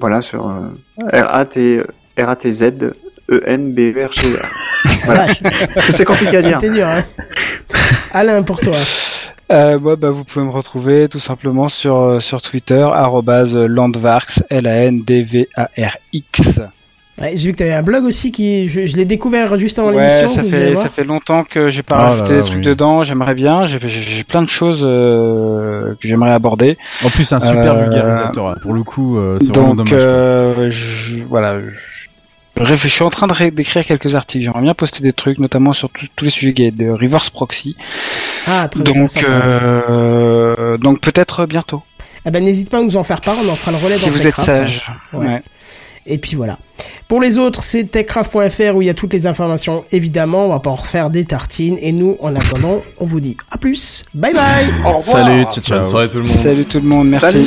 voilà sur euh, R A T R A T Z E N B E R G E. [laughs] Voilà. Vache, Parce que c'est compliqué à dire. C'était dur, hein. Alain, pour toi. Euh, moi, bah, vous pouvez me retrouver tout simplement sur, euh, sur Twitter, arrobase landvarx, L-A-N-D-V-A-R-X. Ouais, j'ai vu que t'avais un blog aussi qui, je, je l'ai découvert juste avant Ouais, l'émission. ça fait ça fait longtemps que j'ai pas Ah rajouté là des trucs oui. dedans. J'aimerais bien. J'ai j'ai- j'ai plein de choses euh, que j'aimerais aborder. En plus, un super Euh, vulgarisateur. Pour le coup, euh, c'est vraiment Donc dommage. euh, je, voilà. Je, je réfléchis- je suis en train de d'écrire quelques articles. J'aimerais bien poster des trucs, notamment sur tout- tous les sujets gays de reverse proxy. Ah, très Donc ça. euh, donc peut-être bientôt. Ah ben n'hésite pas à nous en faire part, on en fera le relais Si dans vous êtes sage. Ouais. Ouais. Et puis voilà. Pour les autres, c'est techcraft.fr où il y a toutes les informations. Évidemment, on va pas en refaire des tartines. Et nous, en attendant, on vous dit à plus. Bye bye. Au revoir. Salut, ciao, ciao. Bonne soirée tout le monde. Salut tout le monde. Merci. Salut.